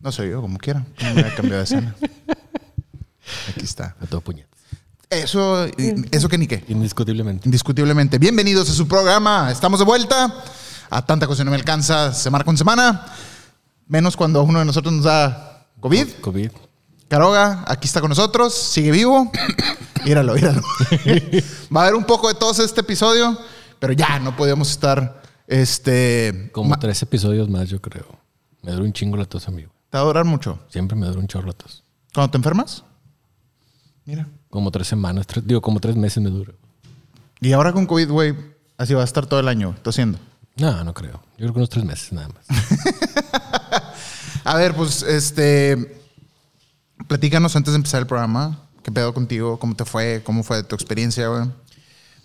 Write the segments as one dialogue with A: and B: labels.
A: No soy yo, como quiera. No me cambiar de escena. Aquí está.
B: A todo puñet.
A: Eso, eso que ni qué.
B: Indiscutiblemente.
A: Indiscutiblemente. Bienvenidos a su programa. Estamos de vuelta. A tanta cosa no me alcanza semana con semana. Menos cuando uno de nosotros nos da COVID.
B: COVID.
A: Caroga, aquí está con nosotros. Sigue vivo. Míralo, míralo. Va a haber un poco de tos este episodio, pero ya no podíamos estar. Este.
B: Como tres episodios más, yo creo. Me dura un chingo la tos, amigo.
A: Te va a durar mucho.
B: Siempre me dura un chorro tos.
A: Cuando te enfermas. Mira.
B: Como tres semanas, tres- digo, como tres meses me dura.
A: Y ahora con COVID, güey, así va a estar todo el año tosiendo.
B: No, no creo. Yo creo que unos tres meses nada más.
A: A ver, pues, este. Platícanos antes de empezar el programa. ¿Qué pedo contigo? ¿Cómo te fue? ¿Cómo fue tu experiencia, güey?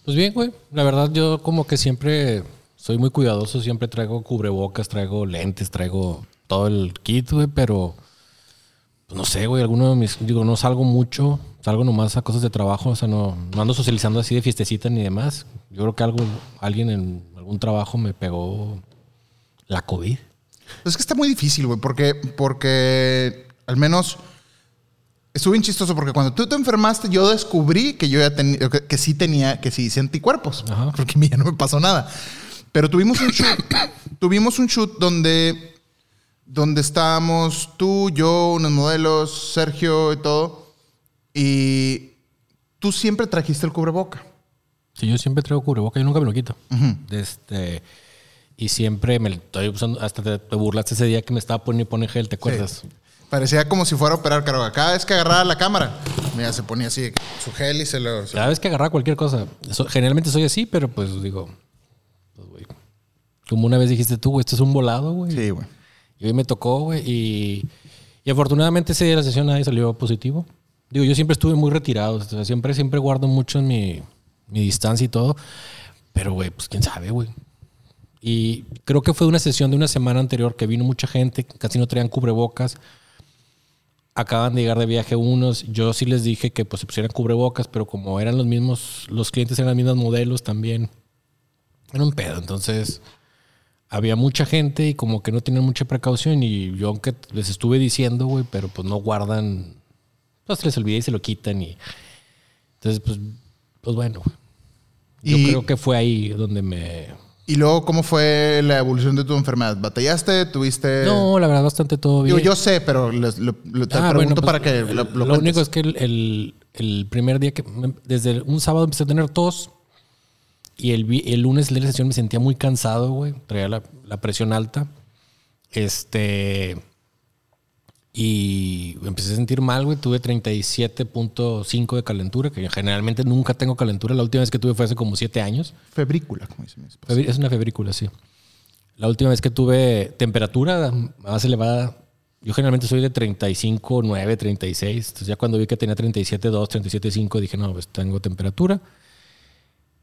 B: Pues bien, güey. La verdad, yo como que siempre soy muy cuidadoso. Siempre traigo cubrebocas, traigo lentes, traigo todo el kit, güey. Pero, pues no sé, güey. Alguno de mis... Digo, no salgo mucho. Salgo nomás a cosas de trabajo. O sea, no, no ando socializando así de fiestecita ni demás. Yo creo que algo, alguien en algún trabajo me pegó la COVID.
A: Es que está muy difícil, güey, porque, porque al menos estuvo bien chistoso porque cuando tú te enfermaste yo descubrí que yo ya tenía, que, que sí tenía, que sí hice anticuerpos,
B: Ajá.
A: porque a mí ya no me pasó nada. Pero tuvimos un shoot, tuvimos un shoot donde, donde estábamos tú, yo, unos modelos, Sergio y todo, y tú siempre trajiste el cubreboca.
B: Sí, yo siempre traigo cubreboca. Yo nunca me lo quito. Este... Y siempre me estoy usando. Hasta te, te burlaste ese día que me estaba poniendo y pone gel, ¿te acuerdas?
A: Parecía como si fuera a operar Caroga. Cada vez que agarraba la cámara, mira, se ponía así su gel y se lo. se-
B: Cada vez que agarraba cualquier cosa. So- generalmente soy así, pero pues digo, pues. Como una vez dijiste tú, güey, esto es un volado, güey.
A: Sí, güey.
B: Y me tocó, güey. Y, y afortunadamente ese día de la sesión nadie salió positivo. Digo, yo siempre estuve muy retirado. O sea, siempre, siempre guardo mucho en mi, mi distancia y todo. Pero, güey, pues quién sabe, güey. Y creo que fue una sesión de una semana anterior que vino mucha gente, casi no traían cubrebocas. Acaban de llegar de viaje unos. Yo sí les dije que pues se pusieran cubrebocas, pero como eran los mismos, los clientes eran los mismos modelos también. Era un pedo. Entonces, había mucha gente y como que no tenían mucha precaución. Y yo, aunque les estuve diciendo, güey, pero pues no guardan. Pues se les olvida y se lo quitan. Y entonces, pues, pues bueno. Yo
A: Y-
B: creo que fue ahí donde me.
A: Y luego, ¿cómo fue la evolución de tu enfermedad? ¿Batallaste? ¿Tuviste.?
B: No, la verdad, bastante todo bien.
A: Digo, yo sé, pero les- lo- lo- te
B: Ah,
A: pregunto
B: bueno, pues,
A: para que lo,
B: lo,
A: lo
B: lo único es que el, el- el primer día que me- desde un sábado empecé a tener tos y el, el lunes de la sesión me sentía muy cansado, güey, traía la, la presión alta. Este y empecé a sentir mal, güey, tuve 37.5 de calentura, que generalmente nunca tengo calentura, la última vez que tuve fue hace como 7 años.
A: Febrícula, como dice mi esposa.
B: Es una febrícula, sí. La última vez que tuve temperatura más elevada, yo generalmente soy de 35, 9, 36. Entonces ya cuando vi que tenía 37, 2, 37, 5, dije, no, pues tengo temperatura.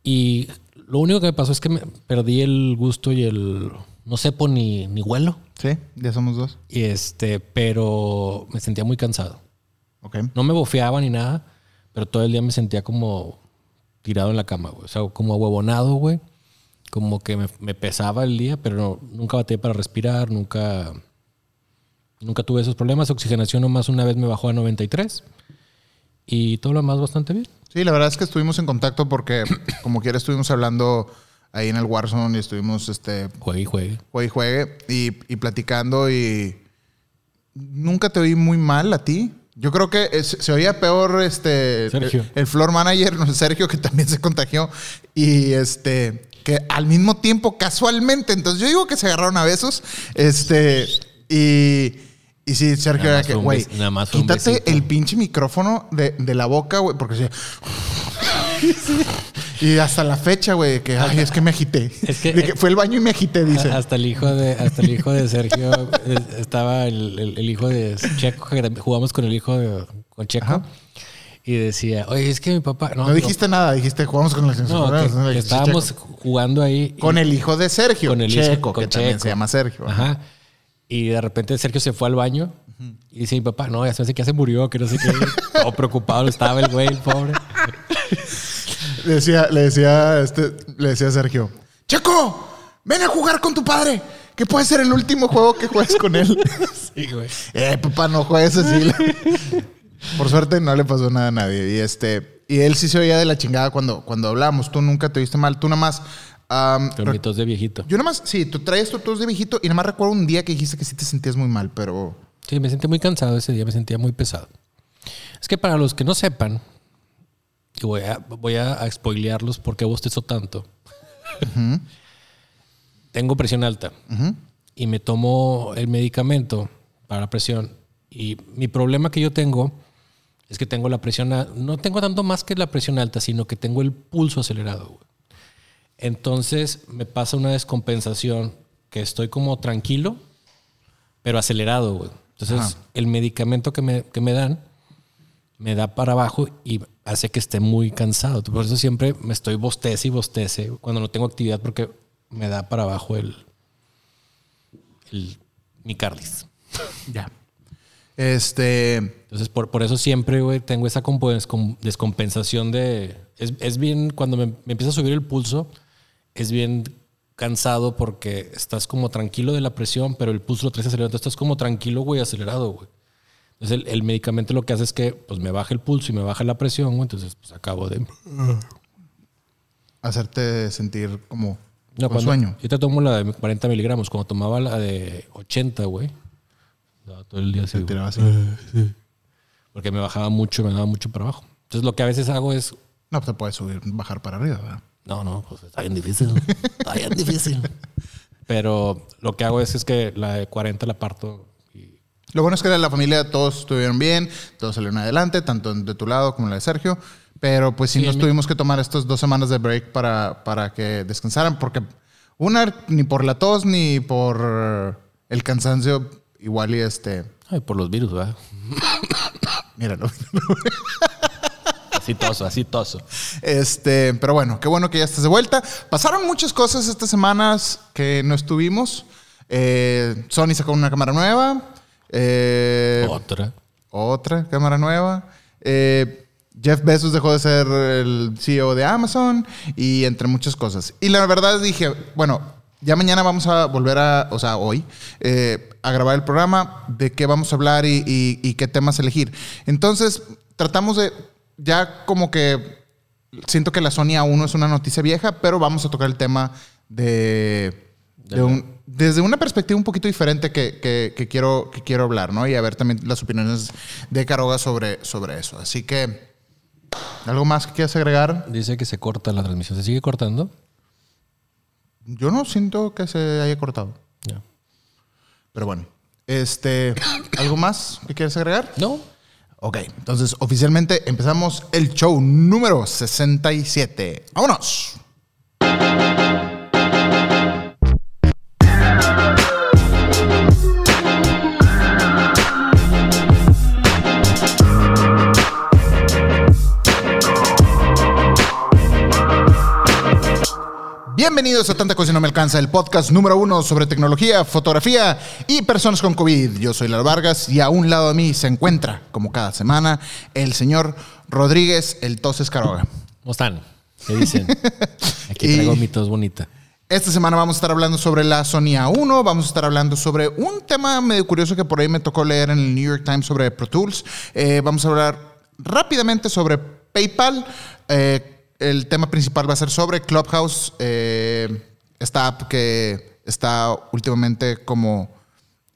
B: Y lo único que me pasó es que me perdí el gusto y el, no sepo ni, ni huelo.
A: Sí, ya somos dos.
B: Y este, pero me sentía muy cansado.
A: Ok.
B: No me bofeaba ni nada, pero todo el día me sentía como tirado en la cama, güey. O sea, como huevonado, güey. Como que me, me pesaba el día, pero no- nunca batí para respirar, nunca, nunca tuve esos problemas. Oxigenación nomás una vez me bajó a 93 y todo lo demás bastante bien.
A: Sí, la verdad es que estuvimos en contacto porque, como quiera, estuvimos hablando ahí en el Warzone y estuvimos, este,
B: Juegue y juegue.
A: juegue y juegue y, y platicando y nunca te oí muy mal a ti. Yo creo que es- se oía peor este
B: Sergio.
A: El, el floor manager, Sergio, que también se contagió. Y este que al mismo tiempo, casualmente, entonces yo digo que se agarraron a besos. Este, y, y sí, Sergio
B: Nada
A: era que, güey, quítate el pinche micrófono de, de la boca, güey, porque sí. Y hasta la fecha, güey, que ay, es que me agité.
B: Es que-
A: De que fue el baño y me agité, dice.
B: Hasta el hijo de, hasta el hijo de Sergio eh, estaba el, el- el hijo de Checo, jugamos con el hijo de con Checo.
A: Ajá.
B: Y decía, oye, es que mi papá. No,
A: No dijiste nada, dijiste jugamos con la
B: No, que- que estábamos jugando ahí. y-
A: con el hijo de Sergio,
B: Con el hijo-
A: Checo,
B: con
A: que también se llama Sergio.
B: Ajá. Y de repente Sergio se fue al baño y dice mi papá, no, ya se me hace que ya se murió, que no sé qué. Todo preocupado estaba el güey, el pobre.
A: Le decía, le decía, este, le decía a Sergio, Checo, ven a jugar con tu padre, que puede ser el último juego que juegues con él.
B: Sí, güey.
A: Eh, papá, no juegues así. Por suerte no le pasó nada a nadie. Y este, y él sí se oía de la chingada cuando, cuando hablamos. Tú nunca te viste mal. Tú nada más. Am,
B: Con mi tos de viejito.
A: yo nada más, sí, tú traes tu tos de viejito y nada más recuerdo un día que dijiste que sí te sentías muy mal, pero.
B: Sí, me sentí muy cansado ese día, me sentía muy pesado. Es que para los que no sepan, y voy a, voy a, a spoilearlos porque bostezo tanto. Tengo presión alta y me tomo el medicamento para la presión. Y mi problema que yo tengo es que tengo la presión, no tengo tanto más que la presión alta, sino que tengo el pulso acelerado. güey. Entonces me pasa una descompensación que estoy como tranquilo, pero acelerado, güey. Entonces,
A: Ajá.
B: el medicamento que me, que me dan me da para abajo y hace que esté muy cansado. Por eso siempre me estoy bostece y bostece cuando no tengo actividad porque me da para abajo el, el mi cardis.
A: Ya. Este.
B: Entonces, por, por eso siempre, güey, tengo esa descompensación de... Es, es bien, cuando me, me empieza a subir el pulso, es bien cansado porque estás como tranquilo de la presión, pero el pulso lo traes acelerado. Entonces, estás como tranquilo, güey, acelerado, güey. Entonces, el, el medicamento lo que hace es que pues, me baja el pulso y me baja la presión, güey. Entonces, pues acabo de...
A: Hacerte sentir como.
B: No,
A: con
B: cuando-
A: sueño.
B: Yo te tomo la de 40 miligramos. Cuando tomaba la de 80, güey. Todo el día así,
A: Te tiraba así.
B: Porque me bajaba mucho, me daba mucho para abajo. Entonces, lo que a veces hago es
A: No, pues te puedes subir, bajar para arriba, ¿verdad?
B: No, no, pues está bien difícil. está bien difícil. Pero lo que hago es, es que la de 40 la parto. Y,
A: Lo bueno es que de la familia todos estuvieron bien, todos salieron adelante, tanto de tu lado como la de Sergio. Pero pues sí,
B: Sí,
A: nos tuvimos que tomar estas dos semanas de break para, para que descansaran, porque una, ni por la tos ni por el cansancio, igual y este.
B: ay, por los virus, ¿verdad?
A: Míralo.
B: Así toso, así toso.
A: Este, pero bueno, qué bueno que ya estás de vuelta. Pasaron muchas cosas estas semanas que no estuvimos. Eh, Sony sacó una cámara nueva. Eh,
B: Otra.
A: otra cámara nueva. Eh, Jeff Bezos dejó de ser el CEO de Amazon y entre muchas cosas. Y la verdad dije, bueno, ya mañana vamos a volver a, o sea, hoy, eh, a grabar el programa de qué vamos a hablar y, y- y qué temas elegir. Entonces, tratamos de, ya como que, siento que la Sony A1 es una noticia vieja, pero vamos a tocar el tema de... de un- desde una perspectiva un poquito diferente que, que- que quiero, que quiero hablar, ¿no? Y a ver también las opiniones de Caroga sobre, sobre eso. Así que, ¿algo más que quieras agregar?
B: Dice que se corta la transmisión. ¿Se sigue cortando?
A: Yo no siento que se haya cortado.
B: Ya.
A: Pero bueno, este, ¿algo más que quieras agregar?
B: No.
A: Ok, entonces oficialmente empezamos el show número 67. ¡Vámonos! Bienvenidos a Tanta Cosa No Me Alcanza, el podcast número uno sobre tecnología, fotografía y personas con COVID. Yo soy Lalo Vargas y a un lado de mí se encuentra, como cada semana, el señor Rodríguez, el Toses Caroga.
B: ¿Cómo están? ¿Qué dicen? Aquí traigo mi tos bonita.
A: Esta semana vamos a estar hablando sobre la Sony A1, vamos a estar hablando sobre un tema medio curioso que por ahí me tocó leer en el New York Times sobre Pro Tools. Eh, vamos a hablar rápidamente sobre PayPal. Eh, el tema principal va a ser sobre Clubhouse, eh, esta app que está últimamente como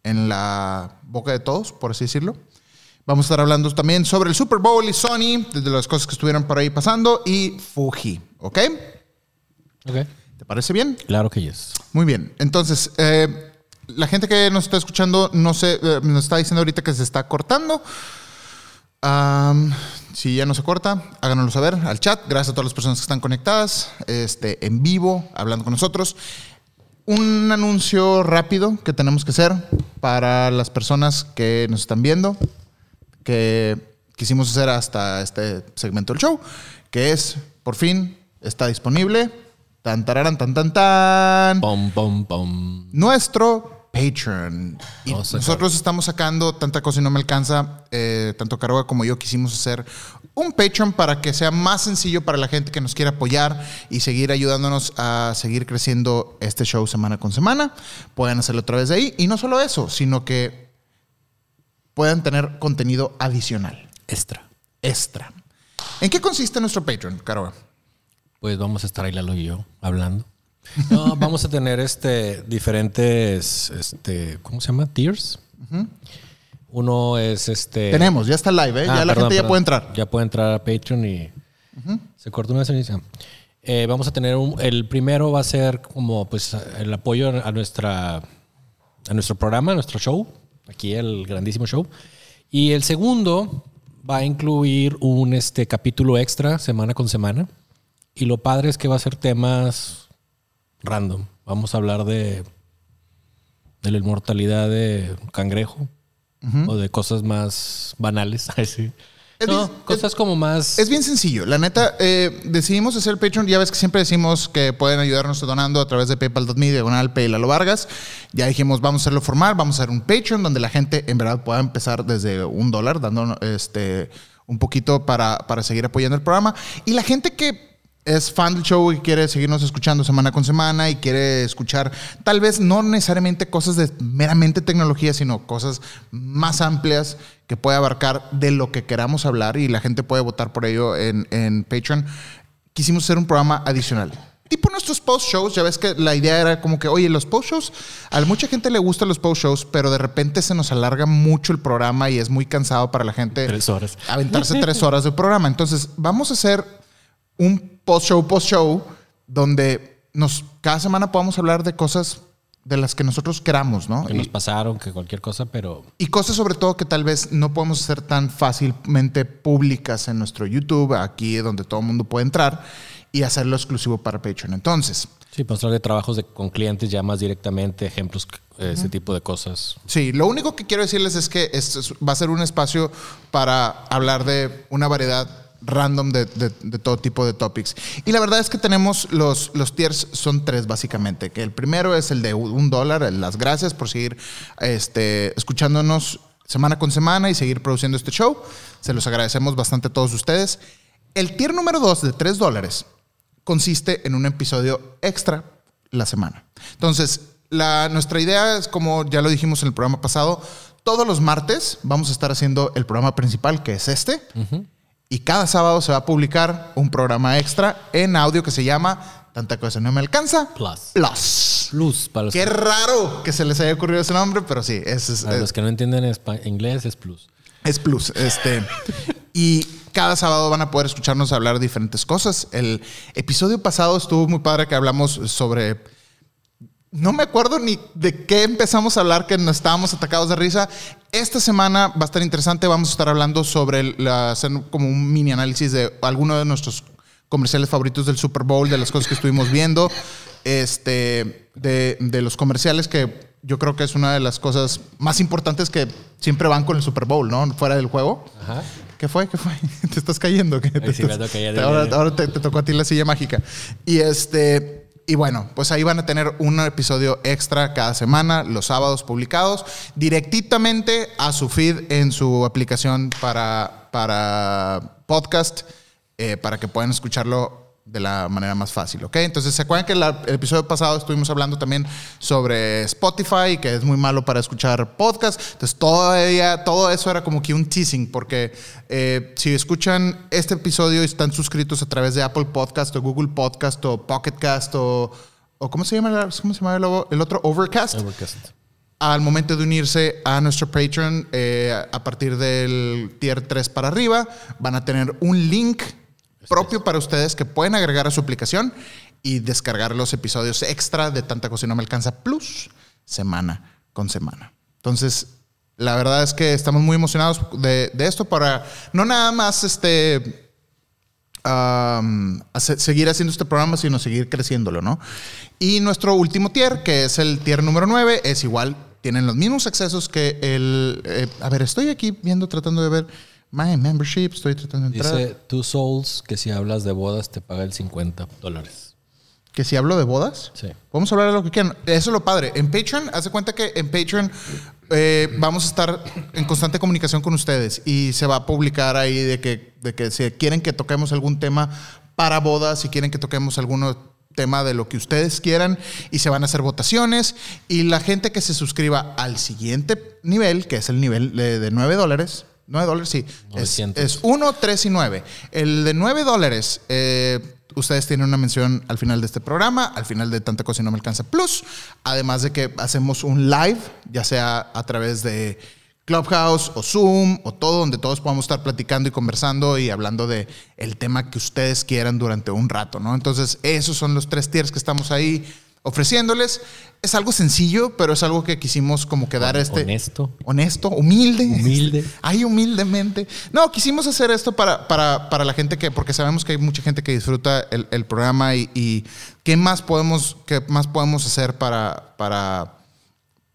A: en la boca de todos, por así decirlo. Vamos a estar hablando también sobre el Super Bowl y Sony, de las cosas que estuvieron por ahí pasando, y Fuji, ¿ok?
B: Ok.
A: ¿Te parece bien?
B: Claro que yes.
A: Muy bien. Entonces, eh, la gente que nos está escuchando no sé, eh, nos está diciendo ahorita que se está cortando. Am, si ya no se corta, háganoslo saber al chat. Gracias a todas las personas que están conectadas, este, en vivo, hablando con nosotros. Un anuncio rápido que tenemos que hacer para las personas que nos están viendo, que quisimos hacer hasta este segmento del show, que es, por fin, está disponible. Tan, tararan, tan, tan, tan
B: Pom, pom, pom.
A: nuestro Patreon. Y
B: a
A: nosotros estamos sacando tanta cosa y no me alcanza. eh, tanto Caroga como yo quisimos hacer un Patreon para que sea más sencillo para la gente que nos quiera apoyar y seguir ayudándonos a seguir creciendo este show semana con semana. Pueden hacerlo a través de ahí. Y no solo eso, sino que puedan tener contenido adicional,
B: Extra.
A: extra. ¿En qué consiste nuestro Patreon, Caro?
B: Pues vamos a estar ahí Lalo y yo hablando. No, vamos a tener este diferentes, este, ¿cómo se llama? Tiers. Uno es este.
A: Tenemos, ya está live, ¿eh?
B: Ah,
A: ya la
B: perdón,
A: gente ya
B: perdón.
A: puede entrar.
B: Ya puede entrar a Patreon y se cortó una ceniza. Eh, vamos a tener un, el primero va a ser como pues el apoyo a nuestra a nuestro programa, a nuestro show, aquí el grandísimo show. Y el segundo va a incluir un este capítulo extra semana con semana. Y lo padre es que va a ser temas random. Vamos a hablar de de la inmortalidad de cangrejo o de cosas más banales. Sí.
A: Es
B: No,
A: bien-
B: cosas como más.
A: Es bien sencillo. La neta, eh, decidimos hacer Patreon. Ya ves que siempre decimos que pueden ayudarnos donando a través de paypal.me, diagonal Lalo Vargas. Ya dijimos, vamos a hacerlo formal, vamos a hacer un Patreon donde la gente en verdad pueda empezar desde un dólar, dando este, un poquito para, para seguir apoyando el programa. Y la gente que es fan del show y quiere seguirnos escuchando semana con semana y quiere escuchar tal vez no necesariamente cosas de meramente tecnología, sino cosas más amplias que puede abarcar de lo que queramos hablar y la gente puede votar por ello en, en Patreon. Quisimos hacer un programa adicional. Tipo nuestros post shows, ya ves que la idea era como que, oye, los post shows, a mucha gente le gustan los post shows, pero de repente se nos alarga mucho el programa y es muy cansado para la gente
B: Tres horas.
A: aventarse tres horas de programa. Entonces, vamos a hacer un post-show, post-show, donde nos, cada semana podamos hablar de cosas de las que nosotros queramos, ¿no?
B: que
A: Y,
B: nos pasaron, que cualquier cosa, pero
A: y cosas sobre todo que tal vez no podemos hacer tan fácilmente públicas en nuestro YouTube, aquí donde todo el mundo puede entrar, y hacerlo exclusivo para Patreon. Entonces,
B: sí, hablar de trabajos de, con clientes ya más directamente, ejemplos, ese tipo de cosas.
A: Sí, lo único que quiero decirles es que este es- va a ser un espacio para hablar de una variedad random de, de- todo tipo de topics. Y la verdad es que tenemos los, los tiers, son tres básicamente. Que el primero es el de un dólar, las gracias por seguir este, escuchándonos semana con semana y seguir produciendo este show. Se los agradecemos bastante a todos ustedes. El tier número dos de tres dólares consiste en un episodio extra la semana. Entonces, la, nuestra idea es, como ya lo dijimos en el programa pasado, todos los martes vamos a estar haciendo el programa principal, que es este. Y cada sábado se va a publicar un programa extra en audio que se llama Tanta cosa no me alcanza.
B: Plus.
A: Plus.
B: Plus, para los,
A: Qué raro que se les haya ocurrido ese nombre, pero sí, es, es-
B: para
A: es-
B: los que no entienden inglés, es plus.
A: es plus. Este, y cada sábado van a poder escucharnos hablar de diferentes cosas. El episodio pasado estuvo muy padre que hablamos sobre. No me acuerdo ni de qué empezamos a hablar que nos estábamos atacados de risa. Esta semana va a estar interesante. Vamos a estar hablando sobre la, hacer como un mini análisis de alguno de nuestros comerciales favoritos del Super Bowl, de las cosas que estuvimos viendo, este, de, de los comerciales que yo creo que es una de las cosas más importantes que siempre van con el Super Bowl, ¿no? Fuera del juego.
B: Ajá.
A: ¿Qué fue? ¿Qué fue? Te estás cayendo. Ahora ahora te, te tocó a ti la silla mágica. Y este. Y bueno, pues ahí van a tener un episodio extra cada semana, los sábados publicados, directamente a su feed en su aplicación para, para podcast, eh, para que puedan escucharlo de la manera más fácil, ¿ok? Entonces, ¿se acuerdan que la- el episodio pasado estuvimos hablando también sobre Spotify, que es muy malo para escuchar podcast? Entonces, todavía, todo eso era como que un teasing, porque eh, si escuchan este episodio y están suscritos a través de Apple Podcast o Google Podcast o Pocket Cast o, o ¿cómo se llama, la- cómo se llama el, el otro? Overcast
B: Overcast.
A: al momento de unirse a nuestro Patreon, eh, a partir del tier 3 para arriba, van a tener un link propio para ustedes que pueden agregar a su aplicación y descargar los episodios extra de Tanta No Me Alcanza Plus semana con semana. Entonces, la verdad es que estamos muy emocionados de, esto para no nada más este seguir haciendo este programa, sino seguir creciéndolo, ¿no? Y nuestro último tier, que es el tier número 9, es igual, tienen los mismos accesos que el... eh, a ver, estoy aquí viendo, tratando de ver My Membership, estoy tratando de entrar.
B: Dice Two Souls que si hablas de bodas te paga el 50 dólares.
A: Que si hablo de bodas,
B: Sí.
A: Vamos a hablar de lo que quieran. Eso es lo padre. En Patreon, hace cuenta que en Patreon eh, vamos a estar en constante comunicación con ustedes y se va a publicar ahí de que, de que si quieren que toquemos algún tema para bodas, si quieren que toquemos alguno tema de lo que ustedes quieran y se van a hacer votaciones y la gente que se suscriba al siguiente nivel, que es el nivel de, de 9 dólares, 9 dólares, sí, es,
B: 900.
A: es 1, 3 y 9. El de 9 dólares, eh, ustedes tienen una mención al final de este programa, al final de Tanta Cosa y No Me Alcanza Plus, además de que hacemos un live, ya sea a través de Clubhouse o Zoom o todo, donde todos podamos estar platicando y conversando y hablando de el tema que ustedes quieran durante un rato, ¿no? Entonces, esos son los tres tiers que estamos ahí ofreciéndoles. Es algo sencillo, pero es algo que quisimos como que dar este...
B: Honesto.
A: Honesto, humilde.
B: Humilde.
A: Ay, humildemente. No, quisimos hacer esto para, para, para la gente que, porque sabemos que hay mucha gente que disfruta el, el programa y, y qué más podemos, qué más podemos hacer para, para,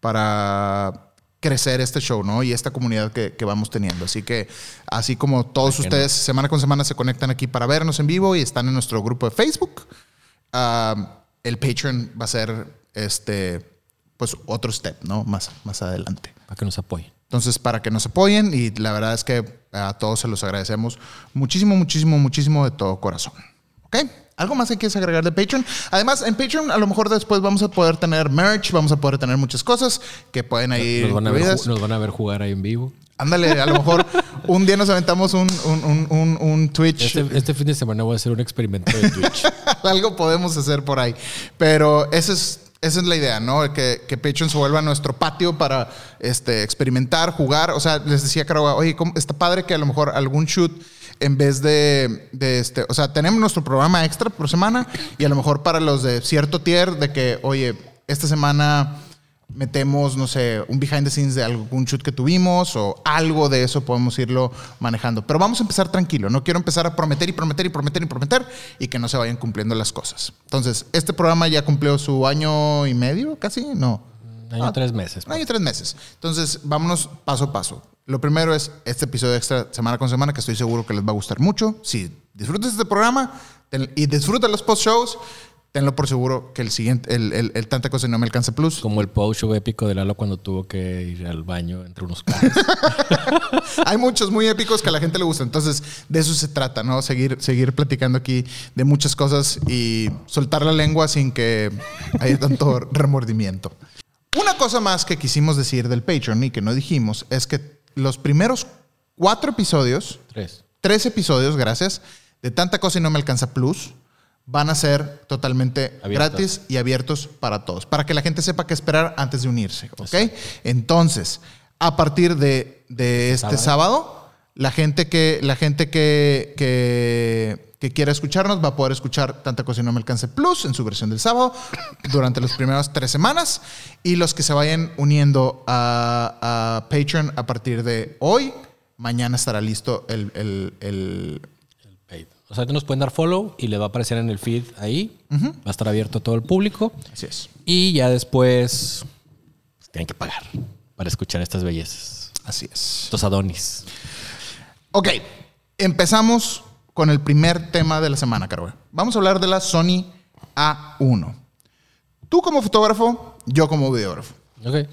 A: para crecer este show, ¿no? Y esta comunidad que, que vamos teniendo. Así que, así como todos
B: ¿Por qué
A: ustedes semana con semana se conectan aquí para vernos en vivo y están en nuestro grupo de Facebook, ah, el Patreon va a ser este, pues otro step, ¿no? Más, más adelante.
B: Para que nos apoyen.
A: Entonces, para que nos apoyen y la verdad es que a todos se los agradecemos muchísimo, muchísimo, muchísimo de todo corazón. ¿Ok? ¿Algo más que quieres agregar de Patreon? Además, en Patreon a lo mejor después vamos a poder tener merch, vamos a poder tener muchas cosas que pueden ir
B: Nos van, a ver, nos van a ver jugar ahí en vivo.
A: Ándale, a lo mejor un día nos aventamos un, un, un, un- un Twitch.
B: Este, este fin de semana voy a hacer un experimento de Twitch.
A: Algo podemos hacer por ahí. Pero esa es, esa es la idea, ¿no? Que, que Patreon se vuelva nuestro patio para este, experimentar, jugar. O sea, les decía Carawa, oye, ¿cómo- está padre que a lo mejor algún shoot en vez de, de este, o sea, tenemos nuestro programa extra por semana y a lo mejor para los de cierto tier de que, oye, esta semana metemos, no sé, un behind the scenes de algún shoot que tuvimos o algo de eso podemos irlo manejando. Pero vamos a empezar tranquilo. No quiero empezar a prometer y prometer y prometer y prometer y que no se vayan cumpliendo las cosas. Entonces, este programa ya cumplió su año y medio, casi, no.
B: Año,
A: Ah,
B: tres meses.
A: Un año tres meses. Entonces, vámonos paso a paso. Lo primero es este episodio extra semana con semana que estoy seguro que les va a gustar mucho. Si disfrutas este programa y disfrutas los post-shows, tenlo por seguro que el siguiente, el, el, el Tanta Cosa y No Me Alcanza Plus,
B: Como el post show épico de Lalo cuando tuvo que ir al baño entre unos carros.
A: Hay muchos muy épicos que a la gente le gusta. Entonces, de eso se trata, ¿no? Seguir, seguir platicando aquí de muchas cosas y soltar la lengua sin que haya tanto remordimiento. Una cosa más que quisimos decir del Patreon y que no dijimos es que los primeros cuatro episodios,
B: Tres.
A: tres episodios, gracias, de Tanta Cosa y No Me Alcanza Plus, van a ser totalmente gratis y abiertos para todos, para que la gente sepa qué esperar antes de unirse, ¿ok? Entonces, a partir de, de este
B: Sábado.
A: sábado, la gente que, la gente que, que, que quiera escucharnos va a poder escuchar Tanta Cosa y No Me Alcance Plus en su versión del sábado durante las primeras tres semanas y los que se vayan uniendo a, a Patreon a partir de hoy, mañana estará listo el, el-.
B: O sea, nos pueden dar follow y le va a aparecer en el feed ahí. Va a estar abierto a todo el público.
A: Así es.
B: Y ya después tienen que pagar para escuchar estas bellezas.
A: Así es.
B: Estos Adonis.
A: Ok, empezamos con el primer tema de la semana, Caro. Vamos a hablar de la Sony A1. Tú como fotógrafo, yo como videógrafo.
B: Ok.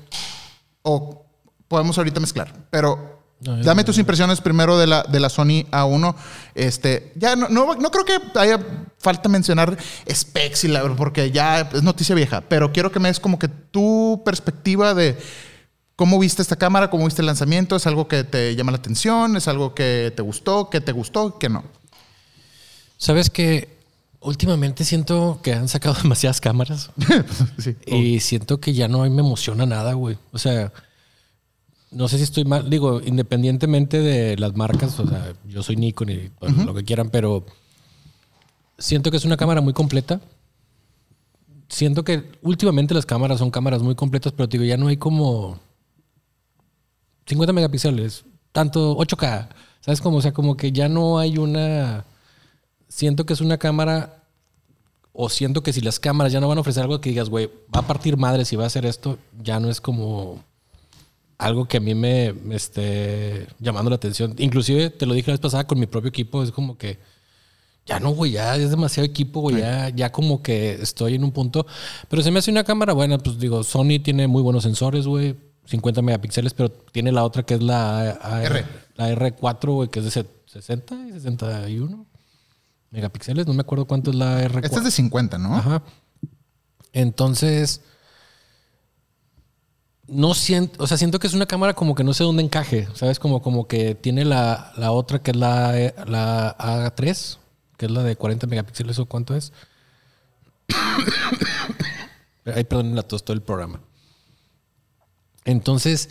A: O podemos ahorita mezclar, pero
B: No,
A: dame tus impresiones primero de la, de la Sony A1. Este, ya no, no, no creo que haya falta mencionar specs y la, porque ya es noticia vieja, pero quiero que me des como que tu perspectiva de cómo viste esta cámara, cómo viste el lanzamiento, es algo que te llama la atención, es algo que te gustó, que te gustó, que no.
B: Sabes que últimamente siento que han sacado demasiadas cámaras
A: sí.
B: y siento que ya no me emociona nada, güey. O sea, no sé si estoy mal. Digo, independientemente de las marcas, o sea, yo soy Nikon y pues, lo que quieran, pero siento que es una cámara muy completa. Siento que últimamente las cámaras son cámaras muy completas, pero digo, ya no hay como 50 megapíxeles, tanto 8K. ¿Sabes cómo? O sea, como que ya no hay una. Siento que es una cámara. O siento que si las cámaras ya no van a ofrecer algo que digas, güey, va a partir madre si va a hacer esto, ya no es como algo que a mí me, me esté llamando la atención. Inclusive te lo dije la vez pasada con mi propio equipo, es como que ya no, güey, ya es demasiado equipo, güey, ya, ya como que estoy en un punto. Pero se me hace una cámara buena, pues digo, Sony tiene muy buenos sensores, güey, 50 megapíxeles, pero tiene la otra que es la, A-
A: R.
B: la R4, güey, que es de se- 60 y 61. megapíxeles. No me acuerdo cuánto es la R4.
A: Esta es de 50, ¿no?
B: Ajá. Entonces, no siento, o sea, siento que es una cámara como que no sé dónde encaje, ¿sabes? Como, como que tiene la, la otra que es la, la A3, que es la de 40 megapíxeles o cuánto es. Ay, perdón, la tos todo el programa. Entonces,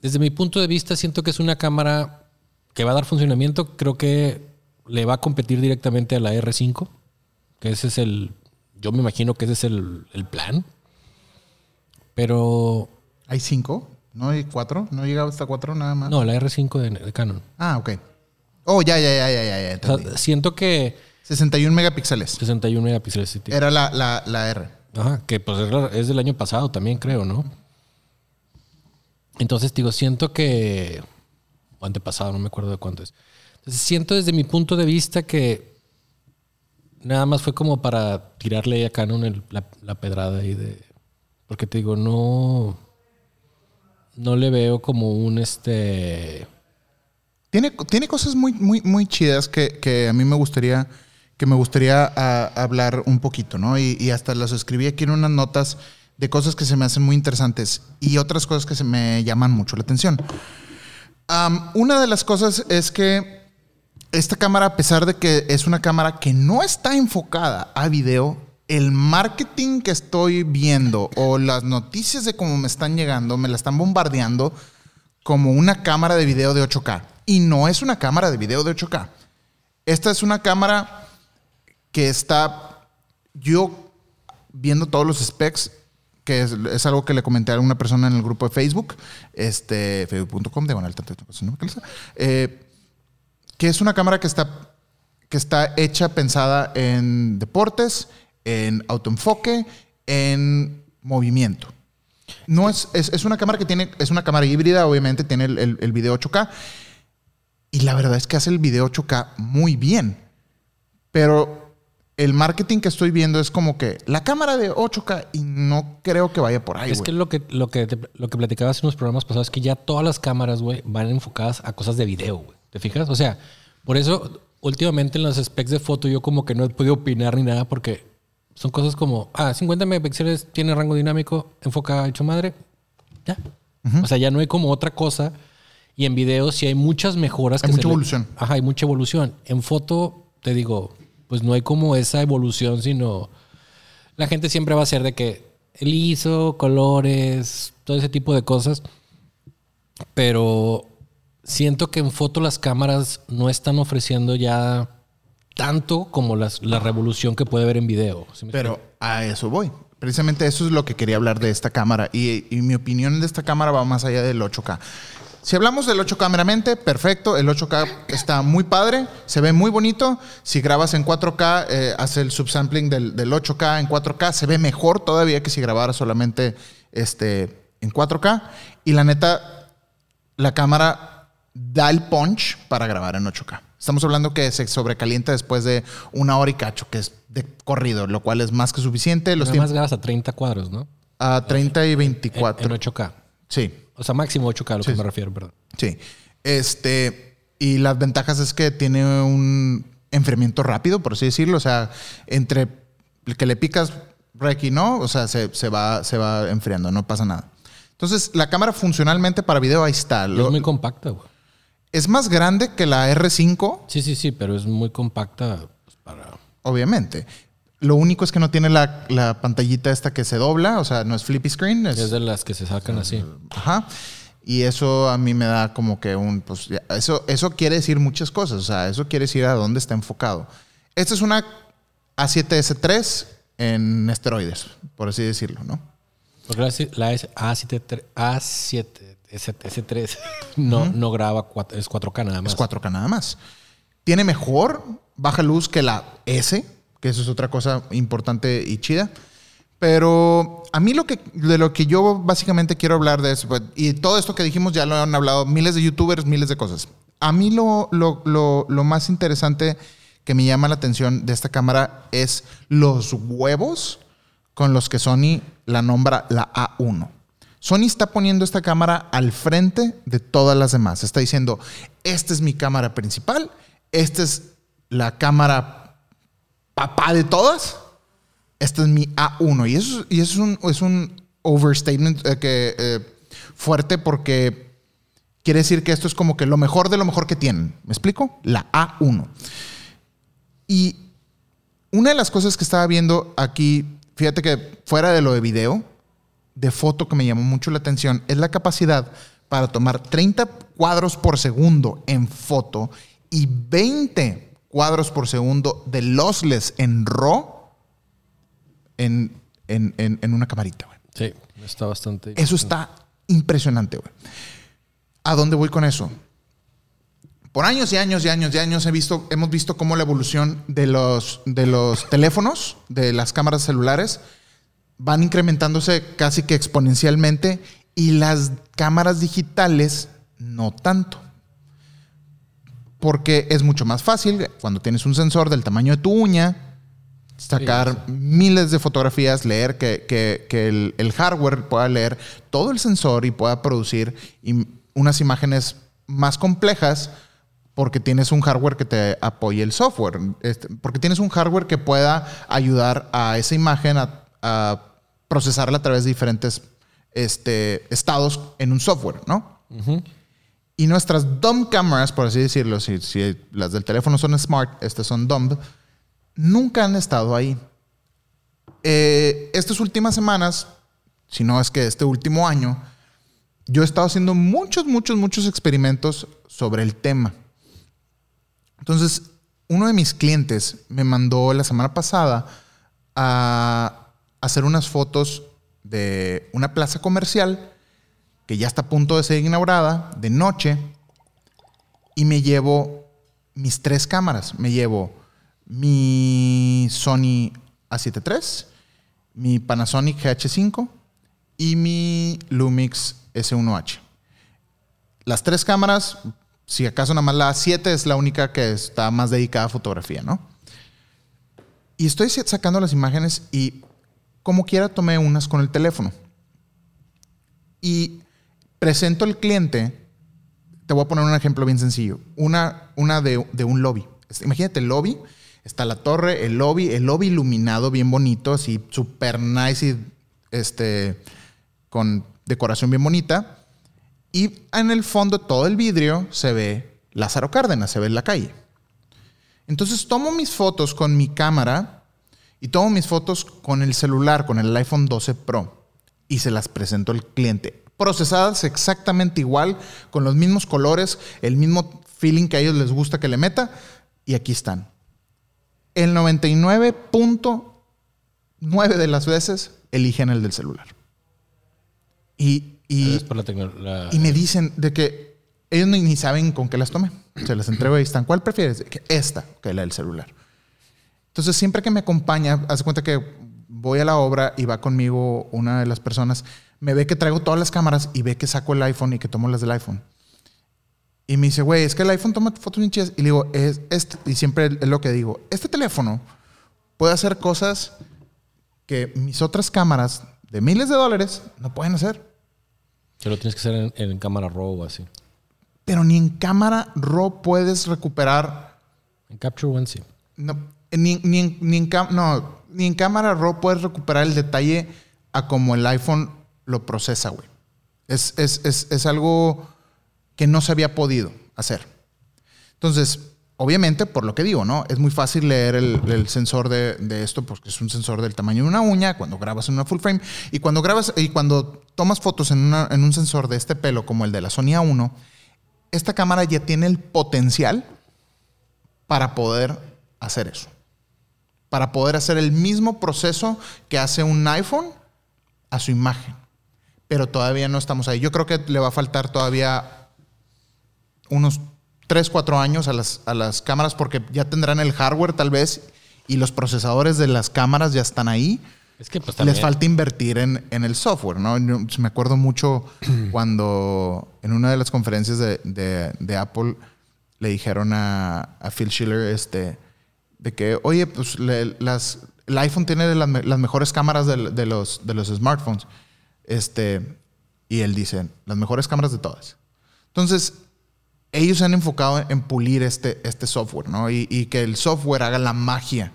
B: desde mi punto de vista, siento que es una cámara que va a dar funcionamiento. Creo que le va a competir directamente a la R5, que ese es el, yo me imagino que ese es el, el plan. Pero
A: ¿Hay cinco? ¿No hay cuatro? ¿No llegaba hasta cuatro nada más?
B: no, la R5 de, de Canon.
A: Ah, ok. Oh, ya, ya, ya, ya, ya, ya.
B: O sea, siento que
A: 61 megapíxeles.
B: 61 megapíxeles. sí, tío.
A: Era la, la, la R.
B: Ajá, que pues es del año pasado también, creo, ¿no? Entonces, digo, siento que. O antepasado, no me acuerdo de cuánto es. Entonces, siento desde mi punto de vista que nada más fue como para tirarle a Canon el- la, la pedrada ahí de. Porque te digo, no. No le veo como un este.
A: Tiene, tiene cosas muy, muy, muy chidas que, que a mí me gustaría, que me gustaría hablar un poquito, ¿no? Y, y hasta las escribí aquí en unas notas de cosas que se me hacen muy interesantes y otras cosas que se me llaman mucho la atención. Una de las cosas es que esta cámara, a pesar de que es una cámara que no está enfocada a video, el marketing que estoy viendo o las noticias de cómo me están llegando, me la están bombardeando como una cámara de video de 8K. Y no es una cámara de video de 8K. Esta es una cámara que está yo viendo todos los specs, que es, algo que le comenté a una persona en el grupo de Facebook, este, facebook.com, de eh, que es una cámara que está, que está hecha, pensada en deportes, en autoenfoque, en movimiento. No es, es, es una cámara que tiene, es una cámara híbrida, obviamente tiene el, el- el video 8K. Y la verdad es que hace el video 8K muy bien. Pero el marketing que estoy viendo es como que la cámara de 8K y no creo que vaya por ahí,
B: es que lo que, lo, que te- lo que platicabas en los programas pasados es que ya todas las cámaras, güey, van enfocadas a cosas de video, güey. ¿Te fijas? O sea, por eso últimamente en los specs de foto yo como que no he podido opinar ni nada porque son cosas como, ah, 50 megapíxeles tiene rango dinámico, enfoca hecho madre, ya. O sea, ya no hay como otra cosa. Y en video sí hay muchas mejoras.
A: Hay
B: que
A: mucha
B: se le-
A: evolución.
B: Ajá, hay mucha evolución. En foto, te digo, pues no hay como esa evolución, sino la gente siempre va a ser de que el ISO, colores, todo ese tipo de cosas. Pero siento que en foto las cámaras no están ofreciendo ya tanto como las, la revolución que puede ver en video. ¿Sí me
A: Pero a eso voy. Precisamente eso es lo que quería hablar de esta cámara. Y, y mi opinión de esta cámara va más allá del 8K. Si hablamos del 8K meramente, perfecto. El 8K está muy padre, se ve muy bonito. Si grabas en 4K, eh, hace el subsampling del, del 8K en 4K, se ve mejor todavía que si grabara solamente este, en 4K. Y la neta, la cámara da el punch para grabar en 8K. Estamos hablando que se sobrecalienta después de una hora y cacho, que es de corrido, lo cual es más que suficiente. Los
B: Nada más grabas a 30 cuadros, ¿no?
A: a 30 y
B: En,
A: 24.
B: en 8K.
A: Sí,
B: O sea, máximo 8K, a lo
A: Sí,
B: que me refiero, perdón.
A: sí. Este, y las ventajas es que tiene un enfriamiento rápido, por así decirlo. O sea, entre que le picas rec y no, o sea, se, se va, se va enfriando, no pasa nada. Entonces, la cámara funcionalmente para video ahí está. Lo-
B: es muy compacta, güey.
A: Es más grande que la R5,
B: Sí, sí, sí, pero es muy compacta pues, para...
A: obviamente. Lo único es que no tiene la, la pantallita esta que se dobla, o sea, no es flippy screen. Es,
B: Es de las que se sacan así.
A: Ajá. Y eso a mí me da como que un, pues, eso, eso quiere decir muchas cosas, o sea, eso quiere decir a dónde está enfocado. Esta es una A7S3 en esteroides, por así decirlo, ¿no?
B: Porque la, la S- A7, A7 S, S3 no, no graba, cuatro- es 4K nada más.
A: Es 4K nada más. Tiene mejor baja luz que la S, que eso es otra cosa importante y chida. Pero a mí lo que, de lo que yo básicamente quiero hablar de eso, pues, y todo esto que dijimos ya lo han hablado miles de youtubers, miles de cosas. A mí lo, lo, lo, lo más interesante que me llama la atención de esta cámara es los huevos con los que Sony la nombra la A1. Sony está poniendo esta cámara al frente de todas las demás. Está diciendo, esta es mi cámara principal, esta es la cámara papá de todas, este es mi A1. Y eso, es un overstatement eh, que, eh, fuerte porque quiere decir que esto es como que lo mejor de lo mejor que tienen. ¿Me explico? La A1. Y una de las cosas que estaba viendo aquí, fíjate que fuera de lo de video, de foto que me llamó mucho la atención, es la capacidad para tomar 30 cuadros por segundo en foto y 20 cuadros por segundo de lossless en RAW en, en, en, en una camarita. güey.
B: Sí, está bastante.
A: Eso está impresionante, güey. ¿A dónde voy con eso? Por años y años y años y años he visto, hemos visto cómo la evolución de los, de los teléfonos, de las cámaras celulares, van incrementándose casi que exponencialmente y las cámaras digitales no tanto. Porque es mucho más fácil cuando tienes un sensor del tamaño de tu uña, sacar miles de fotografías, leer que, que- que el, el hardware pueda leer todo el sensor y pueda producir unas imágenes más complejas porque tienes un hardware que te apoye el software, Este, porque tienes un hardware que pueda ayudar a esa imagen a, a procesarla a través de diferentes este, estados en un software, ¿no? Y nuestras dumb cameras, por así decirlo, si, si las del teléfono son smart, estas son dumb, nunca han estado ahí. Eh, estas últimas semanas, si no es que este último año, yo he estado haciendo muchos, muchos, muchos experimentos sobre el tema. Entonces, uno de mis clientes me mandó la semana pasada a hacer unas fotos de una plaza comercial que ya está a punto de ser inaugurada de noche y me llevo mis tres cámaras. Me llevo mi Sony A7 III, mi Panasonic GH5 y mi Lumix S1H. Las tres cámaras, si acaso nada más la A7 es la única que está más dedicada a fotografía, ¿no? Y estoy sacando las imágenes y como quiera tomé unas con el teléfono. Y presento al cliente, te voy a poner un ejemplo bien sencillo, una, una de, de un lobby. Imagínate el lobby, está la torre, el lobby, el lobby iluminado bien bonito, así super nice y este, con decoración bien bonita. Y en el fondo todo el vidrio se ve Lázaro Cárdenas, se ve la calle. Entonces tomo mis fotos con mi cámara y tomo mis fotos con el celular, con el iPhone 12 Pro y se las presento al cliente. Procesadas exactamente igual, con los mismos colores, el mismo feeling que a ellos les gusta que le meta y aquí están. El 99.9 de las veces eligen el del celular. Y, y,
B: Es por la tecnología.
A: y me dicen de que ellos ni, ni saben con qué las tomé. Se las entrego y están. ¿Cuál prefieres? Esta, que la del celular. Entonces, siempre que me acompaña, hace cuenta que voy a la obra y va conmigo una de las personas, me ve que traigo todas las cámaras y ve que saco el iPhone y que tomo las del iPhone. Y me dice, güey, es que el iPhone toma fotos bien chidas. Y le digo, es este, y siempre es lo que digo, este teléfono puede hacer cosas que mis otras cámaras de miles de dólares no pueden hacer.
B: Que lo tienes que hacer en, en cámara RAW o así.
A: Pero ni en cámara RAW puedes recuperar.
B: En Capture One sí.
A: No, ni, ni ni en no, ni en cámara RAW puedes recuperar el detalle a como el iPhone lo procesa, güey. Es, es, es, es algo que no se había podido hacer. Entonces, obviamente, por lo que digo, ¿no? Es muy fácil leer el, el sensor de, de esto porque es un sensor del tamaño de una uña cuando grabas en una full frame. Y cuando grabas y cuando tomas fotos en, una- en un sensor de este pelo como el de la Sony A1, esta cámara ya tiene el potencial para poder hacer eso. Para poder hacer el mismo proceso que hace un iPhone a su imagen. Pero todavía no estamos ahí. Yo creo que le va a faltar todavía unos 3, 4 años a las, a las cámaras porque ya tendrán el hardware tal vez y los procesadores de las cámaras ya están ahí.
B: Es que pues.
A: Les falta invertir en, en el software, ¿no? Yo me acuerdo mucho cuando en una de las conferencias de, de- de Apple le dijeron a, a Phil Schiller este, de que, oye, pues las, el iPhone tiene las, me- las mejores cámaras de, los, de los smartphones. Este, y él dice, las mejores cámaras de todas. Entonces, ellos se han enfocado en pulir este, este software, ¿no? Y, y que el software haga la magia.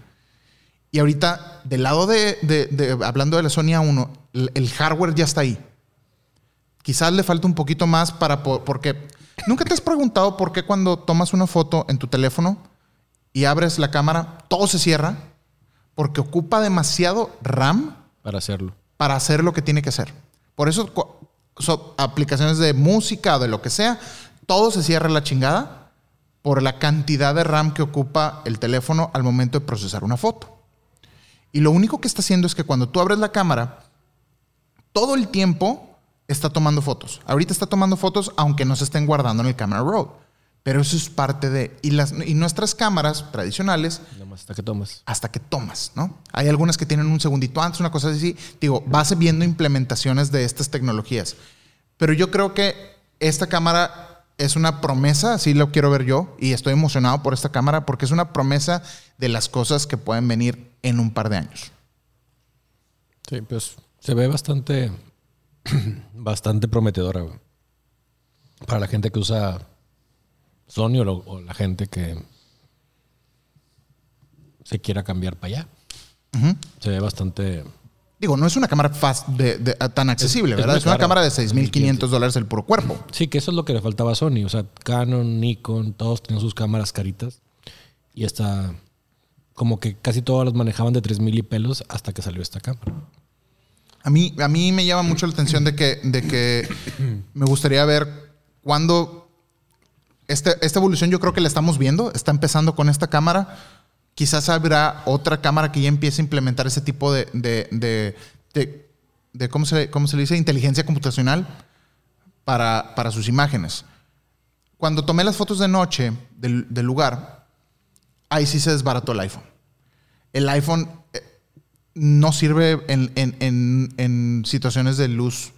A: Y ahorita, del lado de, de- hablando de la Sony A1, el, el hardware ya está ahí. Quizás le falta un poquito más para... po- porque... ¿Nunca te has preguntado por qué cuando tomas una foto en tu teléfono y abres la cámara, todo se cierra? Porque ocupa demasiado RAM
B: Para hacerlo.
A: para hacer lo que tiene que hacer. Por eso, so- aplicaciones de música o de lo que sea, todo se cierra la chingada por la cantidad de RAM que ocupa el teléfono al momento de procesar una foto. Y lo único que está haciendo es que cuando tú abres la cámara, todo el tiempo está tomando fotos. Ahorita está tomando fotos aunque no se estén guardando en el camera roll. Pero eso es parte de... Y, las, y nuestras cámaras tradicionales
B: hasta que tomas.
A: hasta que tomas, ¿no? Hay algunas que tienen un segundito antes, una cosa así. Digo, vas viendo implementaciones de estas tecnologías. Pero yo creo que esta cámara es una promesa, así lo quiero ver yo, y estoy emocionado por esta cámara porque es una promesa de las cosas que pueden venir en un par de años.
B: Sí, pues se ve bastante, bastante prometedora, güey. Para la gente que usa Sony o, lo- o la gente que se quiera cambiar para allá. Se ve bastante...
A: Digo, no es una cámara fast de- de- tan accesible,
B: es
A: ¿verdad? Es, una cámara de 6.500 dólares el puro cuerpo.
B: Sí, que eso es lo que le faltaba a Sony. O sea, Canon, Nikon, todos tenían sus cámaras caritas. Y esta, como que casi todas las manejaban de 3000 y pelos hasta que salió esta cámara.
A: A mí, a mí me llama mucho la atención de que, de que me gustaría ver cuándo este- esta evolución yo creo que la estamos viendo, está empezando con esta cámara. Quizás habrá otra cámara que ya empiece a implementar ese tipo de, de, de, ¿cómo, se, ¿cómo se le dice? Inteligencia computacional para, para sus imágenes. Cuando tomé las fotos de noche del, lugar, ahí sí se desbarató el iPhone. El iPhone eh, no sirve en- en- en situaciones de luz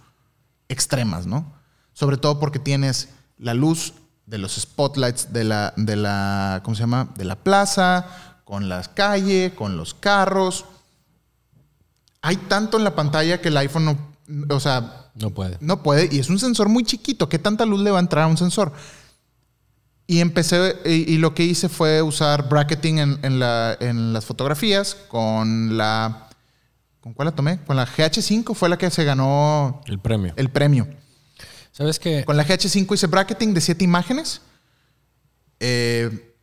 A: extremas, ¿no? Sobre todo porque tienes la luz de los spotlights de la, de la, ¿cómo se llama? De la plaza, con la calle, con los carros. Hay tanto en la pantalla que el iPhone no, o sea,
B: No puede.
A: no puede, y es un sensor muy chiquito. ¿Qué tanta luz le va a entrar a un sensor? Y empecé, y, y lo que hice fue usar bracketing en, en la- en las fotografías con la. ¿Con cuál la tomé? Con la GH5 fue la que se ganó
B: El premio.
A: el premio.
B: ¿Sabes qué?
A: Con la GH5 hice bracketing de 7 imágenes. eh,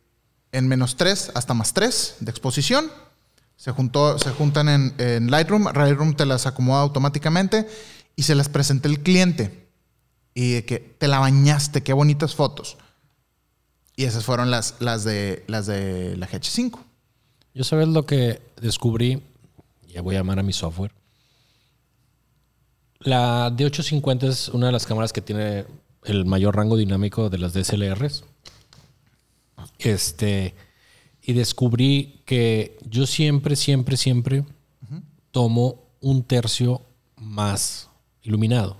A: en menos 3 hasta más 3 de exposición. Se, juntó, se juntan en, en Lightroom. Lightroom te las acomoda automáticamente. Y se las presenté al cliente. Y de que te la bañaste, qué bonitas fotos. Y esas fueron las, las, de, las de la GH5.
B: Yo sabes lo que descubrí, ya voy a llamar a mi software. La D850 es una de las cámaras que tiene el mayor rango dinámico de las DSLRs. Este, y descubrí que yo siempre, siempre, siempre tomo un tercio más iluminado.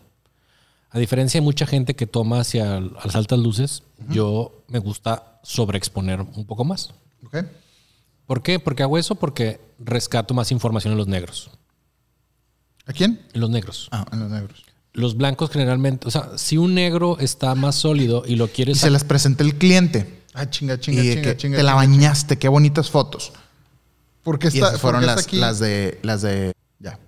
B: A diferencia de mucha gente que toma hacia las altas luces, yo me gusta sobreexponer un poco más. ¿Por qué? Porque hago eso porque rescato más información en los negros.
A: ¿A quién?
B: En los negros.
A: Ah, en los negros.
B: Los blancos generalmente, o sea, si un negro está más sólido y lo
A: Y
B: quieres
A: se las presenté al cliente.
C: Ah, chinga, chinga,
A: y
C: chinga,
A: que
C: chinga.
A: te la
C: chinga,
A: bañaste, qué bonitas fotos.
C: ¿Por qué
A: Y
C: está,
A: esas fueron las,
C: está aquí?
A: las de las de ya.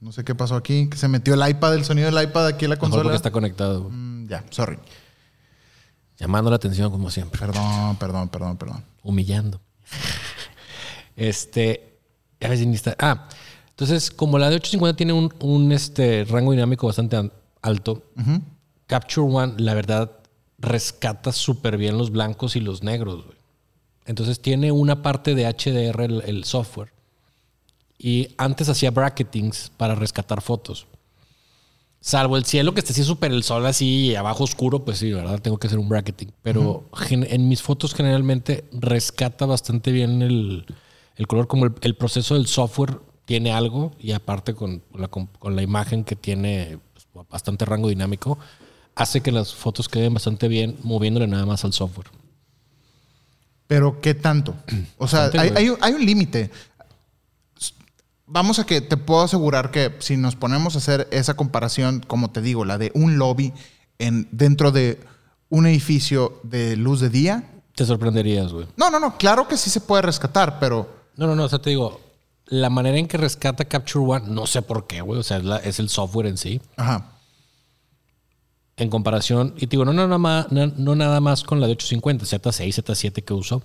A: No sé qué pasó aquí, que se metió el iPad, el sonido del iPad aquí en la
B: mejor
A: consola.
B: porque está conectado.
A: Mm, ya, sorry.
B: llamando la atención como siempre,
A: Perdón, perdón, perdón, perdón.
B: humillando. este, ya ves, ni está- Ah, entonces como la de 850 tiene un, un, este rango dinámico bastante an- alto, Capture One, la verdad, rescata súper bien los blancos y los negros, güey. Entonces tiene una parte de HDR el, el software. Y antes hacía bracketings para rescatar fotos. Salvo el cielo que esté así súper el sol así y abajo oscuro, pues sí, ¿verdad? Tengo que hacer un bracketing. Pero en mis fotos generalmente rescata bastante bien el, el color, como el, el proceso del software tiene algo y aparte con la, con, con la imagen que tiene pues, bastante rango dinámico, hace que las fotos queden bastante bien moviéndole nada más al software.
A: Pero ¿qué tanto? O sea, hay, hay un límite. Vamos a que te puedo asegurar que si nos ponemos a hacer esa comparación, como te digo, la de un lobby en, dentro de un edificio de luz de día,
B: Te sorprenderías, güey.
A: no, no, no, claro que sí se puede rescatar, pero
B: No, no, no, o sea, te digo, la manera en que rescata Capture One, no sé por qué, güey. O sea, es, la- es el software en sí.
A: Ajá.
B: En comparación, y te digo, no nada más, no, no nada más con la de 850, Z6, Z7 que uso,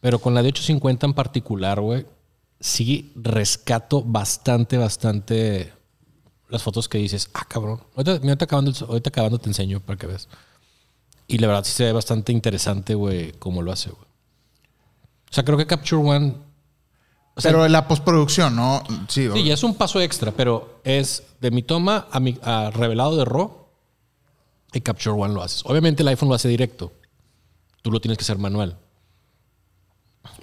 B: pero con la de 850 en particular, güey, sí rescato bastante, bastante las fotos que dices, ah, cabrón. Ahorita acabando, ahorita acabando te enseño para que veas. Y la verdad sí se ve bastante interesante, güey, cómo lo hace, güey. O sea, creo que Capture One. O sea,
A: Pero la postproducción, ¿no? Sí,
B: Sí, ya es un paso extra, pero es de mi toma a mi a revelado de RAW y Capture One lo haces. Obviamente el iPhone lo hace directo. Tú lo tienes que hacer manual.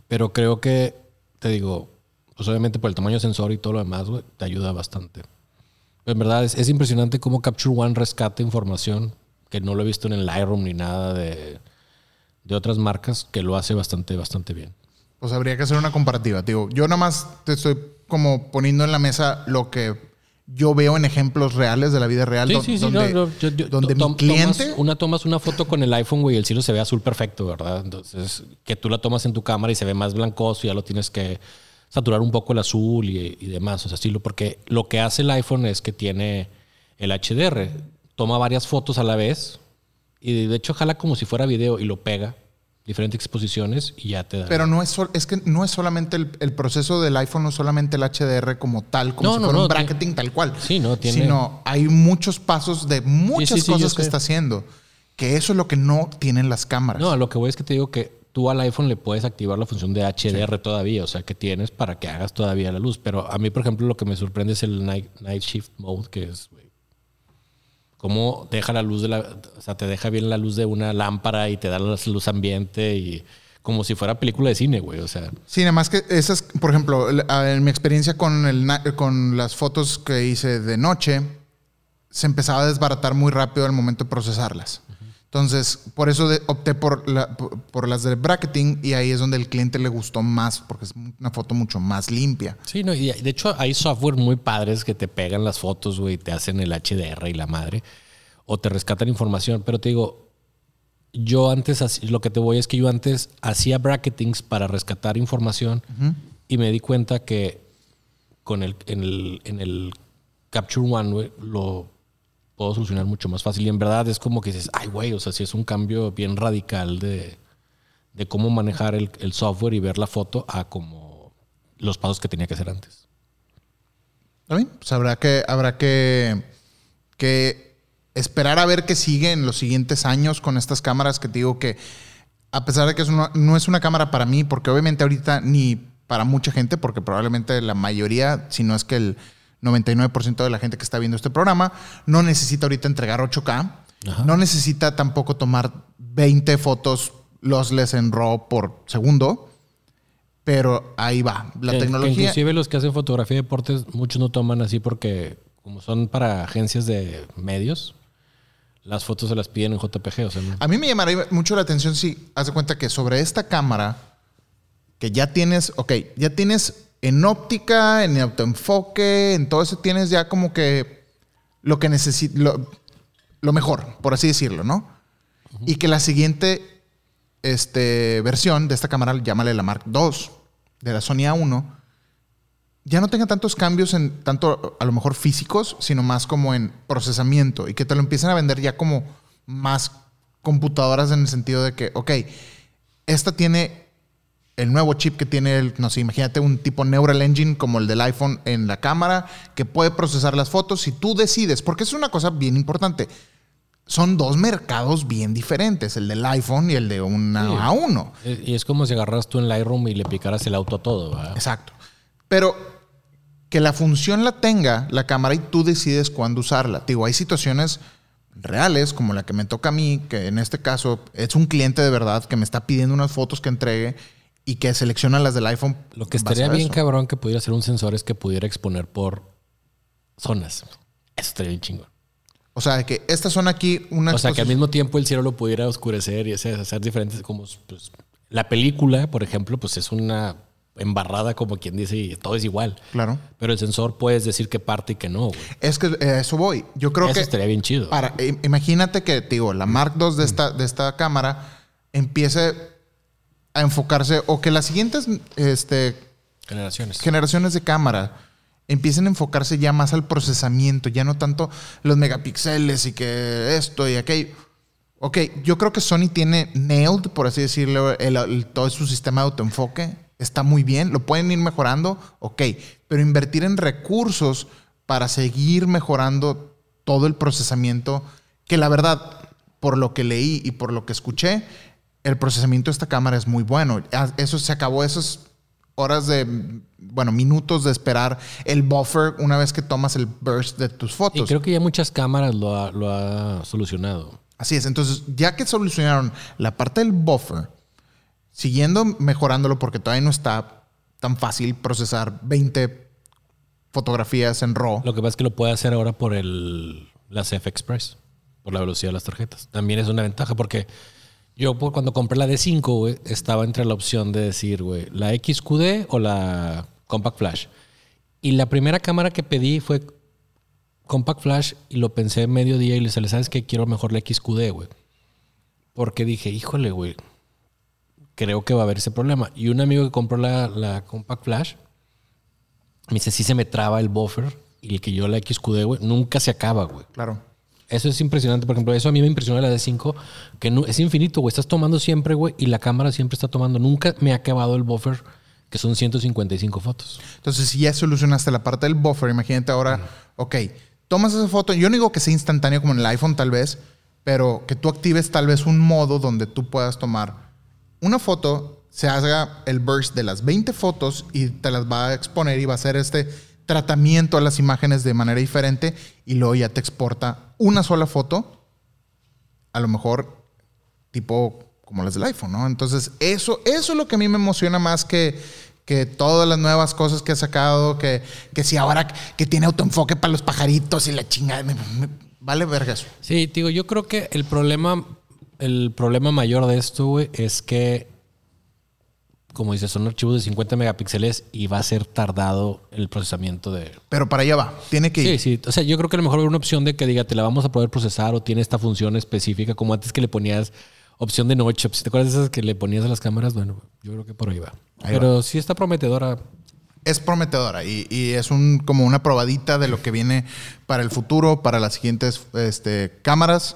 B: Pero creo que, te digo, pues obviamente por el tamaño del sensor y todo lo demás, güey, te ayuda bastante. Pero en verdad es, es impresionante cómo Capture One rescata información que no lo he visto en el Lightroom ni nada de, de otras marcas que lo hace bastante, bastante bien.
A: Pues habría que hacer una comparativa. Digo, yo nada más te estoy como poniendo en la mesa lo que yo veo en ejemplos reales de la vida real.
B: Sí,
A: do-
B: sí, sí.
A: Donde,
B: no, no, yo- yo-
A: donde
B: to-
A: mi cliente.
B: Tomas una, tomas una foto con el iPhone, güey, y el cielo se ve azul perfecto, ¿verdad? Entonces, que tú la tomas en tu cámara y se ve más blancoso, ya lo tienes que saturar un poco el azul y, y demás. O sea, sí, porque lo que hace el iPhone es que tiene el HDR. Toma varias fotos a la vez y de hecho jala como si fuera video y lo pega. Diferentes exposiciones y ya te da.
A: Pero no es, sol- es que no es solamente el, el proceso del iPhone, no es solamente el HDR como tal, como
B: No,
A: si
B: no,
A: fuera
B: no,
A: un bracketing tal cual.
B: Sí, no, tiene-
A: Sino hay muchos pasos de muchas
B: sí, sí, yo
A: cosas que está haciendo. Que eso es lo que no tienen las cámaras.
B: No, lo que voy es que te digo que tú al iPhone le puedes activar la función de HDR todavía, o sea, que tienes para que hagas todavía la luz. Pero a mí, por ejemplo, lo que me sorprende es el Night, night Shift Mode, que es, cómo deja la luz de la, o sea, te deja bien la luz de una lámpara y te da la luz ambiente y como si fuera película de cine, güey, o sea.
A: Sí, nada más que esas, por ejemplo, en mi experiencia con, el, con las fotos que hice de noche, se empezaba a desbaratar muy rápido al momento de procesarlas. Entonces, por eso de- opté por, la- por, por las de bracketing y ahí es donde el cliente le gustó más, porque es una foto mucho más limpia.
B: Sí, no, y de hecho hay software muy padres que te pegan las fotos, güey, te hacen el HDR y la madre, o te rescatan información, pero te digo, yo antes, lo que te voy es que yo antes hacía bracketings para rescatar información y me di cuenta que con el, en, el, en el Capture One, güey, lo puedo solucionar mucho más fácil. Y en verdad es como que dices, ay, güey, o sea, sí es un cambio bien radical de, de cómo manejar el, el software y ver la foto a como los pasos que tenía que hacer antes.
A: ¿Está bien? Pues habrá que, habrá que, que esperar a ver qué sigue en los siguientes años con estas cámaras que te digo que, a pesar de que es una- no es una cámara para mí, porque obviamente ahorita ni para mucha gente, porque probablemente la mayoría, si no es que el 99% de la gente que está viendo este programa, no necesita ahorita entregar 8K,
B: Ajá.
A: no necesita tampoco tomar 20 fotos lossless en RAW por segundo, pero ahí va. La
B: Que- que
A: tecnología...
B: inclusive los que hacen fotografía de deportes, muchos no toman así porque como son para agencias de medios, las fotos se las piden en JPG. O sea, no-
A: A mí me llamaría mucho la atención si haz de cuenta que sobre esta cámara que ya tienes, ok, ya tienes en óptica, en autoenfoque, en todo eso tienes ya como que lo que lo mejor, por así decirlo, ¿no? Y que la siguiente este, versión de esta cámara, llámale la Mark II, de la Sony A1, ya no tenga tantos cambios en tanto a lo mejor físicos, sino más como en procesamiento y que te lo empiecen a vender ya como más computadoras en el sentido de que, ok, esta tiene el nuevo chip que tiene el, no sé, imagínate un tipo Neural Engine como el del iPhone en la cámara que puede procesar las fotos si tú decides, porque es una cosa bien importante. Son dos mercados bien diferentes, el del iPhone y el de una
B: Sí.
A: A1.
B: Eh, Y es como si agarras tú en Lightroom y le picaras el auto a todo. ¿verdad?
A: Exacto. Pero que la función la tenga la cámara y tú decides cuándo usarla. Te Digo, hay situaciones reales como la que me toca a mí, que en este caso es un cliente de verdad que me está pidiendo unas fotos que entregue y que selecciona las del iPhone.
B: Lo que estaría bien
A: eso.
B: cabrón que pudiera ser un sensor es que pudiera exponer por zonas. Eso estaría bien chingón.
A: O sea, que esta zona aquí, una
B: O sea, que al mismo tiempo el cielo lo pudiera oscurecer y hacer, hacer diferentes, como pues, la película, por ejemplo, pues es una embarrada, como quien dice, y todo es igual.
A: Claro.
B: Pero el sensor puedes decir que parte y que no, güey.
A: Es que eh, eso voy. Yo creo
B: Eso
A: que
B: estaría bien chido.
A: Para, im- imagínate que, digo, la Mark II de esta, de esta cámara empiece a enfocarse o que las siguientes este,
B: Generaciones.
A: generaciones de cámara empiecen a enfocarse ya más al procesamiento, ya no tanto los megapíxeles y que esto y aquello. Ok, yo creo que Sony tiene nailed, por así decirlo, el- el- todo su sistema de autoenfoque. Está muy bien, lo pueden ir mejorando, ok, pero invertir en recursos para seguir mejorando todo el procesamiento, que la verdad, por lo que leí y por lo que escuché, el procesamiento de esta cámara es muy bueno. Ah, Eso se acabó, esas horas de, bueno, minutos de esperar el buffer una vez que tomas el burst de tus
B: Y
A: fotos.
B: creo que ya muchas cámaras lo ha, lo ha solucionado.
A: Así es, entonces ya que solucionaron la parte del buffer, siguiendo mejorándolo porque todavía no está tan fácil procesar 20 fotografías en RAW.
B: Lo que pasa es que lo puede hacer ahora por el, la CF Express, por la velocidad de las tarjetas. También es una ventaja porque yo por- cuando compré la D5, güey, estaba entre la opción de decir, güey, la XQD o la Compact Flash. Y la primera cámara que pedí fue Compact Flash y lo pensé mediodía y le sale, ¿sabes qué? Quiero mejor la XQD, güey. Porque dije, híjole, güey, creo que va a haber ese problema. Y un amigo que compró la, la Compact Flash me dice, sí se me traba el buffer y el que yo la XQD, güey, nunca se acaba, güey.
A: Claro.
B: Eso es impresionante. Por ejemplo, eso a mí me impresionó de la D5, que no, es infinito, güey. Estás tomando siempre, güey, y la cámara siempre está tomando. Nunca me ha acabado el buffer, que son 155 fotos.
A: Entonces, si ya solucionaste la parte del buffer, imagínate ahora, ok, tomas esa foto. Yo no digo que sea instantáneo como en el iPhone, tal vez, pero que tú actives tal vez un modo donde tú puedas tomar una foto, se haga el burst de las 20 fotos y te las va a exponer y va a hacer este tratamiento a las imágenes de manera diferente y luego ya te exporta una sola foto, a lo mejor tipo como las del iPhone, ¿no? Entonces, eso, eso es lo que a mí me emociona más que, que todas las nuevas cosas que ha sacado, que, que si ahora que tiene autoenfoque para los pajaritos y la chingada, me- me- vale verga eso.
B: Sí, digo, yo creo que el problema, el problema mayor de esto, güey, es que, como dices, son archivos de 50 megapíxeles y va a ser tardado el procesamiento de,
A: Pero para allá va, tiene que
B: Sí,
A: ir.
B: sí. O sea, yo creo que a lo mejor hay una opción de que diga, te la vamos a poder procesar o tiene esta función específica, como antes que le ponías opción de noche. Si te acuerdas de esas que le ponías a las cámaras, bueno, yo creo que por ahí va.
A: Ahí
B: Pero sí está prometedora.
A: Es prometedora y, y es un, como una probadita de lo que viene para el futuro, para las siguientes este, cámaras.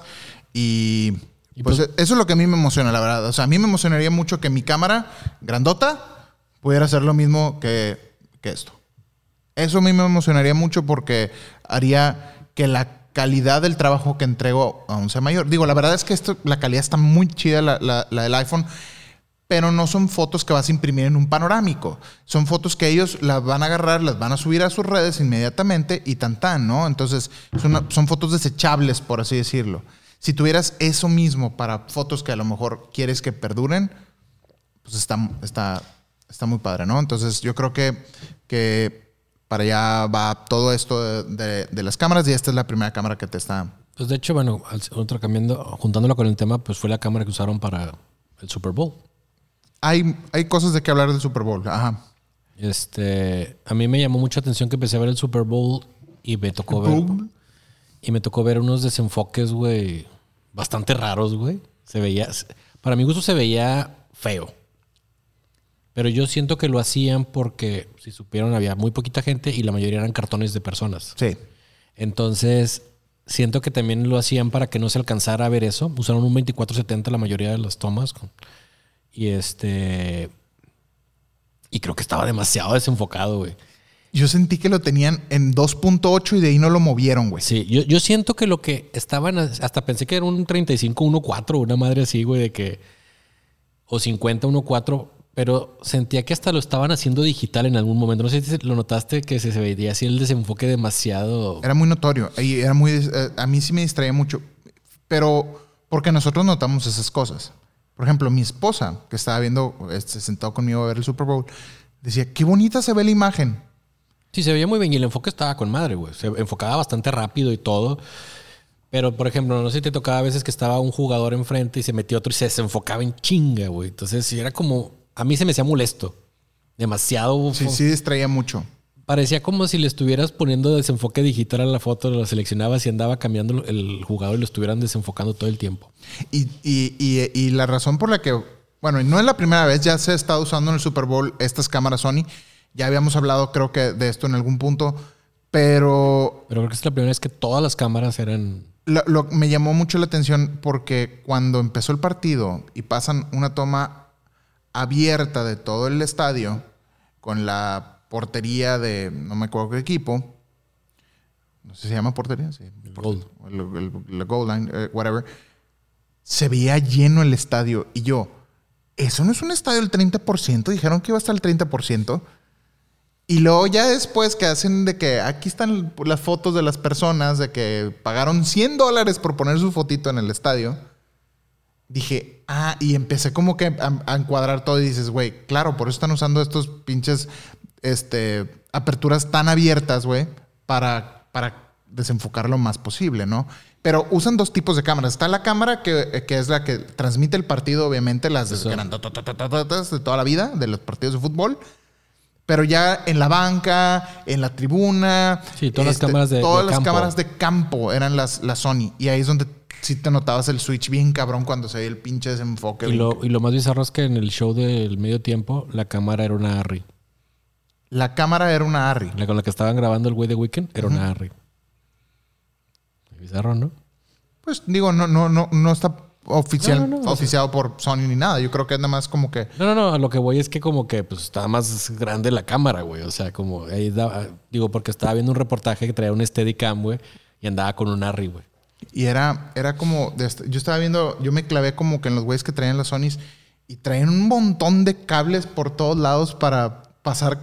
A: Y pues,
B: pues-
A: eso es lo que a mí me emociona, la verdad. O sea, a mí me emocionaría mucho que mi cámara grandota pudiera hacer lo mismo que, que esto. Eso a mí me emocionaría mucho porque haría que la calidad del trabajo que entrego aún sea mayor. Digo, la verdad es que esto, la calidad está muy chida, la, la- la del iPhone, pero no son fotos que vas a imprimir en un panorámico. Son fotos que ellos las van a agarrar, las van a subir a sus redes inmediatamente y tan tan, ¿no? Entonces, son, son fotos desechables, por así decirlo. Si tuvieras eso mismo para fotos que a lo mejor quieres que perduren, pues está, está, está muy padre, ¿no? Entonces yo creo que, que para allá va todo esto de, de- de las cámaras y esta es la primera cámara que te está...
B: Pues de hecho, bueno, otro cambiando, juntándolo con el tema, pues fue la cámara que usaron para el Super Bowl.
A: Hay, hay cosas de qué hablar del Super Bowl, ajá.
B: Este, a mí me llamó mucha atención que empecé a ver el Super Bowl y me tocó ver
A: Bowl.
B: y me tocó ver unos desenfoques, güey, bastante raros, güey. Se veía, para mi gusto se veía feo. Pero yo siento que lo hacían porque, si supieron, había muy poquita gente y la mayoría eran cartones de personas.
A: Sí.
B: Entonces, siento que también lo hacían para que no se alcanzara a ver eso. Usaron un 2470 la mayoría de las tomas. Y este. Y creo que estaba demasiado desenfocado, güey.
A: Yo sentí que lo tenían en 2.8 y de ahí no lo movieron, güey.
B: Sí, yo, yo siento que lo que estaban. Hasta pensé que era un 35-1.4, una madre así, güey, de que. O 50-1.4. Pero sentía que hasta lo estaban haciendo digital en algún momento. No sé si lo notaste que se, se veía así el desenfoque demasiado.
A: Era muy notorio. Y era muy, eh, a mí sí me distraía mucho. Pero porque nosotros notamos esas cosas. Por ejemplo, mi esposa, que estaba viendo, este, sentado conmigo a ver el Super Bowl, decía, qué bonita se ve la imagen.
B: Sí, se veía muy bien y el enfoque estaba con madre, güey. Se enfocaba bastante rápido y todo. Pero, por ejemplo, no sé si te tocaba a veces que estaba un jugador enfrente y se metía otro y se desenfocaba en chinga, güey. Entonces, sí, era como. A mí se me hacía molesto. Demasiado.
A: Sí, sí distraía mucho.
B: Parecía como si le estuvieras poniendo desenfoque digital a la foto, lo seleccionabas y andaba cambiando el jugador y lo estuvieran desenfocando todo el tiempo.
A: Y, y- y- y la razón por la que, bueno, y no es la primera vez, ya se ha estado usando en el Super Bowl estas cámaras Sony. Ya habíamos hablado, creo que, de esto en algún punto, pero
B: Pero creo que es la primera vez que todas las cámaras eran.
A: lo- lo- me llamó mucho la atención porque cuando empezó el partido y pasan una toma abierta de todo el estadio con la portería de no me acuerdo qué equipo, no sé si se llama portería, sí,
B: Gold.
A: el, el- la goal line, eh, whatever, se veía lleno el estadio y yo, eso no es un estadio del 30%, dijeron que iba a estar el 30%. Y luego ya después que hacen de que aquí están las fotos de las personas de que pagaron 100 dólares por poner su fotito en el estadio, dije, ah, y empecé como que a, a encuadrar todo y dices, güey, claro, por eso están usando estos pinches este, aperturas tan abiertas, güey, para, para desenfocar lo más posible, ¿no? Pero usan dos tipos de cámaras. Está la cámara que, que es la que transmite el partido, obviamente, las de, de toda la vida, de los partidos de fútbol. Pero ya en la banca, en la tribuna. este,
B: Sí, todas las cámaras de-
A: Todas
B: de
A: las
B: campo.
A: cámaras de campo eran las, las Sony. Y ahí es donde sí te notabas el switch bien cabrón cuando se veía el pinche desenfoque.
B: Y lo, y lo más bizarro es que en el show del medio tiempo, la cámara era una Arri.
A: La cámara era una Arri.
B: La con la que estaban grabando el güey de Weekend era una Arri. Bizarro, ¿no?
A: Pues digo, no, no, no, no está oficial,
B: No, no, no, o sea-
A: oficiado por Sony ni nada. Yo creo que es nada más como que.
B: No, no, no. A lo que voy es que como que pues estaba más grande la cámara, güey. O sea, como ahí daba- digo, porque estaba viendo un reportaje que traía un Steadicam, güey, y andaba con un Arri, güey.
A: Y era, era como. de yo estaba viendo, yo me clavé como que en los güeyes que traían las Sonys y traían un montón de cables por todos lados para pasar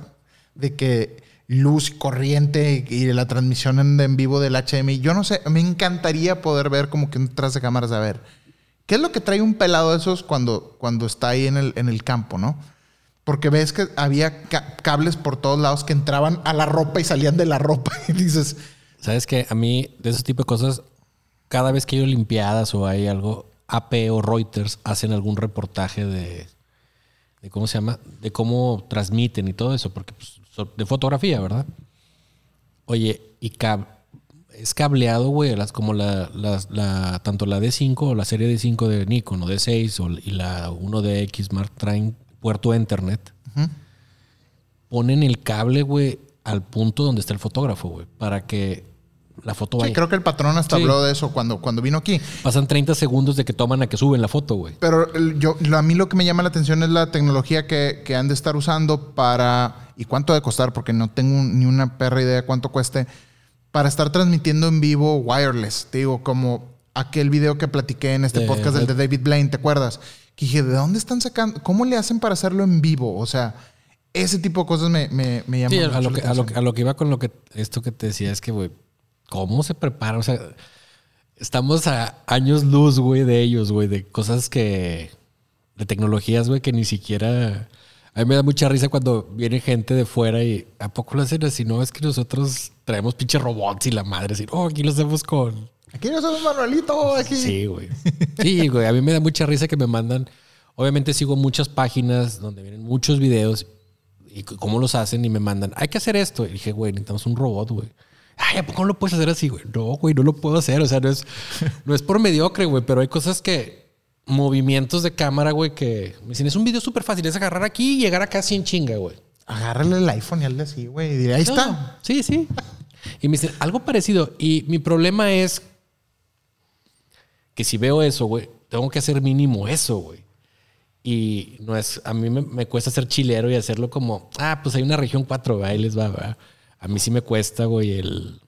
A: de que luz y corriente y la transmisión en, en vivo del HDMI. Yo no sé, me encantaría poder ver como que un tras de cámaras a ver. ¿Qué es lo que trae un pelado de esos cuando, cuando está ahí en el, en el campo, no? Porque ves que había ca- cables por todos lados que entraban a la ropa y salían de la ropa. Y dices,
B: ¿Sabes qué? A mí, de ese tipo de cosas, cada vez que hay Olimpiadas o hay algo, AP o Reuters hacen algún reportaje de, de cómo se llama, de cómo transmiten y todo eso, porque pues, de fotografía, ¿verdad? Oye, y cab- es cableado, güey, las, como la, la- tanto la D5 o la serie D5 de Nikon o D6 o, y la 1DX Mark traen puerto Ethernet. Ponen el cable, güey, al punto donde está el fotógrafo, güey, para que la foto
A: sí,
B: vaya.
A: creo que el patrón hasta
B: Sí.
A: habló de eso cuando, cuando vino aquí.
B: Pasan 30 segundos de que toman a que suben la foto, güey.
A: Pero yo, a mí lo que me llama la atención es la tecnología que, que han de estar usando para. ¿Y cuánto de costar? Porque no tengo ni una perra idea de cuánto cueste. Para estar transmitiendo en vivo wireless. Te digo, como aquel video que platiqué en este
B: De-
A: podcast del de David Blaine, ¿te acuerdas? Que dije, ¿de dónde están sacando? ¿Cómo le hacen para hacerlo en vivo? O sea, ese tipo de cosas me, me, me llaman
B: Sí,
A: mucho
B: a lo
A: la
B: que, a, lo, a lo que iba con lo que esto que te decía es que, güey, ¿cómo se prepara? O sea, estamos a años luz, güey, de ellos, güey, de cosas que. de tecnologías, güey, que ni siquiera. A mí me da mucha risa cuando viene gente de fuera y ¿a poco lo hacen así? No, es que nosotros traemos pinches robots y la madre, así, oh, aquí lo hacemos con.
A: Aquí no somos Manuelito, aquí.
B: Sí, güey. Sí, güey. A mí me da mucha risa que me mandan. Obviamente sigo muchas páginas donde vienen muchos videos y cómo los hacen y me mandan, hay que hacer esto. Y dije, güey, necesitamos un robot, güey. Ay, ¿a poco no lo puedes hacer así, güey? No, güey, no lo puedo hacer. O sea, no es, no es por mediocre, güey, pero hay cosas que. Movimientos de cámara, güey, que me dicen, es un video súper fácil, es agarrar aquí y llegar acá sin chinga, güey.
A: Agárrale el iPhone y hazle así, güey. Y diré, ahí está.
B: Sí, sí. Y me dicen algo parecido. Y mi problema es que si veo eso, güey, tengo que hacer mínimo eso, güey. Y no es, a mí me, me cuesta ser chilero y hacerlo como, ah, pues hay una región 4, güey, ahí les va, ¿verdad? A mí sí me cuesta, güey, el...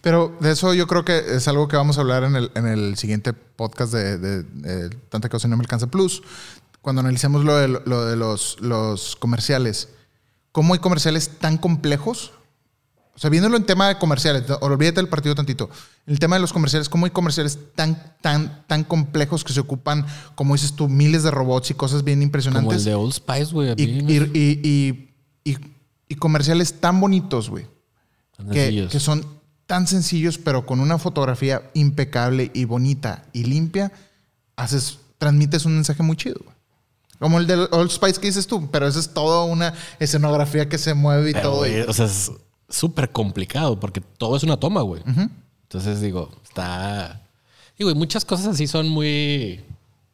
A: Pero de eso yo creo que es algo que vamos a hablar en el, en el siguiente podcast de, de- de Tanta Cosa No Me Alcanza Plus. Cuando analicemos lo de, lo de los, los comerciales. ¿Cómo hay comerciales tan complejos? O sea, viéndolo en tema de comerciales, olvídate del partido tantito. El tema de los comerciales, ¿cómo hay comerciales tan, tan, tan complejos que se ocupan, como dices tú, miles de robots y cosas bien
B: Como
A: impresionantes?
B: el de Old Spice, güey.
A: y, y- y- y- comerciales tan bonitos, güey que, que son tan sencillos, pero con una fotografía impecable y bonita y limpia, haces, transmites un mensaje muy chido. Como el de Old Spice que dices tú, pero eso es toda una escenografía que se mueve y
B: Pero,
A: todo.
B: güey, o sea, es súper complicado porque todo es una toma, güey. Entonces digo, está... Digo, y muchas cosas así son muy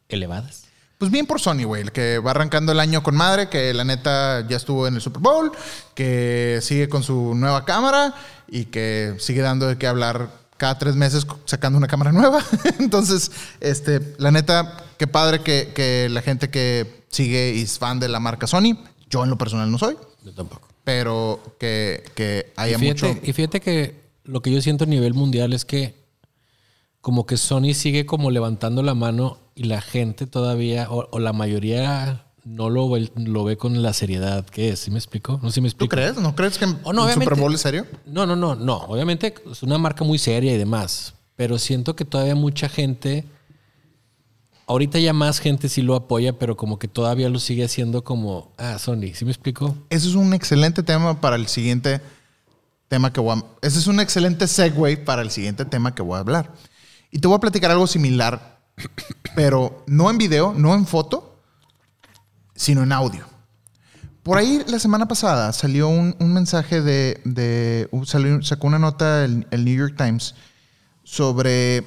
B: elevadas.
A: Pues bien por Sony, güey, el que va arrancando el año con madre, que la neta ya estuvo en el Super Bowl, que sigue con su nueva cámara y que sigue dando de qué hablar cada tres meses sacando una cámara nueva. Entonces, este, la neta, qué padre que, que la gente que sigue y es fan de la marca Sony, yo en lo personal no soy,
B: Yo tampoco.
A: pero que, que haya
B: y, fíjate,
A: mucho...
B: y fíjate que lo que yo siento a nivel mundial es que como que Sony sigue como levantando la mano y la gente todavía, o, o la mayoría no lo ve, lo ve con la seriedad que es. ¿Sí me explico? No sé si me
A: ¿Tú
B: explico.
A: crees? ¿No crees que
B: Oh, no,
A: el Super. Bowl es serio?
B: No, no, no, no. Obviamente es una marca muy seria y demás. Pero siento que todavía mucha gente. Ahorita ya más gente sí lo apoya, pero como que todavía lo sigue haciendo como. Ah, Sony, ¿sí me explico?
A: Eso es un excelente tema para el siguiente tema que voy a... Ese es un excelente segue para el siguiente tema que voy a hablar. Y te voy a platicar algo similar, pero no en video, no en foto, sino en audio. Por ahí la semana pasada salió un, un mensaje de... de salió- sacó una nota el, el New York Times sobre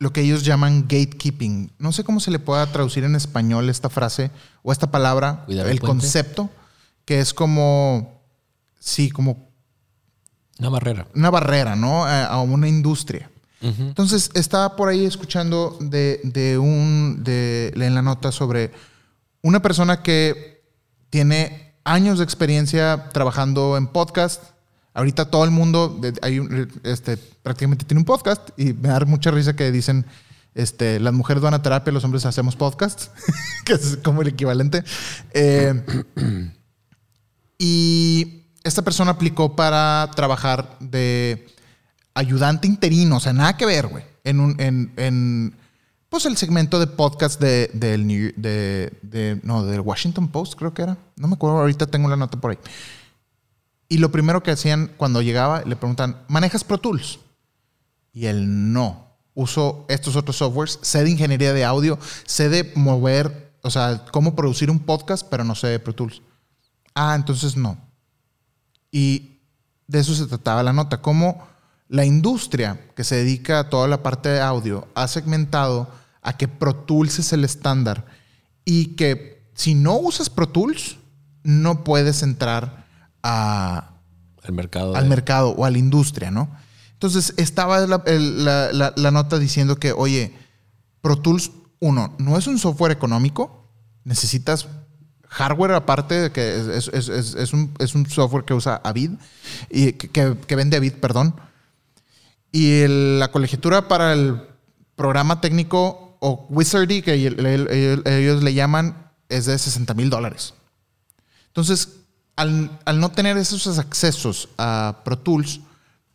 A: lo que ellos llaman gatekeeping. No sé cómo se le pueda traducir en español esta frase o esta palabra,
B: Cuidar el
A: concepto, que es como, sí, como
B: Una barrera.
A: una barrera, ¿no? A, a una industria. Entonces, estaba por ahí escuchando de, un, de, en la nota sobre una persona que tiene años de experiencia trabajando en podcast. Ahorita todo el mundo, hay este, prácticamente tiene un podcast y me da mucha risa que dicen, este, las mujeres van a terapia, los hombres hacemos podcasts, que es como el equivalente. Eh, y esta persona aplicó para trabajar de ayudante interino, o sea, nada que ver, güey. En, un, en, en, pues el segmento de podcast de, del New- de, de, no, del Washington Post, creo que era. No me acuerdo, ahorita tengo la nota por ahí. Y lo primero que hacían cuando llegaba, le preguntan, ¿manejas Pro Tools? Y él no. Uso estos otros softwares, sé de ingeniería de audio, sé de mover, o sea, cómo producir un podcast, pero no sé de Pro Tools. Ah, entonces no. Y de eso se trataba la nota, cómo la industria que se dedica a toda la parte de audio ha segmentado a que Pro Tools es el estándar y que si no usas Pro Tools, no puedes entrar a,
B: El mercado.
A: al
B: de-
A: mercado o a la industria, ¿no? Entonces estaba la, el- la- la- la nota diciendo que, oye, Pro Tools, uno, no es un software económico, necesitas hardware aparte, de que es, es- es- es- es un, es un software que usa Avid, y que, que- que vende Avid, perdón. Y la colegiatura para el programa técnico o Wizardy, que el- el- el- ellos le llaman, es de 60 mil dólares. Entonces, al, al no tener esos accesos a Pro Tools,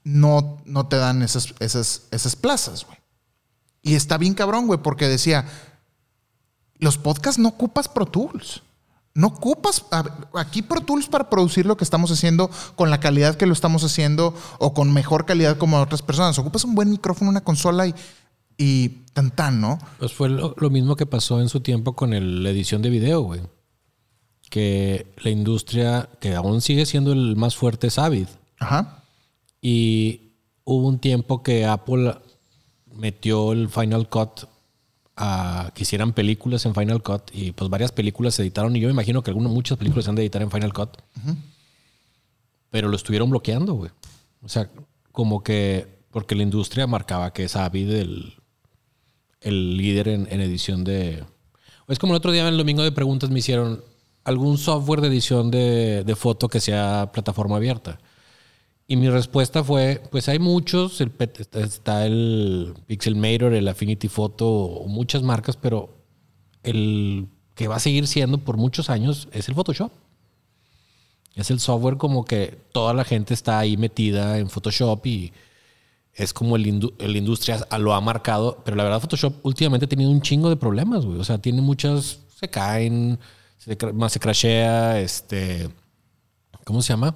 A: no, no te dan esas, esas, esas plazas, güey. Y está bien cabrón, güey, porque decía, los podcasts no ocupas Pro Tools. No ocupas aquí Pro Tools para producir lo que estamos haciendo con la calidad que lo estamos haciendo o con mejor calidad como otras personas. Ocupas un buen micrófono, una consola y, y tan tan, ¿no?
B: Pues fue lo, lo mismo que pasó en su tiempo con el- la edición de video, güey. Que la industria, que aún sigue siendo el más fuerte, es Avid.
A: Ajá.
B: Y hubo un tiempo que Apple metió el Final Cut a que hicieran películas en Final Cut y pues varias películas se editaron y yo me imagino que algunas, muchas películas se han de editar en Final Cut. Pero lo estuvieron bloqueando, güey. O sea, como que porque la industria marcaba que es Avid el, el líder en, en edición de... Es como el otro día el domingo de preguntas me hicieron algún software de edición de, de foto que sea plataforma abierta. Y mi respuesta fue, pues hay muchos, el, está- el Pixelmator, el Affinity Photo, muchas marcas, pero el que va a seguir siendo por muchos años es el Photoshop. Es el software como que toda la gente está ahí metida en Photoshop y es como el, el industria lo ha marcado, pero la verdad Photoshop últimamente ha tenido un chingo de problemas, güey. O sea, tiene muchas, se caen, se, más se crashea, este, ¿cómo se llama?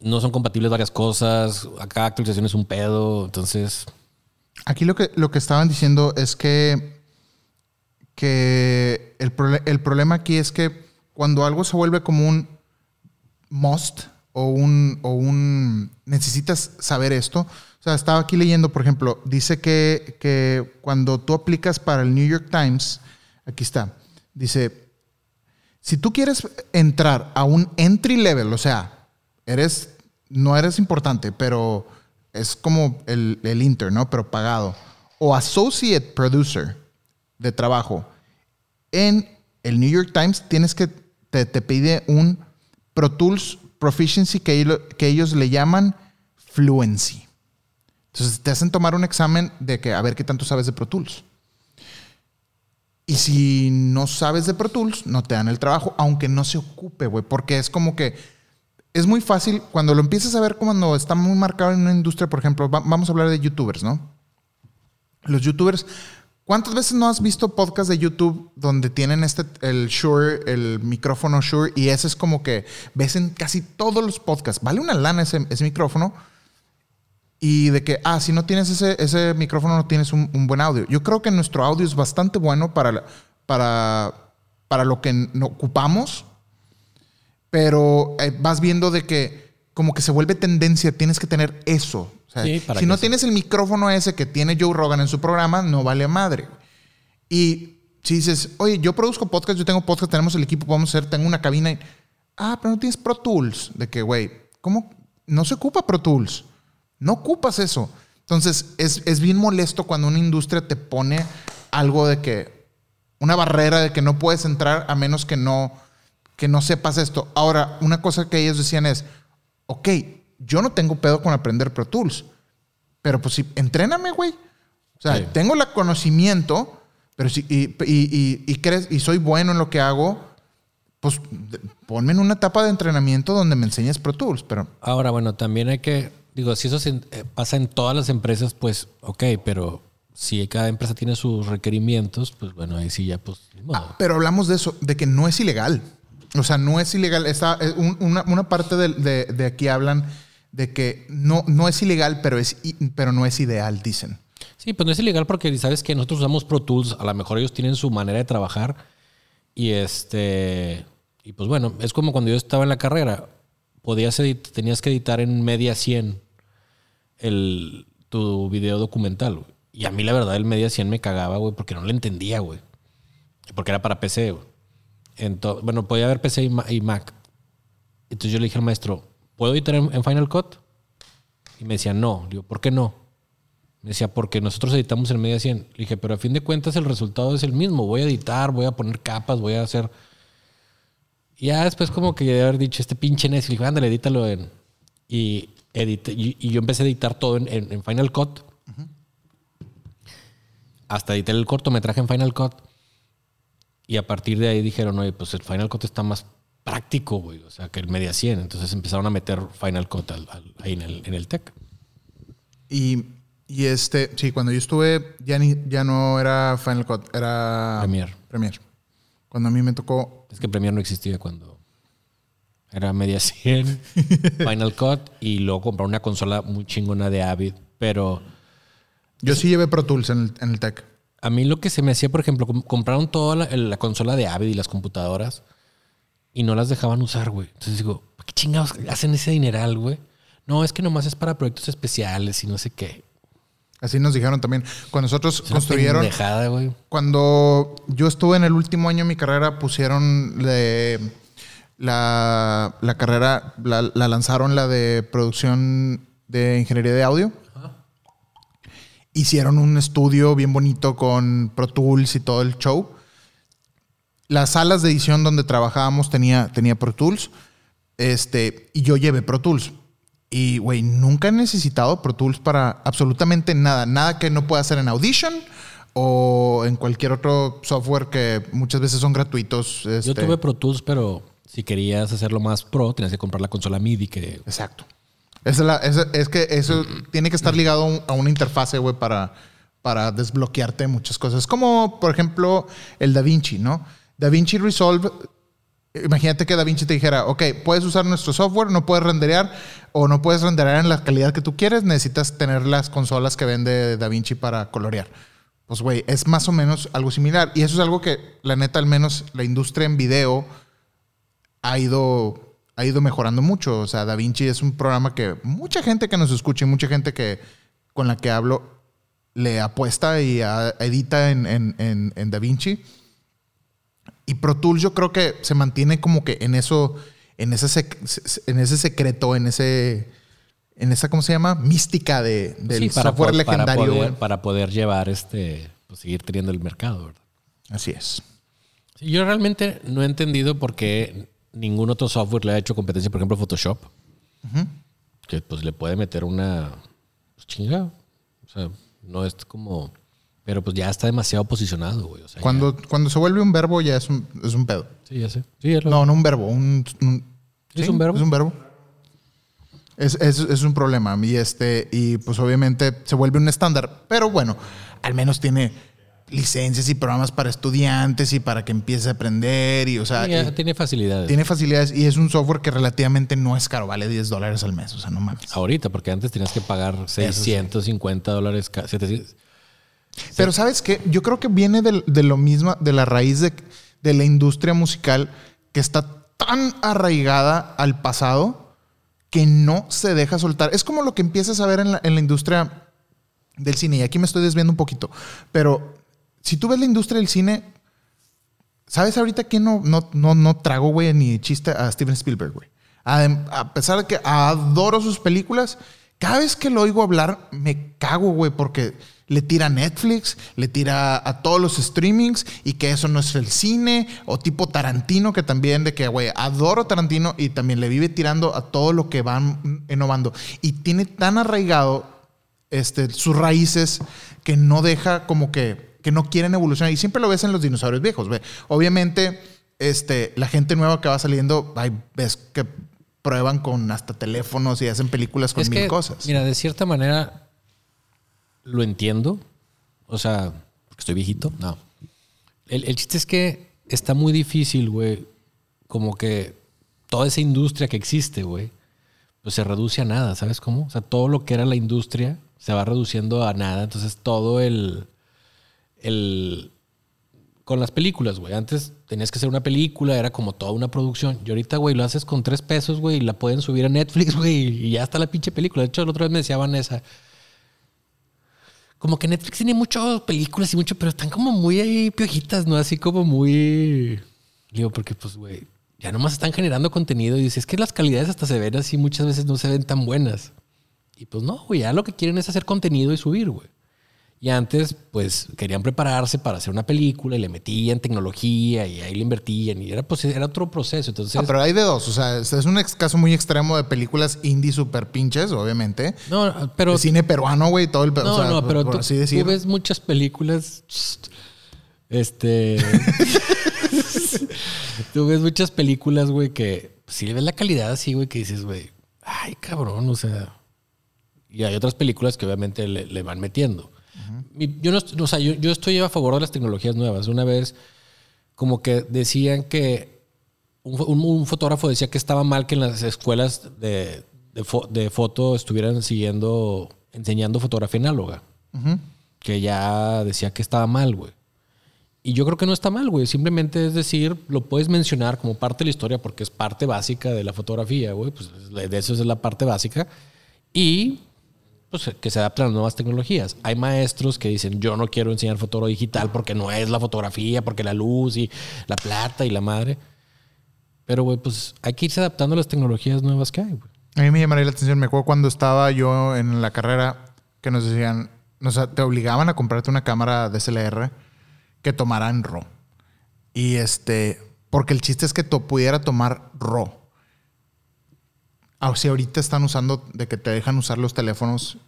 B: No son compatibles varias cosas, acá actualización es un pedo, entonces,
A: Aquí lo que, lo que estaban diciendo es que, que el, el problema aquí es que cuando algo se vuelve como un must o un, o un necesitas saber esto. O sea, estaba aquí leyendo, por ejemplo, dice que, que cuando tú aplicas para el New York Times, Aquí está. Dice, si tú quieres entrar a un entry level, o sea, eres, no eres importante, pero es como el, el inter, ¿no? Pero pagado. O associate producer de trabajo en el New York Times, tienes que, te, te pide un Pro Tools Proficiency que, que ellos le llaman Fluency. Entonces te hacen tomar un examen de que a ver qué tanto sabes de Pro Tools. Y si no sabes de Pro Tools, no te dan el trabajo, aunque no se ocupe, güey, porque es como que es muy fácil cuando lo empiezas a ver cuando está muy marcado en una industria, por ejemplo, va- vamos a hablar de youtubers, ¿no? Los youtubers, ¿cuántas veces no has visto podcast de YouTube donde tienen este, el Shure, el micrófono Shure, y ese es como que ves en casi todos los podcasts, vale una lana ese, ese micrófono, y de que, ah, si no tienes ese, ese micrófono, no tienes un, un buen audio. Yo creo que nuestro audio es bastante bueno para, para, para lo que ocupamos, pero eh, vas viendo de que como que se vuelve tendencia, tienes que tener eso. O sea,
B: Sí, para
A: si no tienes el micrófono ese que tiene Joe Rogan en su programa, no vale a madre. Y si dices, oye, yo produzco podcast, yo tengo podcast, tenemos el equipo, podemos hacer, tengo una cabina. y- ah, pero no tienes Pro Tools. De que, güey, ¿cómo? No se ocupa Pro Tools. No ocupas eso. Entonces, es, es bien molesto cuando una industria te pone algo de que, una barrera de que no puedes entrar a menos que no, que no sepas esto. Ahora, una cosa que ellos decían es, ok, yo no tengo pedo con aprender Pro Tools, pero pues sí, entréname, güey. O sea,
B: Sí.
A: tengo el conocimiento, pero si, y, y- y- y crees, y soy bueno en lo que hago, pues ponme en una etapa de entrenamiento donde me enseñes Pro Tools, pero
B: Ahora, bueno, también hay que, digo, si eso se- eh, pasa en todas las empresas, pues, ok, pero si cada empresa tiene sus requerimientos, pues bueno, ahí sí ya, pues.
A: Ah, pero hablamos de eso, de que no es ilegal. O sea, no es ilegal. Un- una, una parte de, de- aquí hablan de que no, no es ilegal, pero, es, pero no es ideal, dicen.
B: Sí, pues no es ilegal porque sabes que nosotros usamos Pro Tools, a lo mejor ellos tienen su manera de trabajar y este y pues bueno, es como cuando yo estaba en la carrera, podías tenías que editar en media 100 el tu video documental. Y a mí la verdad el media 100 me cagaba, güey, porque no le entendía, güey. Porque era para PC, güey. Entonces, bueno, podía haber PC y Ma- y Mac. Entonces yo le dije al maestro, ¿puedo editar en, en Final Cut? Y me decía, no. Le digo, ¿por qué no? Me decía, porque nosotros editamos en media 100. Le dije, pero a fin de cuentas el resultado es el mismo. Voy a editar, voy a poner capas, voy a hacer... Y ya después como que de haber dicho este pinche necio, le dije, ándale, edítalo en... Y, edité, y, y yo empecé a editar todo en, en- en Final Cut. Hasta edité el cortometraje en Final Cut. Y a partir de ahí dijeron, oye, pues el Final Cut está más práctico, güey. O sea, que el media 100. Entonces empezaron a meter Final Cut al- al- ahí en el, en el tech.
A: Y, y este, sí, cuando yo estuve, ya, ni, ya no era Final Cut, era
B: Premiere.
A: Premiere. Cuando a mí me tocó,
B: Es que Premiere no existía cuando era media 100, Final Cut y luego comprar una consola muy chingona de Avid. Pero
A: yo sí llevé Pro Tools en el, en el tech.
B: A mí lo que se me hacía, por ejemplo, com- compraron toda la, la consola de Avid y las computadoras y no las dejaban usar, güey. Entonces digo, ¿por qué chingados hacen ese dineral, güey? No, es que nomás es para proyectos especiales y no sé qué.
A: Así nos dijeron también. Cuando nosotros
B: Es
A: construyeron,
B: güey.
A: Cuando yo estuve en el último año de mi carrera, pusieron de- la, la carrera, la, la lanzaron la de producción de ingeniería de audio. Hicieron un estudio bien bonito con Pro Tools y todo el show. Las salas de edición donde trabajábamos tenía, tenía Pro Tools. Este, y yo llevé Pro Tools. Y, güey, nunca he necesitado Pro Tools para absolutamente nada. Nada que no pueda hacer en Audition o en cualquier otro software que muchas veces son gratuitos.
B: Yo
A: este,
B: tuve Pro Tools, pero si querías hacerlo más pro, tenías que comprar la consola MIDI que
A: Exacto. Es, la- esa- es que eso tiene que estar ligado a un- a una interfase, güey, para, para desbloquearte muchas cosas. Como, por ejemplo, el DaVinci, ¿no? DaVinci Resolve. Imagínate que DaVinci te dijera, ok, puedes usar nuestro software, no puedes renderear o no puedes renderear en la calidad que tú quieres, necesitas tener las consolas que vende DaVinci para colorear. Pues, güey, es más o menos algo similar. Y eso es algo que, la neta, al menos la industria en video ha ido, ha ido mejorando mucho. O sea, DaVinci es un programa que mucha gente que nos escucha y mucha gente que, con la que hablo le apuesta y a- edita en, en, en, en DaVinci. Y Pro Tools yo creo que se mantiene como que en eso, en ese, sec- en ese secreto, en ese, en esa, ¿cómo se llama? Mística de, del
B: Sí, para,
A: software
B: po- para
A: legendario.
B: poder, para poder llevar este, pues, seguir teniendo el mercado, ¿verdad?
A: Así es.
B: Sí, yo realmente no he entendido por qué ningún otro software le ha hecho competencia, por ejemplo, Photoshop. Que pues le puede meter una pues, chinga. O sea, no es como. Pero pues ya está demasiado posicionado, güey. O sea,
A: Cuando, cuando se vuelve un verbo ya es un, es un pedo.
B: sí, ya sé. Sí, lo-
A: No, no un verbo, un... un-
B: ¿Es un verbo?
A: Es un verbo. Es, es- es un problema. Y, este, y pues obviamente se vuelve un estándar. Pero bueno, al menos tiene licencias y programas para estudiantes y para que empiece a aprender. Y, o sea, y
B: tiene facilidades.
A: tiene facilidades y es un software que relativamente no es caro. Vale 10 dólares al mes. O sea, no mames.
B: Ahorita, porque antes tenías que pagar 650 dólares, ca- 700.
A: Pero ¿sabes qué? Yo creo que viene del- de, lo mismo, de la raíz de, de la industria musical que está tan arraigada al pasado que no se deja soltar. Es como lo que empiezas a ver en la, en la industria del cine. Y aquí me estoy desviando un poquito. Pero si tú ves la industria del cine, ¿sabes ahorita quién no, no, no, no trago, güey, ni chiste a Steven Spielberg, güey? A pesar de que adoro sus películas, cada vez que lo oigo hablar me cago, güey, porque le tira Netflix, le tira a todos los streamings y que eso no es el cine, o tipo Tarantino, que también de que, güey, adoro Tarantino y también le vive tirando a todo lo que van innovando. Y tiene tan arraigado este, sus raíces que no deja como que, que no quieren evolucionar. Y siempre lo ves en los dinosaurios viejos. Ve. Obviamente, este, la gente nueva que va saliendo, hay, ves que prueban con hasta teléfonos y hacen películas con
B: Es
A: mil
B: que,
A: cosas.
B: mira, de cierta manera lo entiendo. O sea, porque estoy viejito. No. El, el chiste es que está muy difícil, güey. Como que toda esa industria que existe, güey, pues se reduce a nada, ¿sabes cómo? O sea, todo lo que era la industria se va reduciendo a nada. Entonces, todo el. El con las películas, güey. Antes tenías que hacer una película, era como toda una producción. Y ahorita, güey, lo haces con tres pesos, güey, y la pueden subir a Netflix, güey, y ya está la pinche película. De hecho, la otra vez me decía Vanessa, como que Netflix tiene muchas películas y mucho, pero están como muy ahí piojitas, ¿no? Así como muy... Digo, porque pues, güey, ya nomás están generando contenido y dices, es que las calidades hasta se ven así, muchas veces no se ven tan buenas. Y pues no, güey, ya lo que quieren es hacer contenido y subir, güey. Y antes, pues, querían prepararse para hacer una película y le metían tecnología y ahí le invertían y era, pues, era otro proceso. Entonces,
A: Ah, pero hay de dos. O sea, es un caso muy extremo de películas indie super pinches, obviamente.
B: no, pero...
A: De cine peruano, güey, todo el
B: No,
A: o sea,
B: no, pero
A: por
B: tú,
A: así decir.
B: tú ves muchas películas. Este. tú ves muchas películas, güey, que si ves la calidad así, güey, que dices, güey, ay, cabrón, o sea. Y hay otras películas que obviamente le, le van metiendo. Yo no, o sea, yo, yo estoy a favor de las tecnologías nuevas. Una vez, como que decían que un, un- un fotógrafo decía que estaba mal que en las escuelas de, de, fo- de foto estuvieran siguiendo, enseñando fotografía análoga. Que ya decía que estaba mal, güey. Y yo creo que no está mal, güey. Simplemente es decir, lo puedes mencionar como parte de la historia porque es parte básica de la fotografía, güey. Pues de eso es la parte básica. Y pues que se adapten a las nuevas tecnologías. Hay maestros que dicen, yo no quiero enseñar fotoro digital porque no es la fotografía, porque la luz y la plata y la madre. Pero, güey, pues hay que irse adaptando a las tecnologías nuevas que hay.
A: A mí me llamaría la atención. Me acuerdo cuando estaba yo en la carrera que nos decían, nos, te obligaban a comprarte una cámara DSLR que tomara en RAW. Y este, porque el chiste es que to- pudiera tomar RAW. Ah, o sea, ahorita están usando de que te dejan usar los teléfonos,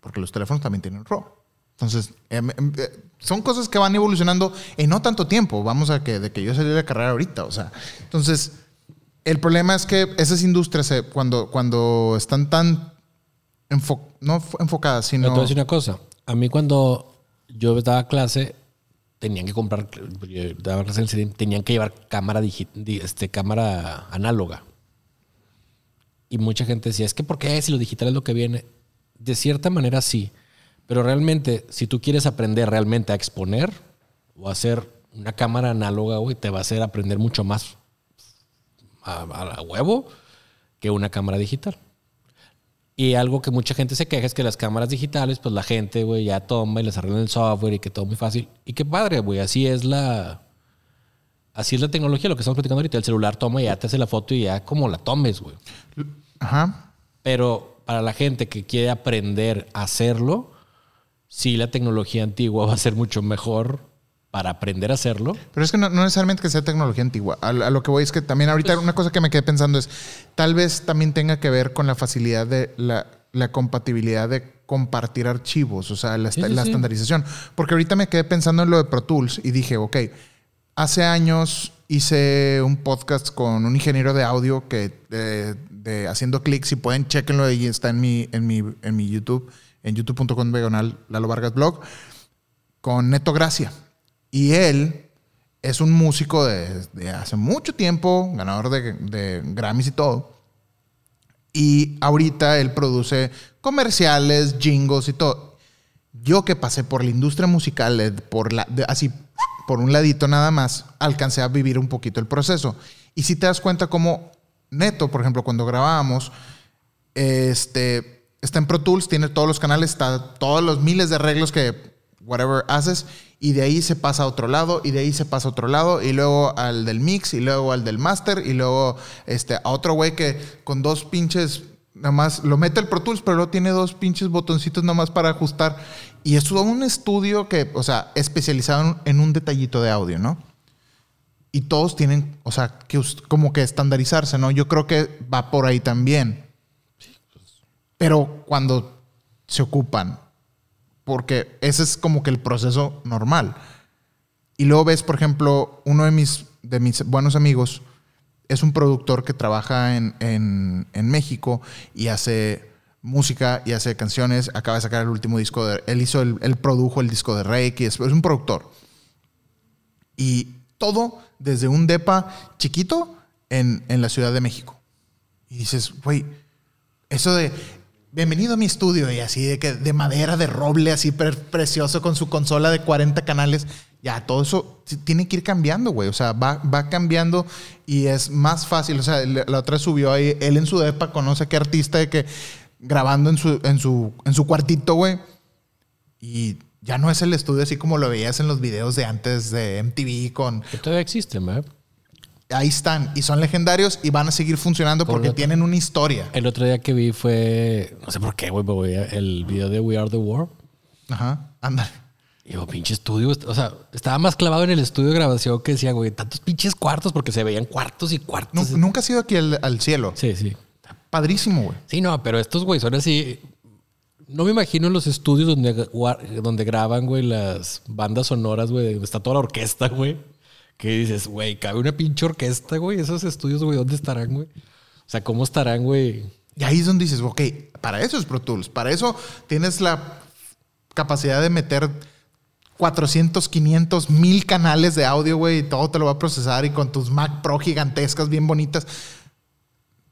A: porque los teléfonos también tienen RAW. Entonces, em, em, eh, son cosas que van evolucionando en no tanto tiempo. Vamos a que de que yo salí de carrera ahorita, o sea. Entonces, el problema es que esas industrias, se- cuando, cuando están tan enfo- no fo- enfocadas,
B: Pero
A: sino.
B: te voy a decir una cosa. A mí cuando yo daba clase, tenían que comprar, yo daba clase en tenían que llevar cámara, digi- di- este, cámara análoga. Y mucha gente decía, es que ¿por qué si lo digital es lo que viene? De cierta manera sí. Pero realmente, si tú quieres aprender realmente a exponer o hacer una cámara análoga, güey, te va a hacer aprender mucho más a, a- huevo que una cámara digital. Y algo que mucha gente se queja es que las cámaras digitales, pues la gente, güey, ya toma y les arreglan el software y que todo muy fácil. Y qué padre, güey, así es la... así es la tecnología, lo que estamos platicando ahorita. El celular toma y ya te hace la foto y ya como la tomes, güey.
A: Ajá.
B: Pero para la gente que quiere aprender a hacerlo, sí la tecnología antigua va a ser mucho mejor para aprender a hacerlo.
A: Pero es que no, no necesariamente que sea tecnología antigua. A, a lo que voy es que también ahorita
B: Pues
A: una cosa que me quedé pensando es, tal vez también tenga que ver con la facilidad de la, la compatibilidad de compartir archivos, o sea, la,
B: Sí, sí,
A: la
B: sí.
A: estandarización. Porque ahorita me quedé pensando en lo de Pro Tools y dije, ok, hace años hice un podcast con un ingeniero de audio que de, de haciendo clics, si pueden, chequenlo ahí, está en mi, en mi, en mi YouTube, en youtube.com diagonal Lalo Vargas Blog, con Neto Gracia. Y él es un músico de, hace mucho tiempo, ganador de, Grammys y todo. Y ahorita él produce comerciales, jingles y todo. Yo que pasé por la industria musical, eh, por la, así por un ladito nada más, alcancé a vivir un poquito el proceso. Y si te das cuenta como Neto, por ejemplo, cuando grabábamos, este, está en Pro Tools, tiene todos los canales, está todos los miles de arreglos que whatever haces y de ahí se pasa a otro lado y de ahí se pasa a otro lado y luego al del mix y luego al del master y luego este a otro güey que con dos pinches nada más lo mete el Pro Tools pero luego tiene dos pinches botoncitos nada más para ajustar y es un estudio que o sea especializado en, un detallito de audio, ¿no? Y todos tienen, o sea, que como que estandarizarse, ¿no? Yo creo que va por ahí también. Pero cuando se ocupan, porque ese es como que el proceso normal. Y luego ves, por ejemplo, uno de mis, de mis buenos amigos es un productor que trabaja en, en- en México y hace música y hace canciones. Acaba de sacar el último disco de... Él hizo el, produjo el disco de Reiki. Es, es un productor. Y todo desde un depa chiquito en, en la Ciudad de México. Y dices, güey, eso de bienvenido a mi estudio y así de que de madera, de roble, así pre- precioso con su consola de 40 canales, ya todo eso tiene que ir cambiando, güey. O sea, va, va cambiando y es más fácil. O sea, la otra subió ahí, él en su depa conoce a qué artista de que grabando en su, en su, en su cuartito, güey. Y ya no es el estudio así como lo veías en los videos de antes de MTV con
B: Que todavía existen, ¿verdad?
A: ahí están y son legendarios y van a seguir funcionando porque
B: Correcto.
A: tienen una historia.
B: El otro día que vi fue, no sé por qué, güey, el video de We Are the World.
A: Ajá, ándale.
B: Y yo, pinche estudio. O sea, estaba más clavado en el estudio de grabación que decía, güey, tantos pinches cuartos porque se veían cuartos y cuartos.
A: Nu- Nunca has ido aquí al, al cielo.
B: Sí, sí.
A: Padrísimo, güey.
B: Sí, no, pero estos, güey, son así. No me imagino los estudios donde, donde graban, güey, las bandas sonoras, güey, donde está toda la orquesta, güey. Que dices, güey, cabe una pinche orquesta, güey. Esos estudios, güey, ¿dónde estarán, güey? O sea, ¿cómo estarán, güey?
A: Y ahí es donde dices, ok, para eso es Pro Tools. Para eso tienes la capacidad de meter 400, 500, mil canales de audio, güey, y todo te lo va a procesar y con tus Mac Pro gigantescas, bien bonitas.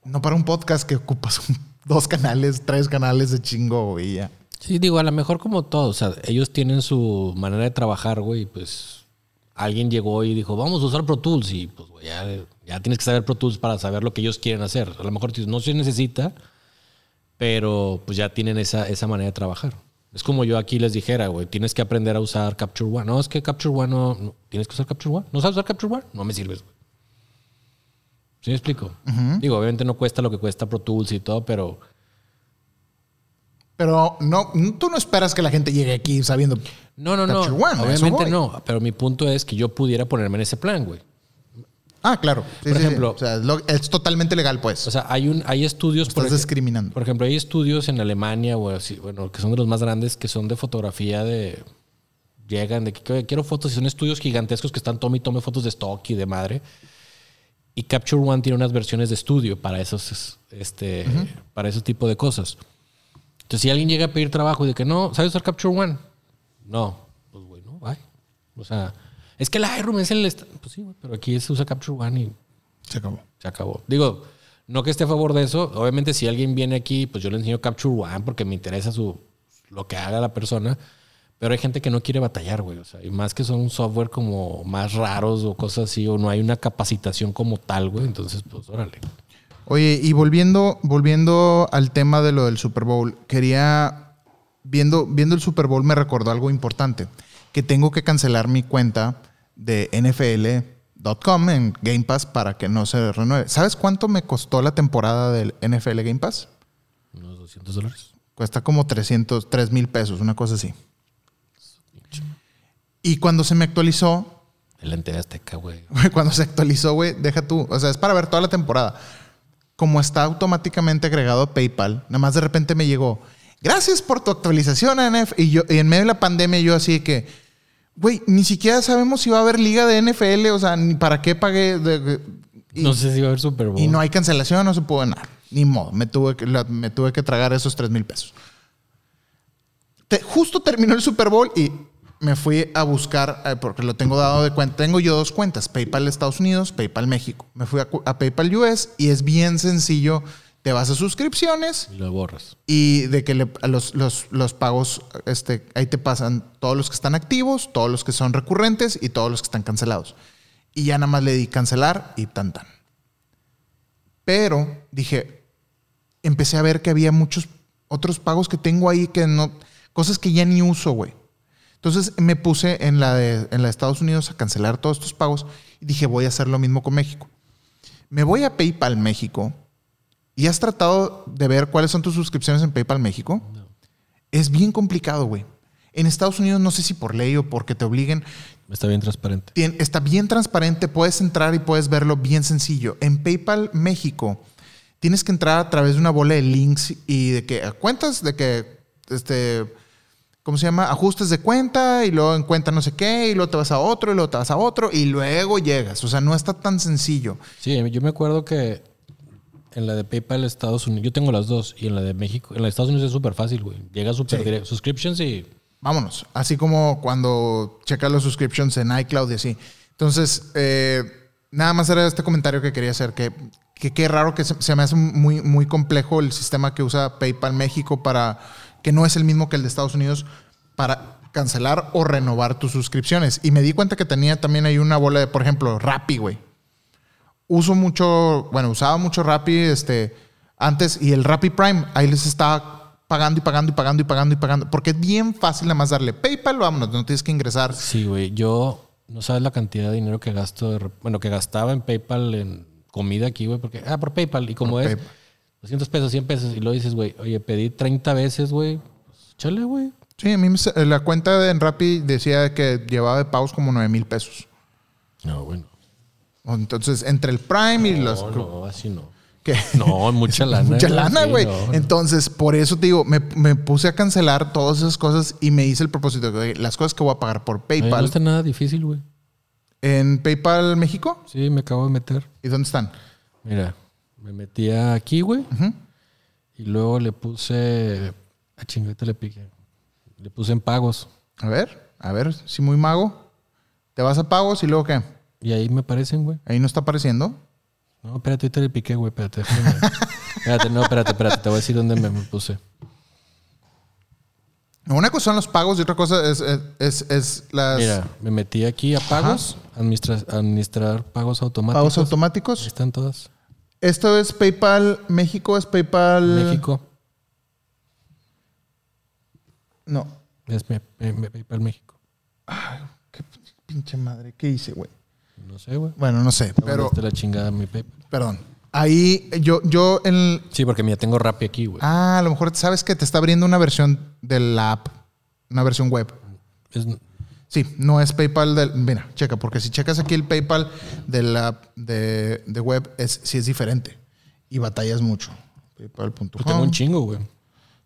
A: No para un podcast que ocupas dos canales, tres canales de chingo, güey, ya.
B: Sí, digo, a lo mejor como todo. O sea, ellos tienen su manera de trabajar, güey. Pues alguien llegó y dijo, vamos a usar Pro Tools. Y pues, güey, ya, ya tienes que saber Pro Tools para saber lo que ellos quieren hacer. A lo mejor no se necesita, pero pues ya tienen esa, esa manera de trabajar. Es como yo aquí les dijera, güey, tienes que aprender a usar Capture One. No, es que Capture One no, no- ¿Tienes que usar Capture One? ¿No sabes usar Capture One? No me sirves, güey. ¿Sí me explico? Digo, obviamente no cuesta lo que cuesta Pro Tools y todo, pero...
A: Pero no, tú no esperas que la gente llegue aquí sabiendo.
B: No, no, no.
A: Capture One, a eso
B: Obviamente no. Pero mi punto es que yo pudiera ponerme en ese plan, güey.
A: Ah, claro. Sí,
B: Por
A: sí, sí.
B: ejemplo-
A: o sea, es, lo- es totalmente legal, pues.
B: O sea, hay un, hay estudios
A: Estás
B: ej-
A: discriminando.
B: Por ejemplo, hay estudios en Alemania o así, bueno, que son de los más grandes, que son de fotografía de. Llegan de que "Oye, quiero fotos y son estudios gigantescos que están tome y tome fotos de stock y de madre. Y Capture One tiene unas versiones de estudio para esos, este, para ese tipo de cosas. Entonces, si alguien llega a pedir trabajo y de que no, ¿sabes usar Capture One? No, pues güey, no, bye. O sea, es que Lightroom es el. Pues sí, güey, pero aquí se usa Capture One y
A: Se acabó.
B: se acabó. Digo, no que esté a favor de eso. Obviamente, si alguien viene aquí, pues yo le enseño Capture One porque me interesa su, lo que haga la persona. Pero hay gente que no quiere batallar, güey. O sea, y más que son un software como más raros o cosas así, o no hay una capacitación como tal, güey. Entonces, pues órale.
A: Oye, y volviendo, volviendo al tema de lo del Super Bowl, quería, viendo, viendo el Super Bowl me recordó algo importante, que tengo que cancelar mi cuenta de NFL .com en Game Pass para que no se renueve. ¿Sabes cuánto me costó la temporada del NFL Game Pass?
B: Unos 200 dólares.
A: Cuesta como 300, 3 mil pesos, una cosa así. Y cuando se me actualizó,
B: El ente de Azteca, güey.
A: Cuando se actualizó, güey, deja tú. O sea, es para ver toda la temporada. Como está automáticamente agregado a PayPal, nada más de repente me llegó. Gracias por tu actualización, NF. Y yo, y en medio de la pandemia, yo así que, güey, ni siquiera sabemos si va a haber liga de NFL. O sea, ni para qué pagué. de- de- y,
B: no sé si va a haber Super Bowl.
A: y no hay cancelación, no se pudo nada. Ni modo. Me tuve que, la- me tuve que tragar esos 3 mil pesos. Te- justo terminó el Super Bowl y me fui a buscar, eh, porque lo tengo dado de cuenta. Tengo yo dos cuentas: PayPal Estados Unidos, PayPal México. Me fui a, a PayPal US y es bien sencillo. Te vas a suscripciones
B: Y lo borras.
A: y de que le- a los, los- los pagos, este, ahí te pasan todos los que están activos, todos los que son recurrentes y todos los que están cancelados. Y ya nada más le di cancelar y tan tan. Pero dije, empecé a ver que había muchos otros pagos que tengo ahí que no, cosas que ya ni uso, güey. Entonces me puse en la, de, en la de Estados Unidos a cancelar todos estos pagos y dije, voy a hacer lo mismo con México. Me voy a PayPal México y has tratado de ver cuáles son tus suscripciones en PayPal México. Es bien complicado, güey. En Estados Unidos, no sé si por ley o porque te obliguen,
B: Está bien transparente.
A: Tien- está bien transparente, puedes entrar y puedes verlo bien sencillo. En PayPal México tienes que entrar a través de una bola de links y de que cuentas de que este ¿cómo se llama? Ajustes de cuenta y luego en cuenta no sé qué y luego te vas a otro y luego te vas a otro y luego llegas. O sea, no está tan sencillo.
B: Sí, yo me acuerdo que en la de PayPal Estados Unidos, yo tengo las dos, y en la de México, en la de Estados Unidos es súper fácil, güey. Llega súper
A: Sí.
B: directo. Subscriptions y
A: Vámonos. Así como cuando checas los subscriptions en iCloud y así. Entonces, eh, nada más era este comentario que quería hacer, que que qué raro que se, se me hace muy, muy complejo el sistema que usa PayPal México para, que no es el mismo que el de Estados Unidos, para cancelar o renovar tus suscripciones. Y me di cuenta que tenía también ahí una bola de, por ejemplo, Rappi, güey. Uso mucho, bueno, usaba mucho Rappi este, antes y el Rappi Prime, ahí les estaba pagando y pagando y pagando y pagando y pagando. Porque es bien fácil nada más darle PayPal, vámonos, no tienes que ingresar.
B: Sí, güey. Yo no sabes la cantidad de dinero que gasto, de bueno, que gastaba en PayPal en comida aquí, güey, porque, ah, por PayPal. Y como
A: Por
B: es
A: PayPal.
B: 200 pesos, 100 pesos, y lo dices, güey, oye, pedí 30 veces, güey, pues chale, güey.
A: Sí, a mí la cuenta de en Rappi decía que llevaba de pagos como 9 mil pesos.
B: No, bueno.
A: Entonces, entre el Prime y los...
B: No, así no.
A: que-
B: No, mucha lana.
A: Mucha lana,
B: Sí,
A: güey.
B: no.
A: Entonces, por eso te digo, me, me puse a cancelar todas esas cosas y me hice el propósito de las cosas que voy a pagar por
B: Oye, No
A: PayPal.
B: está nada difícil, güey.
A: ¿En PayPal México?
B: Sí, me acabo de meter.
A: ¿Y dónde están?
B: Mira, me metía aquí, güey. Y luego le puse. A chingada le piqué. Le puse en pagos.
A: A ver, a ver, si muy mago. Te vas a pagos y luego qué?
B: Y ahí me aparecen, güey.
A: Ahí no está apareciendo.
B: No, espérate, ahorita le piqué, güey. Espérate, espérate, no, espérate, espérate. Te voy a decir dónde me, me puse.
A: Una cosa son los pagos y otra cosa es, es, es- es las
B: Mira, me metí aquí a pagos. Administra- administrar pagos automáticos.
A: pagos
B: Ahí
A: automáticos.
B: están todas.
A: Esto es PayPal México, es PayPal
B: México.
A: No.
B: Es PayPal México.
A: Qué pinche madre, ¿qué hice, güey?
B: No sé, güey.
A: Bueno, no sé, pero
B: la chingada mi PayPal.
A: perdón. Ahí yo yo en
B: Sí, porque mira, tengo Rappi aquí, güey.
A: Ah, a lo mejor sabes que te está abriendo una versión de la app, una versión web.
B: Es-
A: Sí, no es PayPal del. Mira, checa, porque si checas aquí el PayPal de la de, de web, es, sí es diferente. Y batallas mucho. PayPal.com.
B: pues tengo un chingo, güey.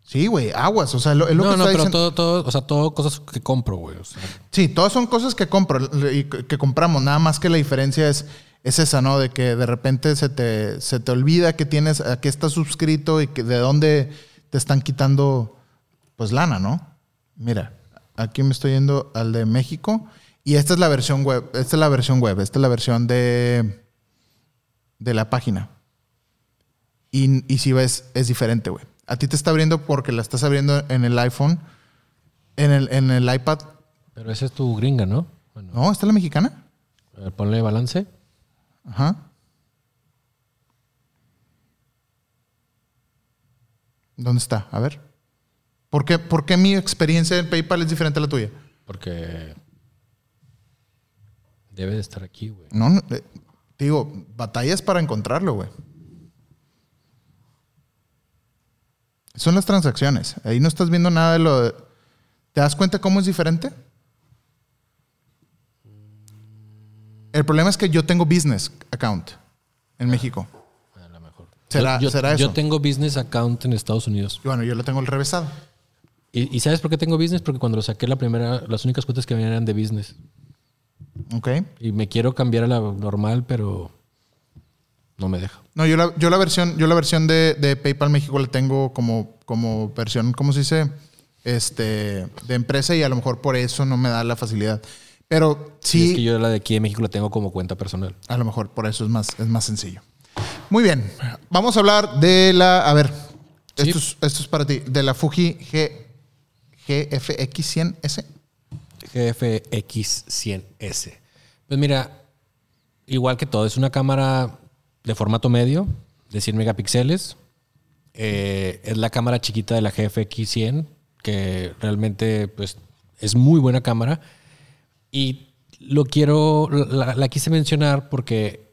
A: Sí, güey, aguas. O sea, lo, es lo
B: No,
A: que
B: no,
A: está
B: pero
A: diciendo.
B: todo, todo, o sea, todo cosas que compro, güey. O sea,
A: Sí, todas son cosas que compro y que compramos. Nada más que la diferencia es, es esa, ¿no? De que de repente se te, se te olvida que tienes, a qué estás suscrito y que de dónde te están quitando, pues, lana, ¿no? Mira, aquí me estoy yendo al de México y esta es la versión web. Esta es la versión web. Esta es la versión de, de la página. Y, y si ves, es diferente, güey. A ti te está abriendo porque la estás abriendo en el iPhone, en el, en el iPad
B: pero esa es tu gringa, ¿no? Bueno,
A: no, ¿está la mexicana?
B: a ver, ponle balance.
A: Ajá. ¿Dónde está? A ver. ¿Por qué, por qué mi experiencia en PayPal es diferente a la tuya?
B: Porque. Debe de estar aquí, güey.
A: No, no, eh, digo, batallas para encontrarlo, güey. Son las transacciones. Ahí no estás viendo nada de lo de... ¿Te das cuenta cómo es diferente? El problema es que yo tengo business account en México.
B: A lo mejor.
A: ¿Será-
B: yo, yo-
A: será
B: yo
A: eso?
B: tengo business account en Estados Unidos.
A: Bueno, yo lo tengo el revésado.
B: ¿Y, y sabes por qué tengo business? Porque cuando lo saqué la primera, las únicas cuentas que venían eran de business.
A: ¿Ok?
B: Y me quiero cambiar a la normal, pero no me deja.
A: No, yo la, yo la versión, yo la versión de, de PayPal México la tengo como, como versión, ¿cómo se dice? Este, de empresa y a lo mejor por eso no me da la facilidad. Pero
B: Sí. es que yo la de aquí de México la tengo como cuenta personal.
A: a lo mejor por eso es más, es más sencillo. Muy bien, vamos a hablar de la, a ver,
B: Sí.
A: esto, es, esto es para ti, de la Fuji G, GFX100S.
B: GFX100S. Pues mira, igual que todo, es una cámara de formato medio, de 100 megapíxeles. Eh, es la cámara chiquita de la GFX100, que realmente pues, es muy buena cámara. Y lo quiero, la, la quise mencionar porque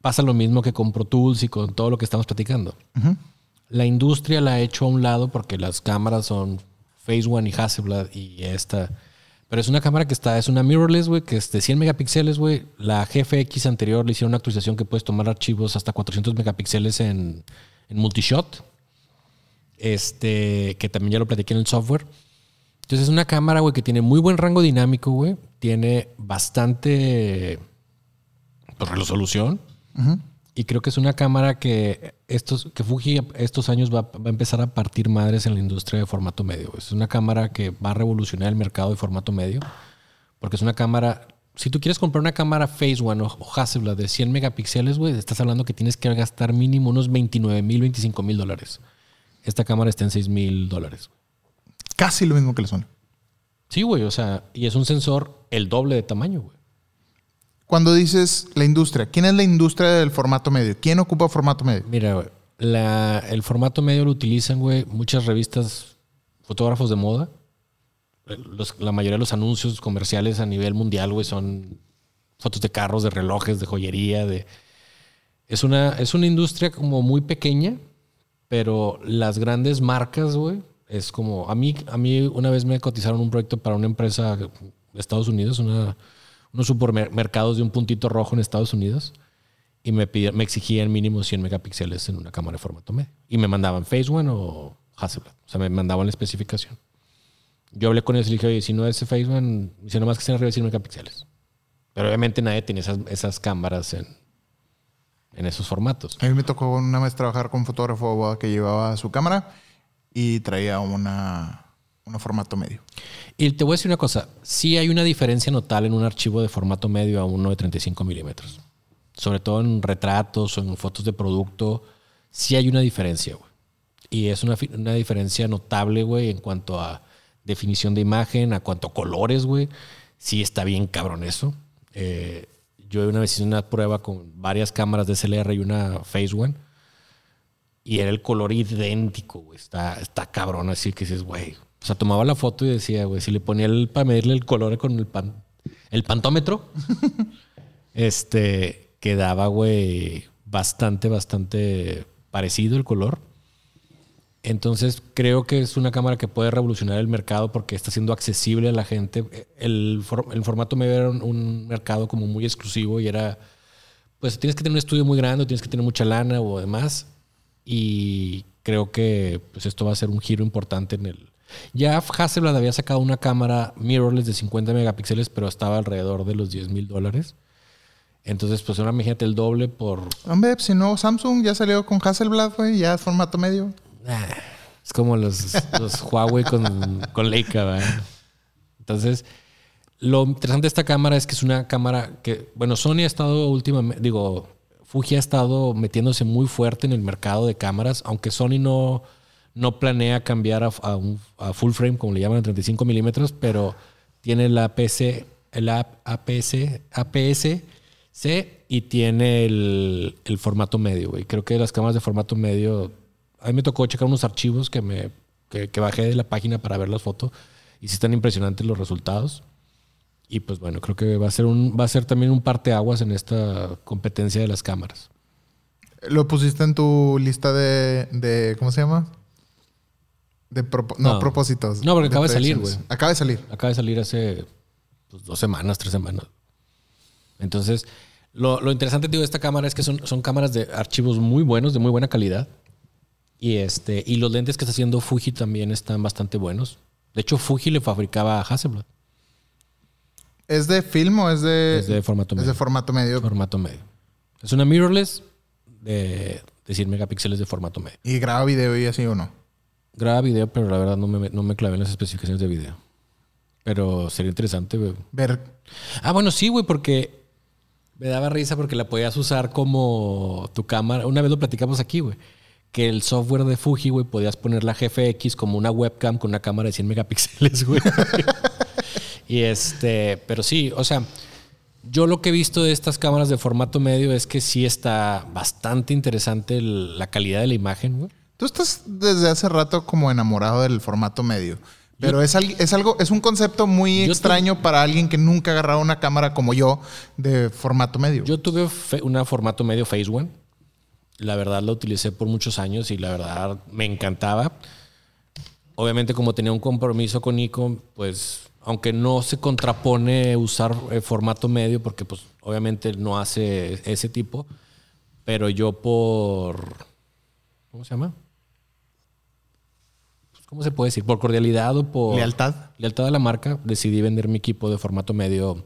B: pasa lo mismo que con Pro Tools y con todo lo que estamos platicando. La industria la ha hecho a un lado porque las cámaras son Phase One y Hasselblad y esta. Pero es una cámara que está, es una mirrorless, güey, que es de 100 megapíxeles, güey. La GFX anterior le hicieron una actualización que puedes tomar archivos hasta 400 megapíxeles en, en multishot. Este, que también ya lo platiqué en el software. Entonces es una cámara, güey, que tiene muy buen rango dinámico, güey. Tiene bastante pues, resolución. Y creo que es una cámara que estos, que Fuji estos años va, va a empezar a partir madres en la industria de formato medio. Es una cámara que va a revolucionar el mercado de formato medio. Porque es una cámara. Si tú quieres comprar una cámara Phase One o, o Hasselblad de 100 megapíxeles, güey, estás hablando que tienes que gastar mínimo unos 29 mil, 25 mil dólares. Esta cámara está en 6 mil dólares.
A: Casi lo mismo que le suena.
B: Sí, güey, o sea, y es un sensor el doble de tamaño, güey.
A: Cuando dices la industria, ¿quién es la industria del formato medio? ¿Quién ocupa formato medio?
B: Mira, el formato medio lo utilizan, güey, muchas revistas, fotógrafos de moda. Los- la mayoría de los anuncios comerciales a nivel mundial, güey, son fotos de carros, de relojes, de joyería, de... Es una, es una industria como muy pequeña, pero las grandes marcas, güey, es como... A mí, a mí una vez me cotizaron un proyecto para una empresa de Estados Unidos, una, unos supermercados de un puntito rojo en Estados Unidos y me, pidieron- me exigían mínimo 100 megapíxeles en una cámara de formato medio. Y me mandaban Phase One o Hasselblad. O sea, me mandaban la especificación. Yo hablé con ellos y dije, oye, si no es Phase One, dice nomás que sean arriba de 100 megapíxeles. Pero obviamente nadie tiene esas, esas cámaras en, en esos formatos.
A: A mí me tocó una vez trabajar con un fotógrafo que llevaba su cámara y traía una, una formato medio.
B: Y te voy a decir una cosa, sí hay una diferencia notable en un archivo de formato medio a uno de 35 milímetros. Sobre todo en retratos o en fotos de producto, sí hay una diferencia, güey. Y es una, una diferencia notable, güey, en cuanto a definición de imagen, a cuanto a colores, güey. Sí está bien cabrón eso. Eh, yo una vez hice una prueba con varias cámaras de SLR y una Phase One. Y era el color idéntico, güey. Está, está cabrón, así que dices, güey. O sea, tomaba la foto y decía, güey, si le ponía el, para medirle el color con el, pan, el pantómetro, este, quedaba, güey, bastante, bastante parecido el color. Entonces, creo que es una cámara que puede revolucionar el mercado porque está siendo accesible a la gente. El, for- el formato medio era un, un mercado como muy exclusivo y era, pues tienes que tener un estudio muy grande, o tienes que tener mucha lana o demás. Y creo que pues esto va a ser un giro importante en el... Ya Hasselblad había sacado una cámara mirrorless de 50 megapíxeles, pero estaba alrededor de los 10 mil dólares. Entonces, pues ahora imagínate el doble por...
A: Hombre, si no, Samsung ya salió con Hasselblad, güey, ya es formato medio.
B: Ah, es como los, los Huawei con, con Leica, ¿verdad? Entonces, lo interesante de esta cámara es que es una cámara que, bueno, Sony ha estado últimamente, digo, Fuji ha estado metiéndose muy fuerte en el mercado de cámaras, aunque Sony no, no planea cambiar a, un- full frame, como le llaman, a 35 milímetros, pero tiene la APS, el APS, APS-C y tiene el, formato medio, güey. Creo que las cámaras de formato medio, a mí me tocó checar unos archivos que, me, que, que bajé de la página para ver las fotos y sí están impresionantes los resultados. Y pues bueno, creo que va a ser un, va a ser también un parteaguas en esta competencia de las cámaras.
A: ¿Lo pusiste en tu lista de, de ¿cómo se llama? De propo- no,
B: No.
A: propósitos.
B: No, porque acaba de salir, güey.
A: Acaba de salir.
B: Acaba de salir hace pues, dos semanas, tres semanas. Entonces, lo, lo interesante digo, de esta cámara es que son, son cámaras de archivos muy buenos, de muy buena calidad. Y, este, y los lentes que está haciendo Fuji también están bastante buenos. De hecho, Fuji le fabricaba a Hasselblad.
A: ¿Es de film o es de,
B: Es de formato
A: es
B: medio.
A: de formato medio?
B: Formato medio. Es una mirrorless de, de 100 megapíxeles de formato medio.
A: ¿Y graba video y así o no?
B: Graba video, pero la verdad no me, no me clavé en las especificaciones de video. Pero sería interesante, güey.
A: Ver.
B: Ah, bueno, sí, güey, porque me daba risa porque la podías usar como tu cámara. Una vez lo platicamos aquí, güey. Que el software de Fuji, güey, podías poner la GFX como una webcam con una cámara de 100 megapíxeles, güey. y este, pero sí, o sea, yo lo que he visto de estas cámaras de formato medio es que sí está bastante interesante el- la calidad de la imagen, güey.
A: Tú estás desde hace rato como enamorado del formato medio. Pero es, al- es algo, es un concepto muy
B: Yo
A: extraño para alguien que nunca ha agarrado una cámara como yo de formato medio.
B: Yo tuve fe- una formato medio Phase One. La verdad la utilicé por muchos años y la verdad me encantaba. Obviamente como tenía un compromiso con Nikon, pues aunque no se contrapone usar eh, formato medio porque pues obviamente no hace ese tipo, pero yo por ¿cómo se llama? ¿Cómo se puede decir? Por cordialidad o por
A: Lealtad.
B: lealtad a la marca, decidí vender mi equipo de formato medio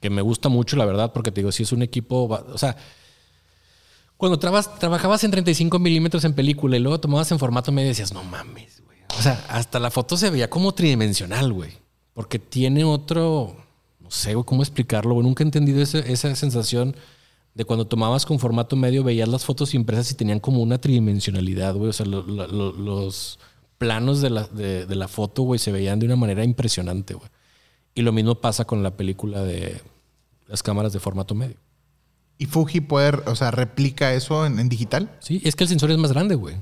B: que me gusta mucho, la verdad, porque te digo, si es un equipo, o sea, cuando trabas- trabajabas en 35 milímetros en película y luego tomabas en formato medio decías, no mames, güey. O sea, hasta la foto se veía como tridimensional, güey. Porque tiene otro, no sé, güey, cómo explicarlo, güey. Nunca he entendido ese- esa sensación de cuando tomabas con formato medio, veías las fotos impresas y tenían como una tridimensionalidad, güey. O sea, lo- lo- lo- los planos de la, de, de la foto, güey, se veían de una manera impresionante, güey. Y lo mismo pasa con la película de las cámaras de formato medio.
A: Y Fuji puede, o sea, replica eso en, en digital.
B: Sí, es que el sensor es más grande, güey.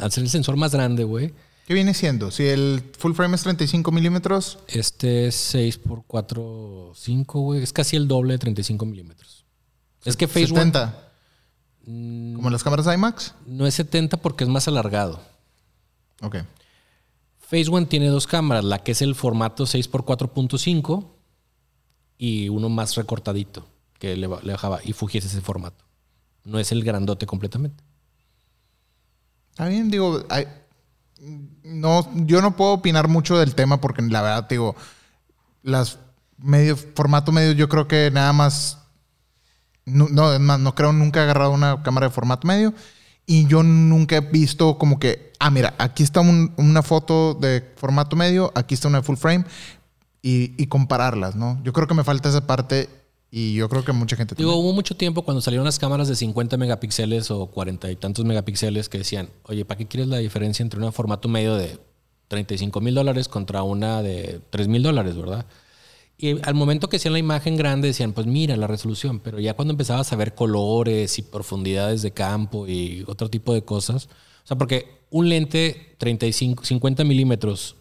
B: Al ser el sensor más grande, güey,
A: ¿Qué viene siendo? Si el full frame es 35 milímetros,
B: este es 6 por 4, 5, güey. Es casi el doble de 35 milímetros. Es que One
A: 70. Como las cámaras IMAX.
B: no es 70 porque es más alargado.
A: Ok.
B: Phase One tiene dos cámaras, la que es el formato 6 por 4.5 y uno más recortadito que le, le bajaba. Y Fuji es ese formato. No es el grandote completamente.
A: Está bien, digo, hay- no, yo no puedo opinar mucho del tema porque la verdad, digo, las medio, formato medio, yo creo que nada más, no, no, es más, no creo nunca he agarrado una cámara de formato medio y yo nunca he visto como que, ah, mira, aquí está un- una foto de formato medio, aquí está una de full frame y, y compararlas, ¿no? Yo creo que me falta esa parte y yo creo que mucha gente
B: Digo,
A: también.
B: hubo mucho tiempo cuando salieron las cámaras de 50 megapíxeles o 40 y tantos megapíxeles que decían, oye, ¿para qué quieres la diferencia entre un formato medio de 35 mil dólares contra una de 3 mil dólares, verdad? Y al momento que hacían la imagen grande decían, pues mira la resolución, pero ya cuando empezabas a ver colores y profundidades de campo y otro tipo de cosas, o sea, porque un lente 35, 50 milímetros,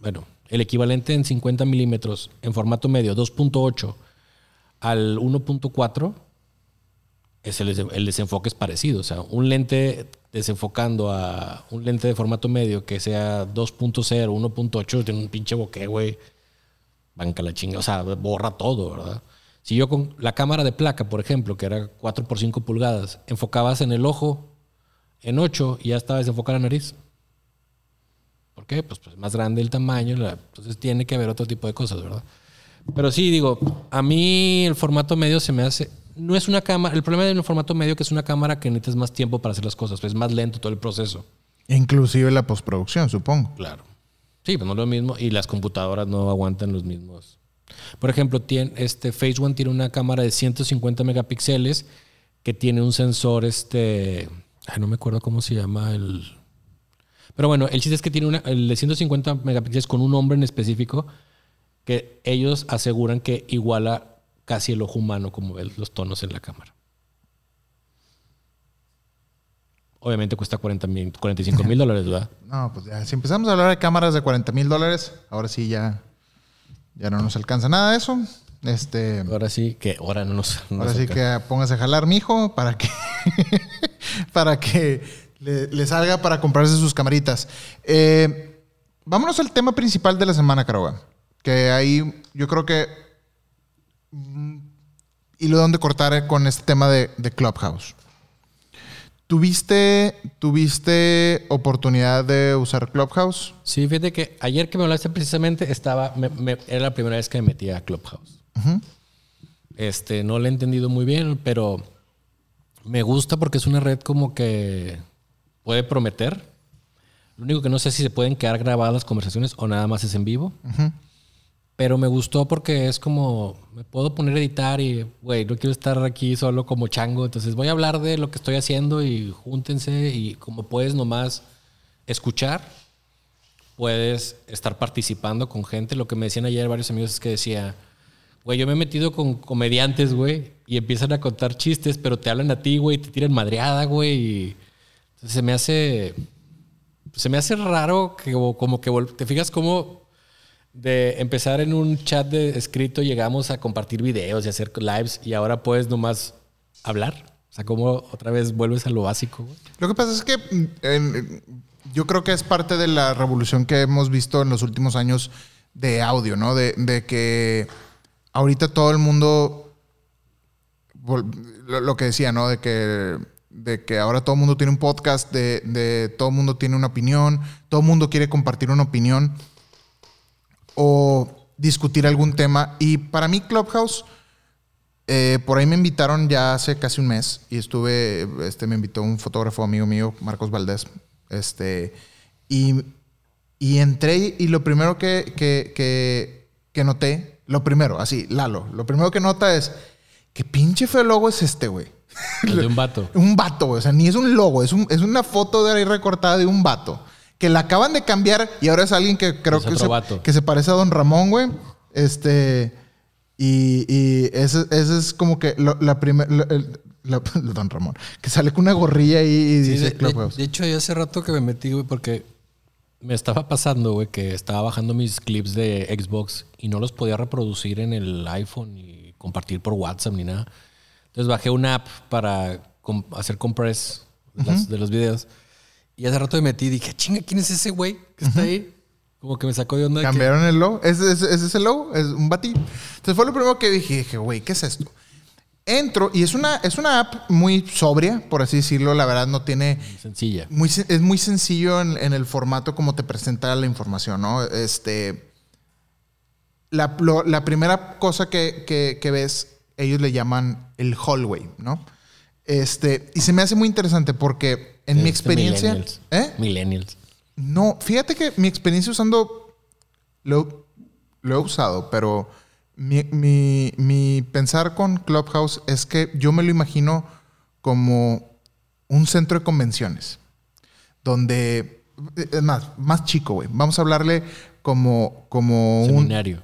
B: bueno, el equivalente en 50 milímetros en formato medio, 2.8 al 1.4, es el, el desenfoque es parecido. O sea, un lente desenfocando a un lente de formato medio que sea 2.0, 1.8, tiene un pinche bokeh, güey. Banca la chinga. O sea, borra todo, ¿verdad? Si yo con la cámara de placa, por ejemplo, que era 4 por 5 pulgadas, enfocabas en el ojo en 8 y ya estaba desenfocada la nariz. ¿Por qué? Pues, pues más grande el tamaño, la- entonces tiene que haber otro tipo de cosas, ¿verdad? Pero sí, digo, a mí el formato medio se me hace. No es una cámara. El problema del formato medio que es una cámara que necesitas más tiempo para hacer las cosas. pues, Es más lento todo el proceso.
A: Inclusive la postproducción, supongo.
B: Claro. Sí, pues no es lo mismo. Y las computadoras no aguantan los mismos. Por ejemplo, tiene, este Phase One tiene una cámara de 150 megapíxeles que tiene un sensor, este. Ay, no me acuerdo cómo se llama el. Pero bueno, el chiste es que tiene una, el de 150 megapíxeles con un nombre en específico que ellos aseguran que iguala casi el ojo humano como ven los tonos en la cámara. Obviamente cuesta 40 mil, 45 mil dólares, ¿verdad?
A: No, pues ya, si empezamos a hablar de cámaras de 40 mil dólares, ahora sí ya, Ya no nos alcanza nada de eso. Este,
B: Ahora sí que ahora no nos. no
A: ahora
B: nos
A: sí
B: alcanza.
A: que póngase a jalar, mijo, para que, para que le, le salga para comprarse sus camaritas. Eh, vámonos al tema principal de la semana, Caroga. Que ahí yo creo que mm, hilo donde cortar con este tema de, de Clubhouse. ¿Tuviste, ¿Tuviste oportunidad de usar Clubhouse?
B: Sí, fíjate que ayer que me hablaste precisamente estaba. me- me- era la primera vez que me metía a Clubhouse. Este, no lo he entendido muy bien, pero me gusta porque es una red como que puede prometer. Lo único que no sé si se pueden quedar grabadas las conversaciones o nada más es en vivo. Pero me gustó porque es como, me puedo poner a editar y, güey, no quiero estar aquí solo como chango. Entonces voy a hablar de lo que estoy haciendo y júntense y como puedes nomás escuchar, puedes estar participando con gente. Lo que me decían ayer varios amigos es que decía, güey, yo me he metido con comediantes, güey, y empiezan a contar chistes, pero te hablan a ti, güey, te tiran madreada, güey. Entonces se me hace, se me hace raro que como, que te fijas cómo de empezar en un chat de escrito llegamos a compartir videos y hacer lives y ahora puedes nomás hablar. O sea, como otra vez vuelves a lo básico.
A: Lo que pasa es que yo creo que es parte de la revolución que hemos visto en los últimos años de audio, ¿no? De, de que ahorita todo el mundo, lo, lo que decía, ¿no? De que, de que ahora todo el mundo tiene un podcast, de, de todo el mundo tiene una opinión, todo el mundo quiere compartir una opinión o discutir algún tema. Y para mí Clubhouse... Eh, por ahí me invitaron ya hace casi un mes y estuve, este, me invitó un fotógrafo amigo mío, Marcos Valdés, este, y, y entré y lo primero que, que, que, que noté, lo primero, así, Lalo, lo primero que nota es, ¿qué pinche feo logo es este, güey?
B: De un vato.
A: Un vato. O sea, ni es un logo, es, un- es una foto de ahí recortada de un vato. Que la acaban de cambiar y ahora es alguien que creo
B: Es
A: que se, que se parece a Don Ramón, güey. Este. Y, y ese, ese es como que lo- la primera. Don Ramón. Que sale con una gorrilla ahí y
B: Sí,
A: dice
B: de, de-
A: Clubhouse.
B: de hecho, yo hace rato que me metí, güey, porque me estaba pasando, güey, que estaba bajando mis clips de Xbox y no los podía reproducir en el iPhone y compartir por WhatsApp ni nada. Entonces bajé una app para hacer compress las- de los videos. Y hace rato me metí y dije, chinga, ¿quién es ese güey que está ahí? Como que me sacó de onda. de que-
A: Cambiaron el logo. Ese, ese- ese es el logo. Es un batí. Entonces fue lo primero que dije. Dije, güey, ¿qué es esto? Entro y es una, es una app muy sobria, por así decirlo. La verdad no tiene...
B: Sencilla.
A: Muy, es muy sencillo en, en el formato como te presenta la información, ¿no? Este... La, lo- la primera cosa que, que- que ves, ellos le llaman el hallway, ¿no? Este... Y se me hace muy interesante porque en mi experiencia...
B: Millennials.
A: ¿Eh?
B: Millennials.
A: No, fíjate que mi experiencia usando lo, lo he usado, pero mi, mi- mi pensar con Clubhouse es que yo me lo imagino como un centro de convenciones, donde, es más, más chico, güey. Vamos a hablarle como, como un,
B: Seminario.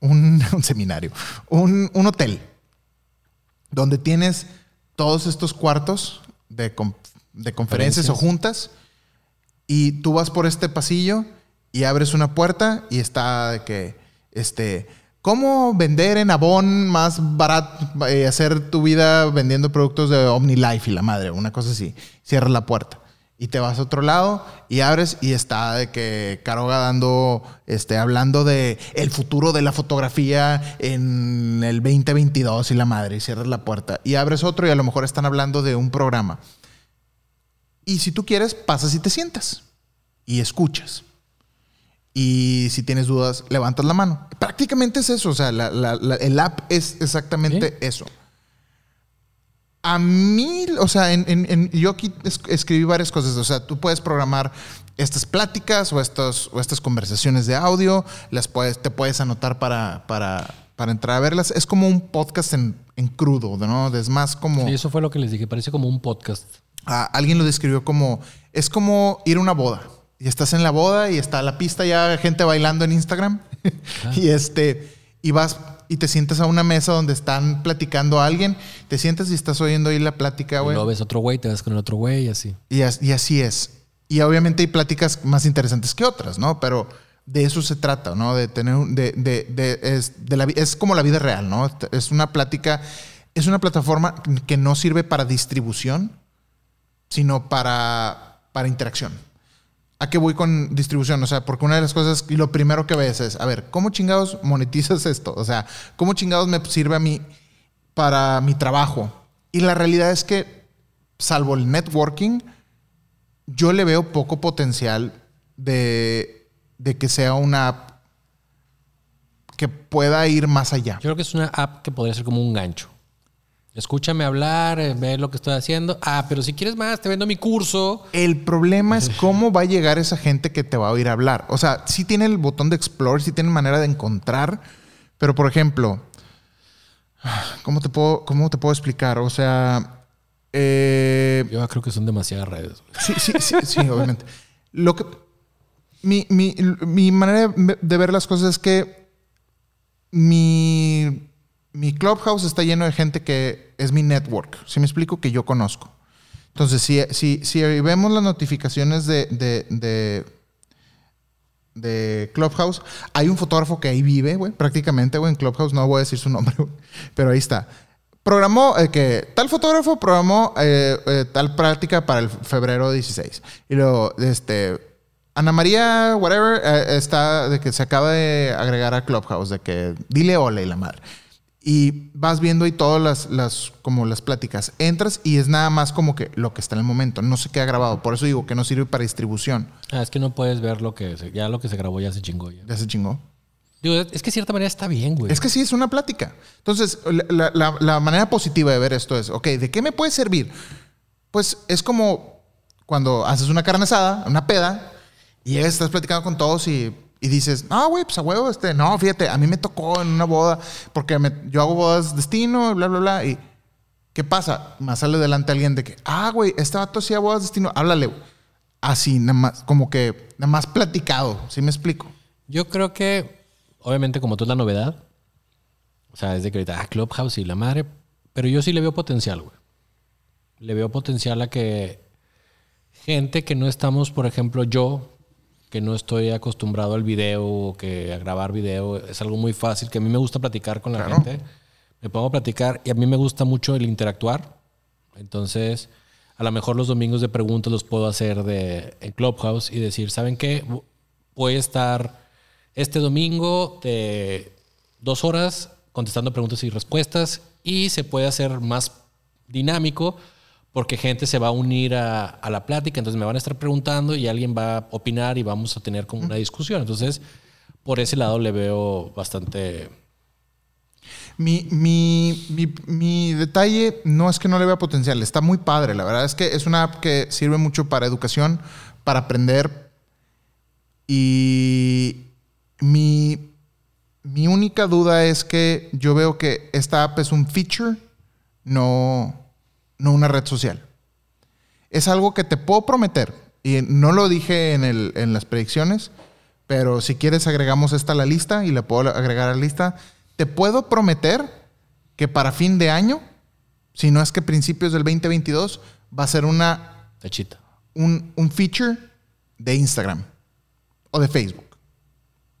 A: un, un seminario, un, un hotel, donde tienes todos estos cuartos de, de conferencias o juntas y tú vas por este pasillo y abres una puerta y está de que, este, ¿cómo vender en Avon más barato, eh, hacer tu vida vendiendo productos de OmniLife y la madre, una cosa así? Cierras la puerta y te vas a otro lado y abres y está de que Caroga dando, este, hablando de el futuro de la fotografía en el 2022 y la madre y cierras la puerta y abres otro y a lo mejor están hablando de un programa. Y si tú quieres, pasas y te sientas y escuchas. Y si tienes dudas, levantas la mano. Prácticamente es eso. O sea, la- la- la- el app es exactamente eso. A mí, o sea, en, en- en- yo aquí es- escribí varias cosas. O sea, tú puedes programar estas pláticas o, estos, o estas conversaciones de audio. Las puedes, te puedes anotar para, para, para entrar a verlas. Es como un podcast en, en crudo, ¿no? Es más como...
B: Sí, eso fue lo que les dije. Parece como un podcast.
A: Ah, alguien lo describió como es como ir a una boda y estás en la boda y está la pista ya gente bailando en Instagram y este y vas y te sientas a una mesa donde están platicando a alguien te sientas y estás oyendo ahí la plática güey
B: luego ves otro güey, te vas con el otro güey y así.
A: y, as- y así es y obviamente hay pláticas más interesantes que otras no pero de eso se trata, ¿no? De tener, un- de, de, de- es, de la, es como la vida real, ¿no? Es una plática, es una plataforma que no sirve para distribución, sino para, para interacción. ¿A qué voy con distribución? O sea, porque una de las cosas, y lo primero que ves es, a ver, ¿cómo chingados monetizas esto? O sea, ¿cómo chingados me sirve a mí para mi trabajo? Y la realidad es que, salvo el networking, yo le veo poco potencial de, de que sea una app que pueda ir más allá.
B: Yo creo que es una app que podría ser como un gancho. Escúchame hablar, eh, ve lo que estoy haciendo. Ah, pero si quieres más, te vendo mi curso.
A: El problema es cómo va a llegar esa gente que te va a oír hablar. O sea, sí tiene el botón de explore, sí tiene manera de encontrar, pero por ejemplo, ¿cómo te puedo, cómo te puedo explicar? O sea, eh,
B: Yo creo que son demasiadas redes.
A: sí, sí, sí, sí, obviamente. Lo que, mi, mi- mi manera de ver las cosas es que mi, mi clubhouse está lleno de gente que es mi network. Si me explico, que yo conozco. Entonces, si, si, si vemos las notificaciones de, de, de, de Clubhouse, hay un fotógrafo que ahí vive, güey, prácticamente, güey, en Clubhouse, no voy a decir su nombre, güey, pero ahí está. Programó eh, que tal fotógrafo programó eh, eh, tal práctica para el febrero 16. Y luego, este, Ana María, whatever, está de que se acaba de agregar a Clubhouse, de que dile hola y la madre. Y vas viendo ahí todas las, las, como las pláticas. Entras y es nada más como que lo que está en el momento. No se queda grabado. Por eso digo que no sirve para distribución.
B: Ah, es que no puedes ver lo que se- ya lo que se grabó ya se chingó ya.
A: Ya se chingó.
B: Digo, es que de cierta manera está bien, güey.
A: Es que sí, es una plática. Entonces, la, la- la manera positiva de ver esto es, ok, ¿de qué me puede servir? Pues es como cuando haces una carne asada, una peda, y estás platicando con todos y, y dices, ah, güey, pues a huevo, este, no, fíjate, a mí me tocó en una boda, porque yo hago bodas destino, bla, bla, bla, y ¿qué pasa? Más sale delante alguien de que, ah, güey, este vato hacía bodas destino, háblale, güey. Así, nada más, como que, nada más platicado, ¿sí me explico?
B: Yo creo que, obviamente, como tú es la novedad, o sea, desde que ahorita, ah, Clubhouse y la madre, pero yo sí le veo potencial, güey. Le veo potencial a que gente que no estamos, por ejemplo, yo, que no estoy acostumbrado al video o que a grabar video, es algo muy fácil, que a mí me gusta platicar con la
A: Claro.
B: gente. Me pongo a platicar y a mí me gusta mucho el interactuar. Entonces, a lo mejor los domingos de preguntas los puedo hacer de, en Clubhouse y decir, ¿saben qué? Voy a estar este domingo de dos horas contestando preguntas y respuestas y se puede hacer más dinámico porque gente se va a unir a, a la plática, entonces me van a estar preguntando y alguien va a opinar y vamos a tener como una discusión. Entonces, por ese lado le veo bastante...
A: Mi, mi, mi, mi detalle no es que no le vea potencial, está muy padre. La verdad es que es una app que sirve mucho para educación, para aprender. Y mi, mi única duda es que yo veo que esta app es un feature, no, no una red social. Es algo que te puedo prometer. Y no lo dije en, el- en las predicciones, pero si quieres agregamos esta a la lista y la puedo agregar a la lista. Te puedo prometer que para fin de año, si no es que principios del 2022, va a ser una,
B: Tachita.
A: un, un feature de Instagram o de Facebook.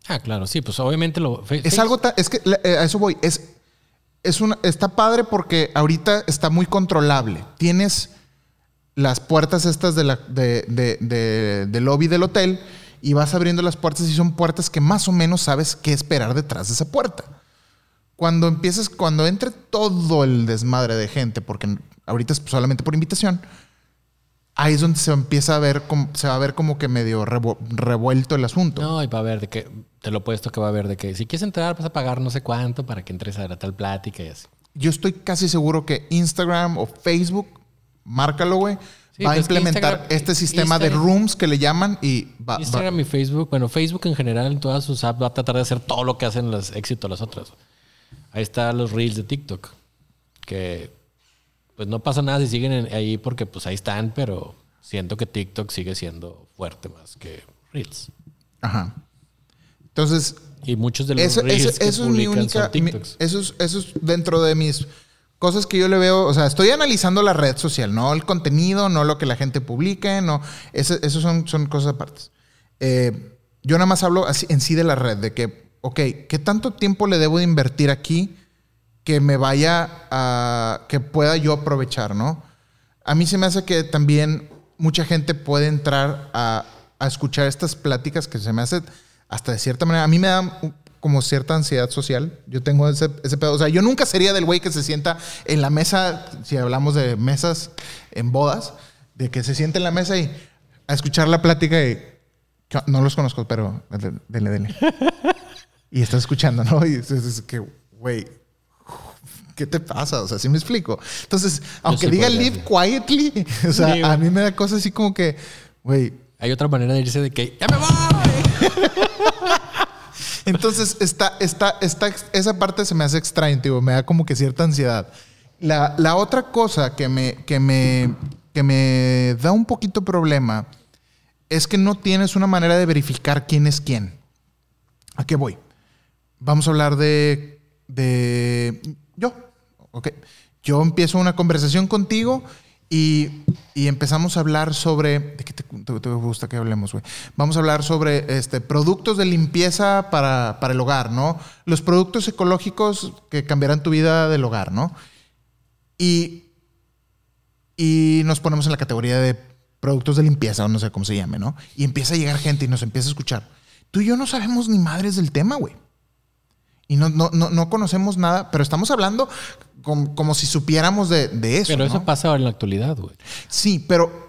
B: Ah, claro, sí, pues obviamente lo...
A: Es algo, ta- es que eh, a eso voy, es, es una, está padre porque ahorita está muy controlable. Tienes las puertas estas de la, de, de- de- del lobby del hotel y vas abriendo las puertas y son puertas que más o menos sabes qué esperar detrás de esa puerta. Cuando empieces, cuando entre todo el desmadre de gente, porque ahorita es solamente por invitación, ahí es donde se empieza a ver, se va a ver como que medio revuelto el asunto.
B: No, y va a haber de que, te lo he puesto que va a haber de que si quieres entrar vas a pagar no sé cuánto para que entres a la tal plática y así.
A: Yo estoy casi seguro que Instagram o Facebook, márcalo, güey,
B: Sí,
A: va a
B: pues
A: implementar este sistema de rooms que le llaman y va, va-
B: Instagram y Facebook, bueno, Facebook en general en todas sus apps va a tratar de hacer todo lo que hacen los éxitos las otras. Ahí están los reels de TikTok, que pues no pasa nada si siguen en- ahí porque pues ahí están, pero siento que TikTok sigue siendo fuerte más que reels.
A: Ajá. Entonces,
B: Y muchos de los
A: eso,
B: reels
A: eso-
B: que
A: eso es mi
B: publican
A: única.
B: son
A: mi-
B: TikToks.
A: eso, es, eso es dentro de mis cosas que yo le veo. O sea, estoy analizando la red social, no el contenido, no lo que la gente publique, no. Eso, eso son, son cosas aparte. Eh, yo nada más hablo así, en sí de la red, de que, ok, ¿qué tanto tiempo le debo de invertir aquí que me vaya a, que pueda yo aprovechar, ¿no? A mí se me hace que también mucha gente puede entrar a, a escuchar estas pláticas que se me hace hasta de cierta manera, a mí me da como cierta ansiedad social. Yo tengo ese, ese pedo. O sea, yo nunca sería del güey que se sienta en la mesa, si hablamos de mesas en bodas, de que se siente en la mesa y a escuchar la plática y no los conozco, pero dele, dele. y está escuchando, ¿no? Y es, que, güey, ¿qué te pasa? O sea, ¿sí me explico? Entonces, aunque diga live quietly, o sea, a mí me da cosas así como que, güey.
B: Hay otra manera de irse de que, ¡ya me voy!
A: Entonces, está, está, está, esa parte se me hace extraña, tío, me da como que cierta ansiedad. La, la otra cosa que me, que, me, que me da un poquito problema es que no tienes una manera de verificar quién es quién. ¿A qué voy? Vamos a hablar de, de yo. Ok. Yo empiezo una conversación contigo y, empezamos a hablar sobre. ¿De qué te, gusta que hablemos, güey? Vamos a hablar sobre este, productos de limpieza para, para, el hogar, ¿no? Los productos ecológicos que cambiarán tu vida del hogar, ¿no? Y, y nos ponemos en la categoría de productos de limpieza o no sé cómo se llame, ¿no? Y empieza a llegar gente y nos empieza a escuchar. Tú y yo no sabemos ni madres del tema, güey. Y no, no, no, no conocemos nada, pero estamos hablando como, si supiéramos de, eso.
B: Pero eso pasa en la actualidad, güey.
A: Sí, pero.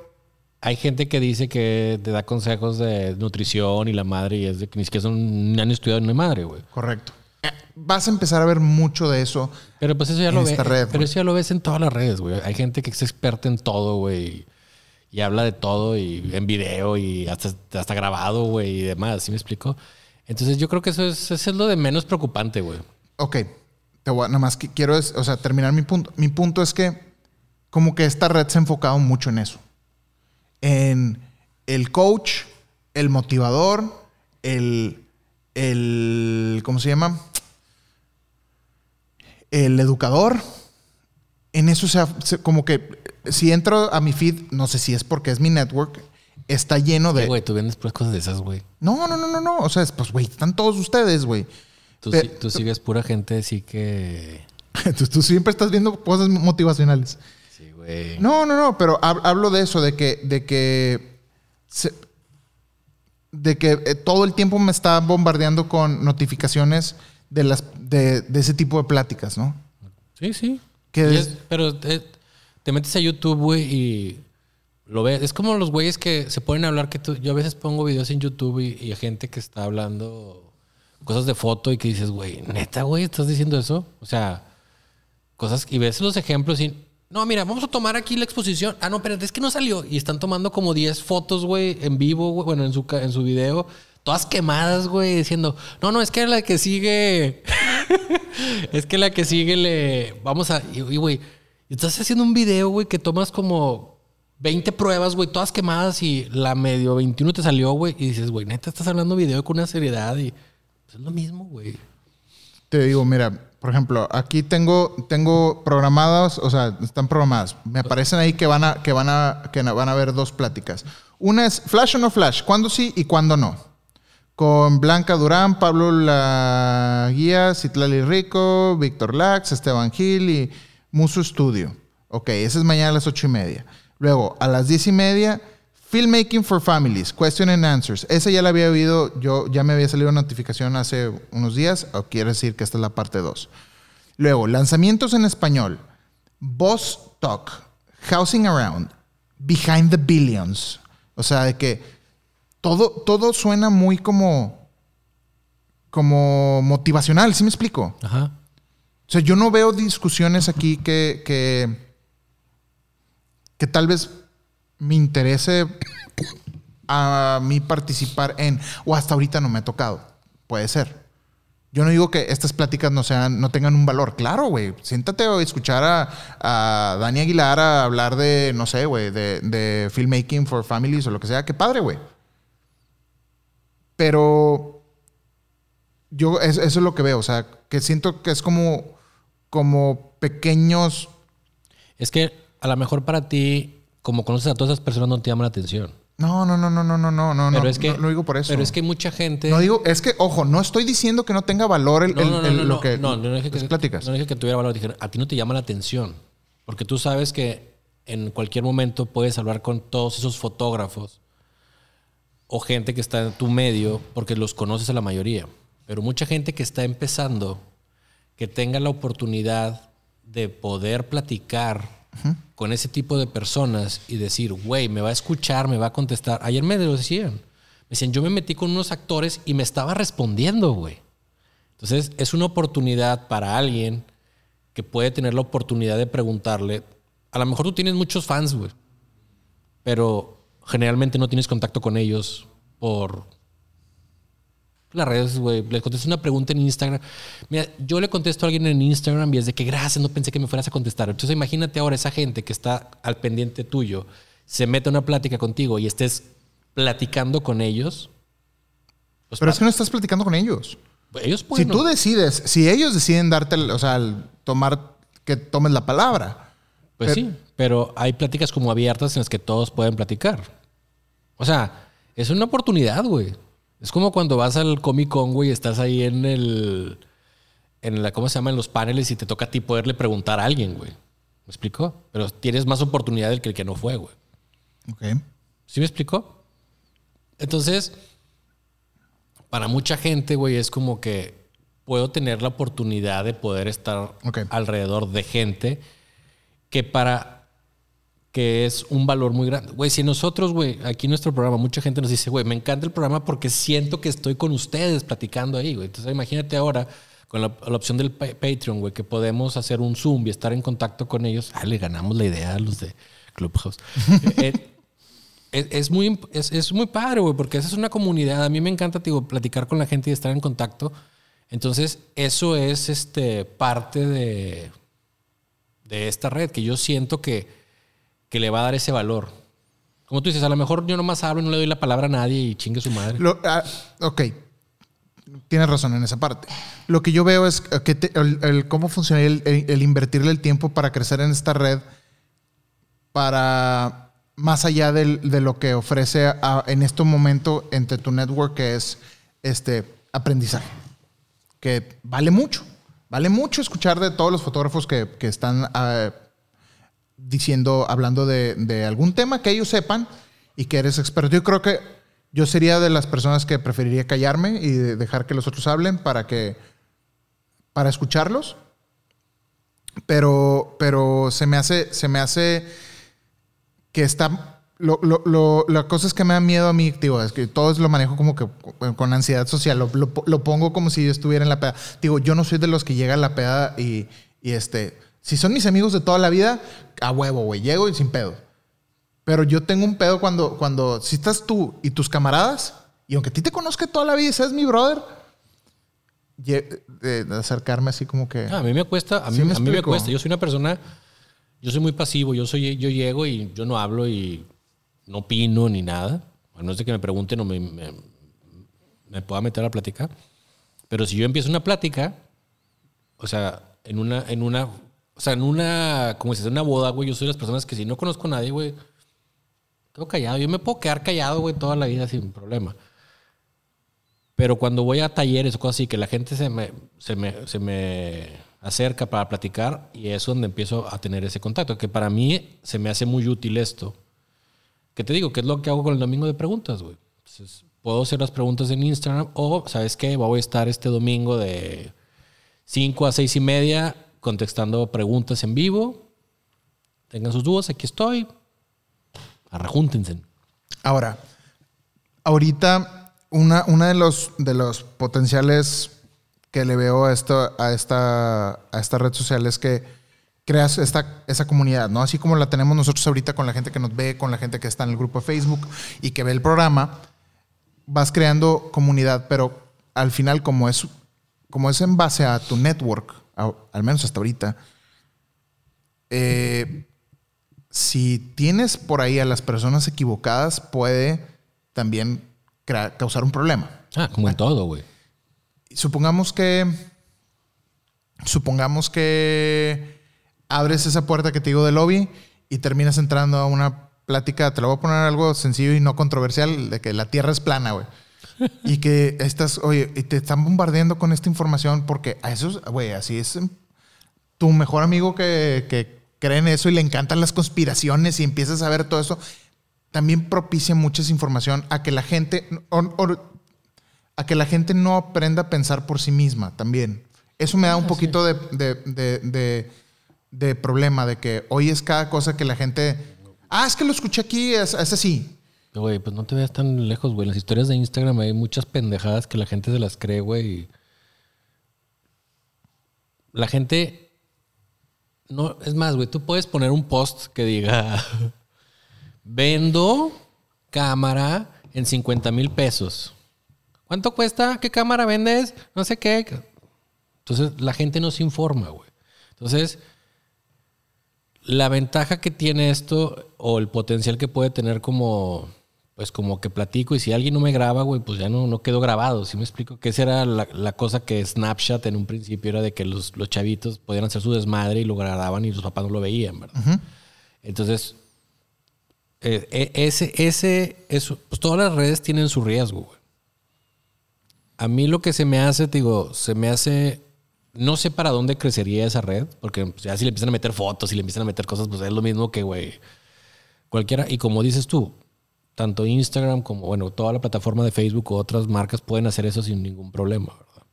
B: Hay gente que dice que te da consejos de nutrición y la madre, y es de que ni siquiera son, han estudiado ni madre, güey.
A: Correcto. Eh, vas a empezar a ver mucho de eso.
B: Pero pues eso ya lo ves. Pero eso ya lo ves en todas las redes, güey. Hay gente que es experta en todo, güey. Y habla de todo, y en video, y hasta, hasta grabado, güey, y demás. ¿Sí me explico? Entonces yo creo que eso es, es lo de menos preocupante, güey.
A: Ok nada más que quiero es, o sea, terminar mi punto. Mi punto es que como que esta red se ha enfocado mucho en eso. En el coach, el motivador, el, el ¿cómo se llama? El educador. En eso sea como que si entro a mi feed, no sé si es porque es mi network, está lleno de.
B: Güey, tú vendes pues cosas de esas, güey.
A: No, no, no, no, no. O sea, pues, güey, están todos ustedes, güey.
B: Tú, sigues pura gente así que...
A: tú, siempre estás viendo cosas motivacionales.
B: Sí, güey.
A: No, no, no, pero hablo de eso, de que... De que de que eh, todo el tiempo me está bombardeando con notificaciones de, las, de, ese tipo de pláticas, ¿no?
B: Sí, sí. pero te, metes a YouTube, güey, y lo ves. Es como los güeyes que se ponen a hablar que tú, yo a veces pongo videos en YouTube y, y gente que está hablando cosas de foto y que dices, güey, neta, güey, estás diciendo eso. O sea, cosas y ves los ejemplos y no, mira, vamos a tomar aquí la exposición. Ah, no, pero es que no salió. Y están tomando como 10 fotos, güey, en vivo, güey, bueno, en su, en su video, todas quemadas, güey, diciendo, no, no, es que la que sigue, es que la que sigue le, vamos a, y, güey, estás haciendo un video, güey, que tomas como 20 pruebas, güey, todas quemadas y la medio 21 te salió, güey, y dices, güey, neta, estás hablando video con una seriedad y es lo mismo, güey.
A: Te digo, mira, por ejemplo, aquí tengo, tengo programadas, o sea, están programadas. Me aparecen ahí que van a, que van a, que van a haber dos pláticas. Una es Flash o no Flash, cuándo sí y cuándo no. Con Blanca Durán, Pablo La Guía, Citlali Rico, Víctor Lax, Esteban Gil y Muso Studio. Ok, esa es mañana a las ocho y media. Luego, a las diez y media, Filmmaking for Families, Question and Answers. Esa ya la había oído, yo ya me había salido una notificación hace unos días, o quiere decir que esta es la parte 2. Luego, lanzamientos en español. Boss Talk, Housing Around, Behind the Billions. O sea, de que todo, todo suena muy como, como motivacional, ¿sí me explico?
B: Ajá.
A: O sea, yo no veo discusiones aquí que, que, que tal vez me interese a mí participar en, o hasta ahorita no me ha tocado. Puede ser. Yo no digo que estas pláticas no sean, no tengan un valor. Claro, güey. Siéntate a escuchar a, a Dani Aguilar a hablar de, no sé, güey, de, de, filmmaking for families o lo que sea. Qué padre, güey. Pero yo, eso, es lo que veo. O sea, que siento que es como, como pequeños.
B: Es que a lo mejor para ti como conoces a todas esas personas no te llama la atención.
A: No, no, no, no, no, no, no, no.
B: Pero
A: no,
B: es que,
A: no, no digo por eso.
B: Pero es que mucha gente.
A: No digo, es que, ojo, no estoy diciendo que no tenga valor el,
B: No, no, no,
A: el-
B: no,
A: lo que
B: no, no dije que,
A: pláticas.
B: no dije que tuviera valor, dije, a ti no te llama la atención. Porque tú sabes que en cualquier momento puedes hablar con todos esos fotógrafos o gente que está en tu medio, porque los conoces a la mayoría. Pero mucha gente que está empezando, que tenga la oportunidad de poder platicar con ese tipo de personas y decir, güey, me va a escuchar, me va a contestar. Ayer me lo decían. Me decían, yo me metí con unos actores y me estaba respondiendo, güey. Entonces, es una oportunidad para alguien que puede tener la oportunidad de preguntarle. A lo mejor tú tienes muchos fans, güey, pero generalmente no tienes contacto con ellos por las redes, güey. Les contestas una pregunta en Instagram. Mira, yo le contesto a alguien en Instagram y es de que gracias, no pensé que me fueras a contestar. Entonces, imagínate ahora esa gente que está al pendiente tuyo, se mete a una plática contigo y estés platicando con ellos. Pues
A: Pero es que no estás platicando con ellos.
B: ellos pueden.
A: si tú decides, si ellos deciden darte, o sea, tomar, que tomes la palabra.
B: Pues
A: Pero-
B: sí, pero hay pláticas como abiertas en las que todos pueden platicar. O sea, es una oportunidad, güey. Es como cuando vas al Comic Con, güey, y estás ahí en el. En la, ¿Cómo se llama? En los paneles y te toca a ti poderle preguntar a alguien, güey. ¿Me explicó? Pero tienes más oportunidad del que el que no fue, güey.
A: Ok.
B: ¿Sí me explicó? Entonces, para mucha gente, güey, es como que puedo tener la oportunidad de poder estar alrededor de gente que para que es un valor muy grande. Güey, si nosotros, güey, aquí en nuestro programa, mucha gente nos dice, güey, me encanta el programa porque siento que estoy con ustedes platicando ahí, güey. Entonces, imagínate ahora con la, la opción del pa- Patreon, güey, que podemos hacer un Zoom y estar en contacto con ellos. Ah, le ganamos la idea a los de Clubhouse. Eh, es, es muy, es, es muy padre, güey, porque esa es una comunidad. A mí me encanta, digo, platicar con la gente y estar en contacto. Entonces, eso es este, parte de, de esta red que yo siento que, que le va a dar ese valor. Como tú dices, a lo mejor yo nomás hablo y no le doy la palabra a nadie y chingue su madre.
A: Ah, ok. Tienes razón en esa parte. Lo que yo veo es que te- el, el cómo funciona el, el- invertirle el tiempo para crecer en esta red para más allá del- de lo que ofrece a- en este momento entre tu network que es este aprendizaje que vale mucho vale mucho escuchar de todos los fotógrafos que, que están ah, diciendo, hablando de, de algún tema que ellos sepan y que eres experto. Yo creo que yo sería de las personas que preferiría callarme y de- dejar que los otros hablen para que para escucharlos. Pero, pero se me hace, se me hace que está. Lo, lo- lo- la cosa es que me da miedo a mí, digo, es que todo lo manejo como que con- ansiedad social, lo pongo como si yo estuviera en la peda. Digo, yo no soy de los que llega a la peda y, y este, si son mis amigos de toda la vida, a huevo, güey, llego y sin pedo. Pero yo tengo un pedo cuando, cuando, si estás tú y tus camaradas, y aunque a ti te conozca toda la vida y seas mi brother, de, de acercarme así como que...
B: Ah, a mí me cuesta, a mí,
A: Sí me
B: a mí me cuesta. Yo soy una persona, yo soy muy pasivo, yo soy, yo llego y yo no hablo y no opino ni nada. A no ser que me pregunten o me, me, me pueda meter a platicar. Pero si yo empiezo una plática, o sea, en una, en una, o sea, en una, como si fuera una boda, güey, yo soy de las personas que si no conozco a nadie, güey, quedo callado. Yo me puedo quedar callado, güey, toda la vida sin problema. Pero cuando voy a talleres o cosas así, que la gente se me, se me, se me acerca para platicar y es donde empiezo a tener ese contacto, que para mí se me hace muy útil esto. Que te digo, que es lo que hago con el domingo de preguntas, güey. Entonces, puedo hacer las preguntas en Instagram o, ¿sabes qué? Voy a estar este domingo de 5 a 6 y media contestando preguntas en vivo. Tengan sus dudas, aquí estoy. Arrajúntense.
A: Ahora, ahorita una, una de los de los potenciales que le veo a esto, a esta, a esta red social es que creas esta, esa comunidad, ¿no? Así como la tenemos nosotros ahorita con la gente que nos ve, con la gente que está en el grupo de Facebook y que ve el programa, vas creando comunidad, pero al final como es, como es en base a tu network, al menos hasta ahorita, eh, si tienes por ahí a las personas equivocadas, puede también causar un problema.
B: Ah, como en todo, güey.
A: Supongamos que. Supongamos que abres esa puerta que te digo del lobby y terminas entrando a una plática, te lo voy a poner algo sencillo y no controversial, de que la Tierra es plana, güey. y que estás, oye, y te están bombardeando con esta información porque a esos, güey, así es em, tu mejor amigo que, que cree en eso y le encantan las conspiraciones y empiezas a ver todo eso, también propicia mucha información a que la gente, o- o- a que la gente no aprenda a pensar por sí misma también. Eso me da un poquito de, de- de- de- de problema, de que hoy es cada cosa que la gente, ah, es que lo escuché aquí, es, es así.
B: Güey, pues no te veas tan lejos, güey. En Las historias de Instagram hay muchas pendejadas que la gente se las cree, güey. La gente. No, es más, güey, tú puedes poner un post que diga: Vendo cámara en 50 mil pesos. ¿Cuánto cuesta? ¿Qué cámara vendes? No sé qué. Entonces, la gente no se informa, güey. Entonces, la ventaja que tiene esto o el potencial que puede tener como pues como que platico y si alguien no me graba, güey, pues ya no, no quedó grabado. ¿Sí me explico? Que esa era la, la cosa que Snapchat en un principio era de que los, los chavitos podían hacer su desmadre y lo grababan y los papás no lo veían, ¿verdad? Entonces, eh, eh, ese, ese, eso, pues todas las redes tienen su riesgo, güey. A mí lo que se me hace, te digo, se me hace. No sé para dónde crecería esa red, porque pues, ya si le empiezan a meter fotos, si le empiezan a meter cosas, pues es lo mismo que, güey, cualquiera. Y como dices tú, tanto Instagram como, bueno, toda la plataforma de Facebook o otras marcas pueden hacer eso sin ningún problema, ¿verdad?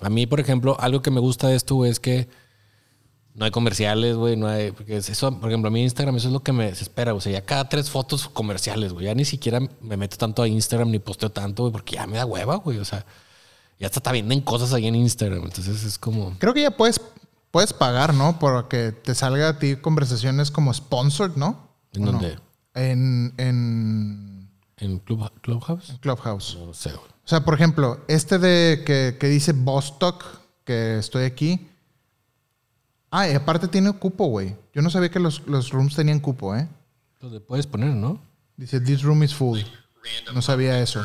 B: A mí, por ejemplo, algo que me gusta de esto, es que no hay comerciales, güey, no hay. Porque es eso, por ejemplo, a mí Instagram, eso es lo que me desespera, O sea, ya cada tres fotos comerciales, güey. Ya ni siquiera me meto tanto a Instagram ni posteo tanto, güey, porque ya me da hueva, güey. O sea, ya hasta venden cosas ahí en Instagram. Entonces es como.
A: Creo que ya puedes, puedes pagar, ¿no? Por que te salga a ti conversaciones como sponsored, ¿no?
B: ¿En
A: ¿O no? En, en
B: ¿En Club, Clubhouse?
A: Clubhouse.
B: No sé, güey.
A: O sea, por ejemplo, este de que, que dice Bostock, que estoy aquí. Ah, y aparte tiene cupo, güey. Yo no sabía que los, los rooms tenían cupo, ¿eh?
B: Le puedes poner, ¿no?
A: Dice, this room is full. No sabía eso.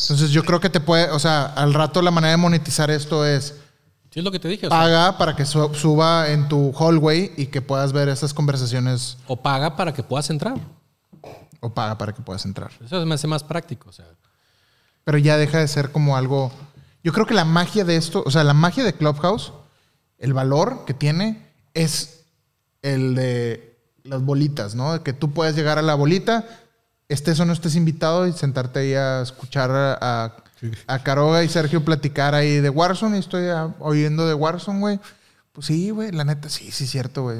A: Entonces yo creo que te puede, o sea, al rato la manera de monetizar esto es
B: Sí, es lo que te dije. o sea,
A: paga para que su- suba en tu hallway y que puedas ver esas conversaciones
B: o paga para que puedas entrar.
A: O paga para que puedas entrar.
B: Eso me hace más práctico. O sea,
A: Pero ya deja de ser como algo. Yo creo que la magia de esto, o sea, la magia de Clubhouse, el valor que tiene es el de las bolitas, ¿no? Que tú puedes llegar a la bolita, estés o no estés invitado y sentarte ahí a escuchar a, a, a Caroga y Sergio platicar ahí de Warzone y estoy oyendo de Warzone, güey. Pues sí, güey, la neta, sí, sí, es cierto, güey.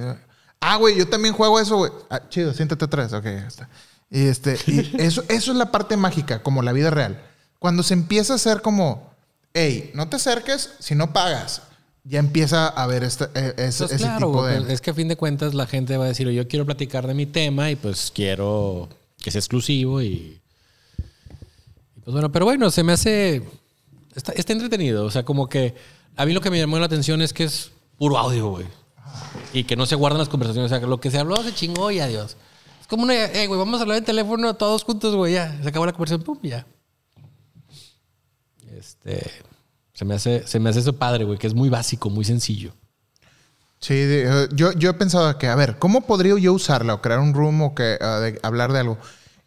A: Ah, güey, yo también juego eso, güey. Ah, chido, siéntate atrás. Ok, ya está. Y este, y eso, eso es la parte mágica, como la vida real. Cuando se empieza a hacer como, hey, no te acerques si no pagas, ya empieza a haber este, eh, ese,
B: Pues
A: ese
B: claro,
A: tipo
B: güey,
A: de.
B: pues es que a fin de cuentas la gente va a decir, yo quiero platicar de mi tema y pues quiero que sea exclusivo y, y, pues bueno, pero bueno, se me hace, está, está entretenido, o sea, como que a mí lo que me llamó la atención es que es puro audio, güey. Y que no se guardan las conversaciones, o sea, que lo que se habló se chingó y adiós. Es como una, eh, güey, vamos a hablar en teléfono todos juntos, güey, ya, se acabó la conversación, pum, ya. Este, se me hace, se me hace eso padre, güey, que es muy básico, muy sencillo.
A: Sí, de- eh, yo, yo he pensado que, a ver, ¿cómo podría yo usarla o crear un room o que, ah, de- hablar de algo?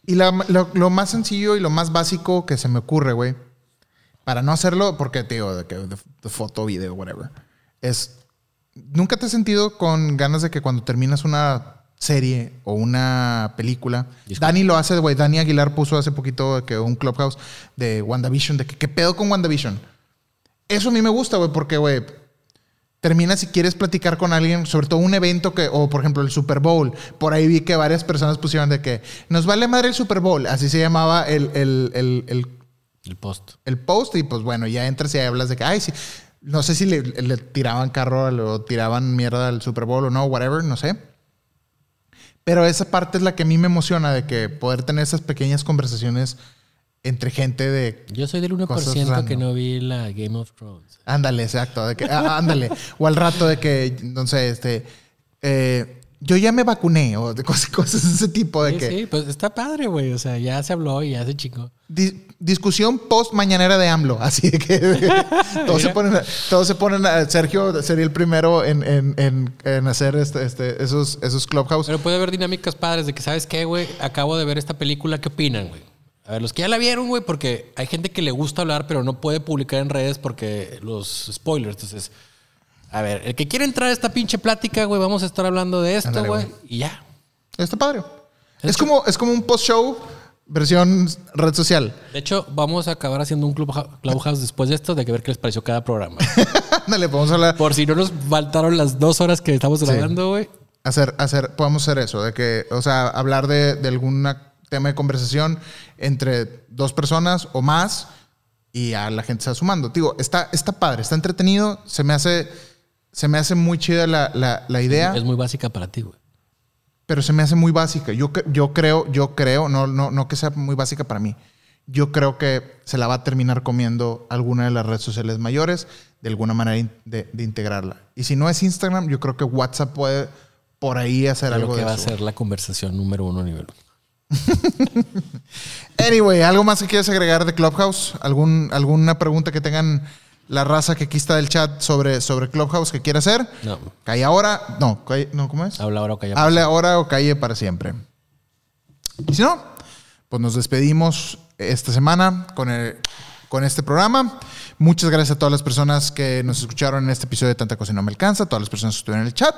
A: Y la- lo, lo más sencillo y lo más básico que se me ocurre, güey, para no hacerlo, porque te digo, de, que, de, de foto, video, whatever, es, ¿nunca te has sentido con ganas de que cuando terminas una serie o una película,
B: Disculpa.
A: Dani lo hace, güey, Dani Aguilar puso hace poquito que un clubhouse de WandaVision, de que qué pedo con WandaVision? Eso a mí me gusta, güey, porque, güey, termina si quieres platicar con alguien, sobre todo un evento que, o por ejemplo el Super Bowl, por ahí vi que varias personas pusieron de que nos vale madre el Super Bowl, así se llamaba el, el, el, el,
B: El post.
A: el post y pues bueno, ya entras y hablas de que, ay, sí, no sé si le, le tiraban carro o tiraban mierda al Super Bowl o no, whatever, no sé. Pero esa parte es la que a mí me emociona de que poder tener esas pequeñas conversaciones entre gente de
B: Yo soy del 1%
A: Cosas
B: que no vi la Game of Thrones.
A: Ándale, exacto. De que, ah, ándale. o al rato de que, no sé, este. eh, yo ya me vacuné o de cosas, cosas de ese tipo de
B: Sí,
A: que
B: sí, pues está padre, güey. O sea, ya se habló y ya se chingó.
A: Di- discusión post mañanera de AMLO. Así que todos, se ponen, a- todos se ponen a- Sergio sería el primero en, en- en- en hacer este, este- esos, esos clubhouse.
B: Pero puede haber dinámicas padres de que, ¿sabes qué, güey? Acabo de ver esta película, ¿qué opinan, güey? A ver, los que ya la vieron, güey, porque hay gente que le gusta hablar, pero no puede publicar en redes porque los spoilers. Entonces, a ver, el que quiere entrar a esta pinche plática, güey, vamos a estar hablando de esto,
A: Ándale,
B: güey,
A: güey.
B: y ya.
A: Está padre. Es como, es como un post-show versión red social.
B: De hecho, vamos a acabar haciendo un club Clubhouse después de esto, de que ver qué les pareció cada programa.
A: Ándale, podemos hablar.
B: Por si no nos faltaron las dos horas que estamos grabando, güey.
A: hacer, hacer, podemos hacer eso, de que, o sea, hablar de, de algún tema de conversación entre dos personas o más y a la gente se va sumando. Digo, está, está padre, está entretenido, se me hace, se me hace muy chida la, la, la idea,
B: Es muy básica para ti, güey.
A: pero se me hace muy básica. Yo, yo creo, yo creo, no, no, no que sea muy básica para mí. Yo creo que se la va a terminar comiendo alguna de las redes sociales mayores, de alguna manera de, de integrarla. Y si no es Instagram, yo creo que WhatsApp puede por ahí hacer
B: Creo
A: algo
B: que
A: de
B: va a ser la conversación número uno a nivel.
A: Anyway, ¿algo más que quieras agregar de Clubhouse? ¿Algún, ¿Alguna pregunta que tengan la raza que aquí está del chat sobre, sobre Clubhouse que quiera hacer?
B: No.
A: Calle ahora. No, calle- no ¿cómo es?
B: Habla ahora o calla.
A: Hable ahora o calle para siempre. Y si no, pues nos despedimos esta semana con, el- con este programa. Muchas gracias a todas las personas que nos escucharon en este episodio de Tanta Cosa y No Me Alcanza, todas las personas que estuvieron en el chat,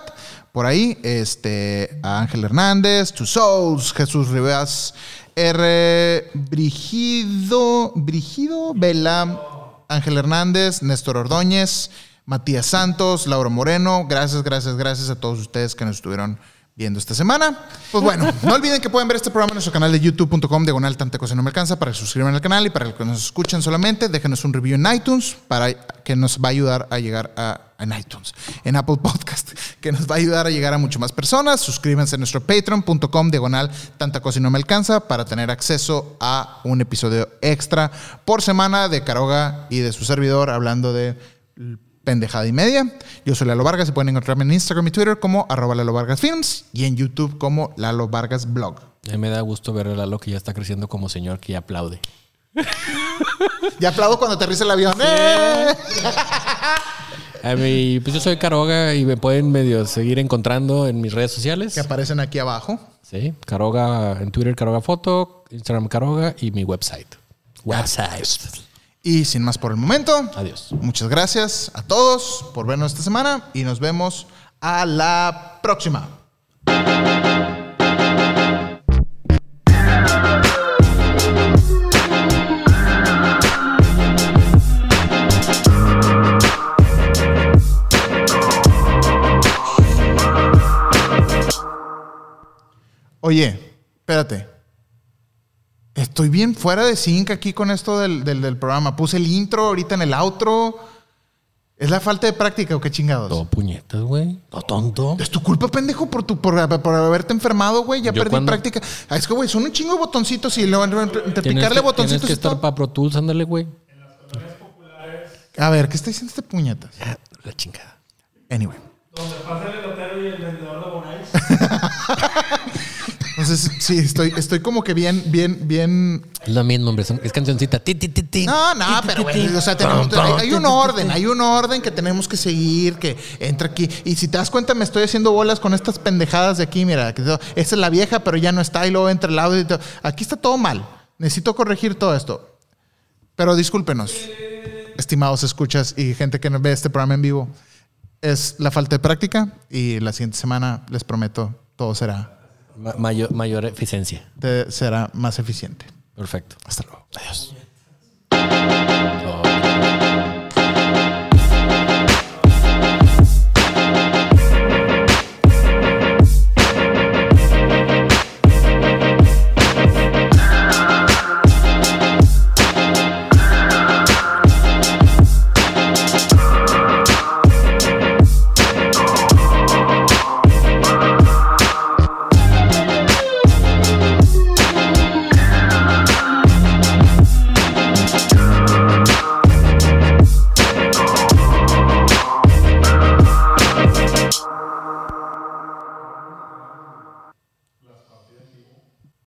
A: por ahí, este, a Ángel Hernández, Two Souls, Jesús Rivas, R. Brigido, Brigido Vela, Ángel Hernández, Néstor Ordóñez, Matías Santos, Laura Moreno. Gracias, gracias, gracias a todos ustedes que nos estuvieron viendo esta semana. Pues bueno, no olviden que pueden ver este programa en nuestro canal de youtube.com diagonal tanta cosa no me alcanza para que suscriban al canal y para que nos escuchen solamente, déjenos un review en iTunes para que nos va a ayudar a llegar a en iTunes, en Apple Podcast, que nos va a ayudar a llegar a mucho más personas. Suscríbanse a nuestro patreon.com diagonal tanta cosa y no me alcanza para tener acceso a un episodio extra por semana de Caroga y de su servidor hablando de pendejada y media. Yo soy Lalo Vargas y pueden encontrarme en Instagram y Twitter como arroba Lalo Vargas Films y en YouTube como Lalo Vargas Blog.
B: A mí me da gusto ver a Lalo que ya está creciendo como señor que ya aplaude.
A: Y aplaudo cuando aterriza el avión. ¡Eh!
B: A mí, pues yo soy Caroga y me pueden medio seguir encontrando en mis redes sociales.
A: Que aparecen aquí abajo.
B: Sí, Caroga en Twitter, Caroga Foto, Instagram Caroga y mi website. Website.
A: Y sin más por el momento,
B: Adiós.
A: muchas gracias a todos por vernos esta semana y nos vemos a la próxima. Oye, espérate. Estoy bien fuera de sync aquí con esto del, del- del programa. Puse el intro ahorita en el outro. ¿Es la falta de práctica o qué chingados?
B: Todo puñetas, güey. Todo tonto.
A: Es tu culpa, pendejo, por, tu, por, por haberte enfermado, güey. Ya
B: Yo
A: perdí
B: cuando-
A: práctica. Ah, es que, güey, son un chingo de botoncitos y luego entre,
B: Tienes
A: picarle
B: que, tienes
A: botoncitos
B: que
A: y
B: estar
A: todo.
B: para Pro Tools, ándale, güey.
A: A ver, ¿qué está diciendo este puñetas?
B: La chingada.
A: Anyway.
C: Donde pasa el elotero y el vendedor de Bonais.
A: Entonces, sí, estoy, estoy como que bien, bien, bien.
B: Es lo mismo, hombre. Es cancioncita. Ti, ti, ti, ti.
A: No, no, pero,
B: ti.
A: o sea, tenemos- hay, un orden, hay un orden que tenemos que seguir, que entra aquí. Y si te das cuenta, me estoy haciendo bolas con estas pendejadas de aquí, mira, esta es la vieja, pero ya no está, y luego entra el audio y todo. Aquí está todo mal. Necesito corregir todo esto. Pero discúlpenos, estimados escuchas y gente que ve este programa en vivo. Es la falta de práctica y la siguiente semana, les prometo, todo será,
B: Ma- mayor, mayor eficiencia.
A: te- será más eficiente.
B: Perfecto.
A: Hasta luego.
B: Adiós.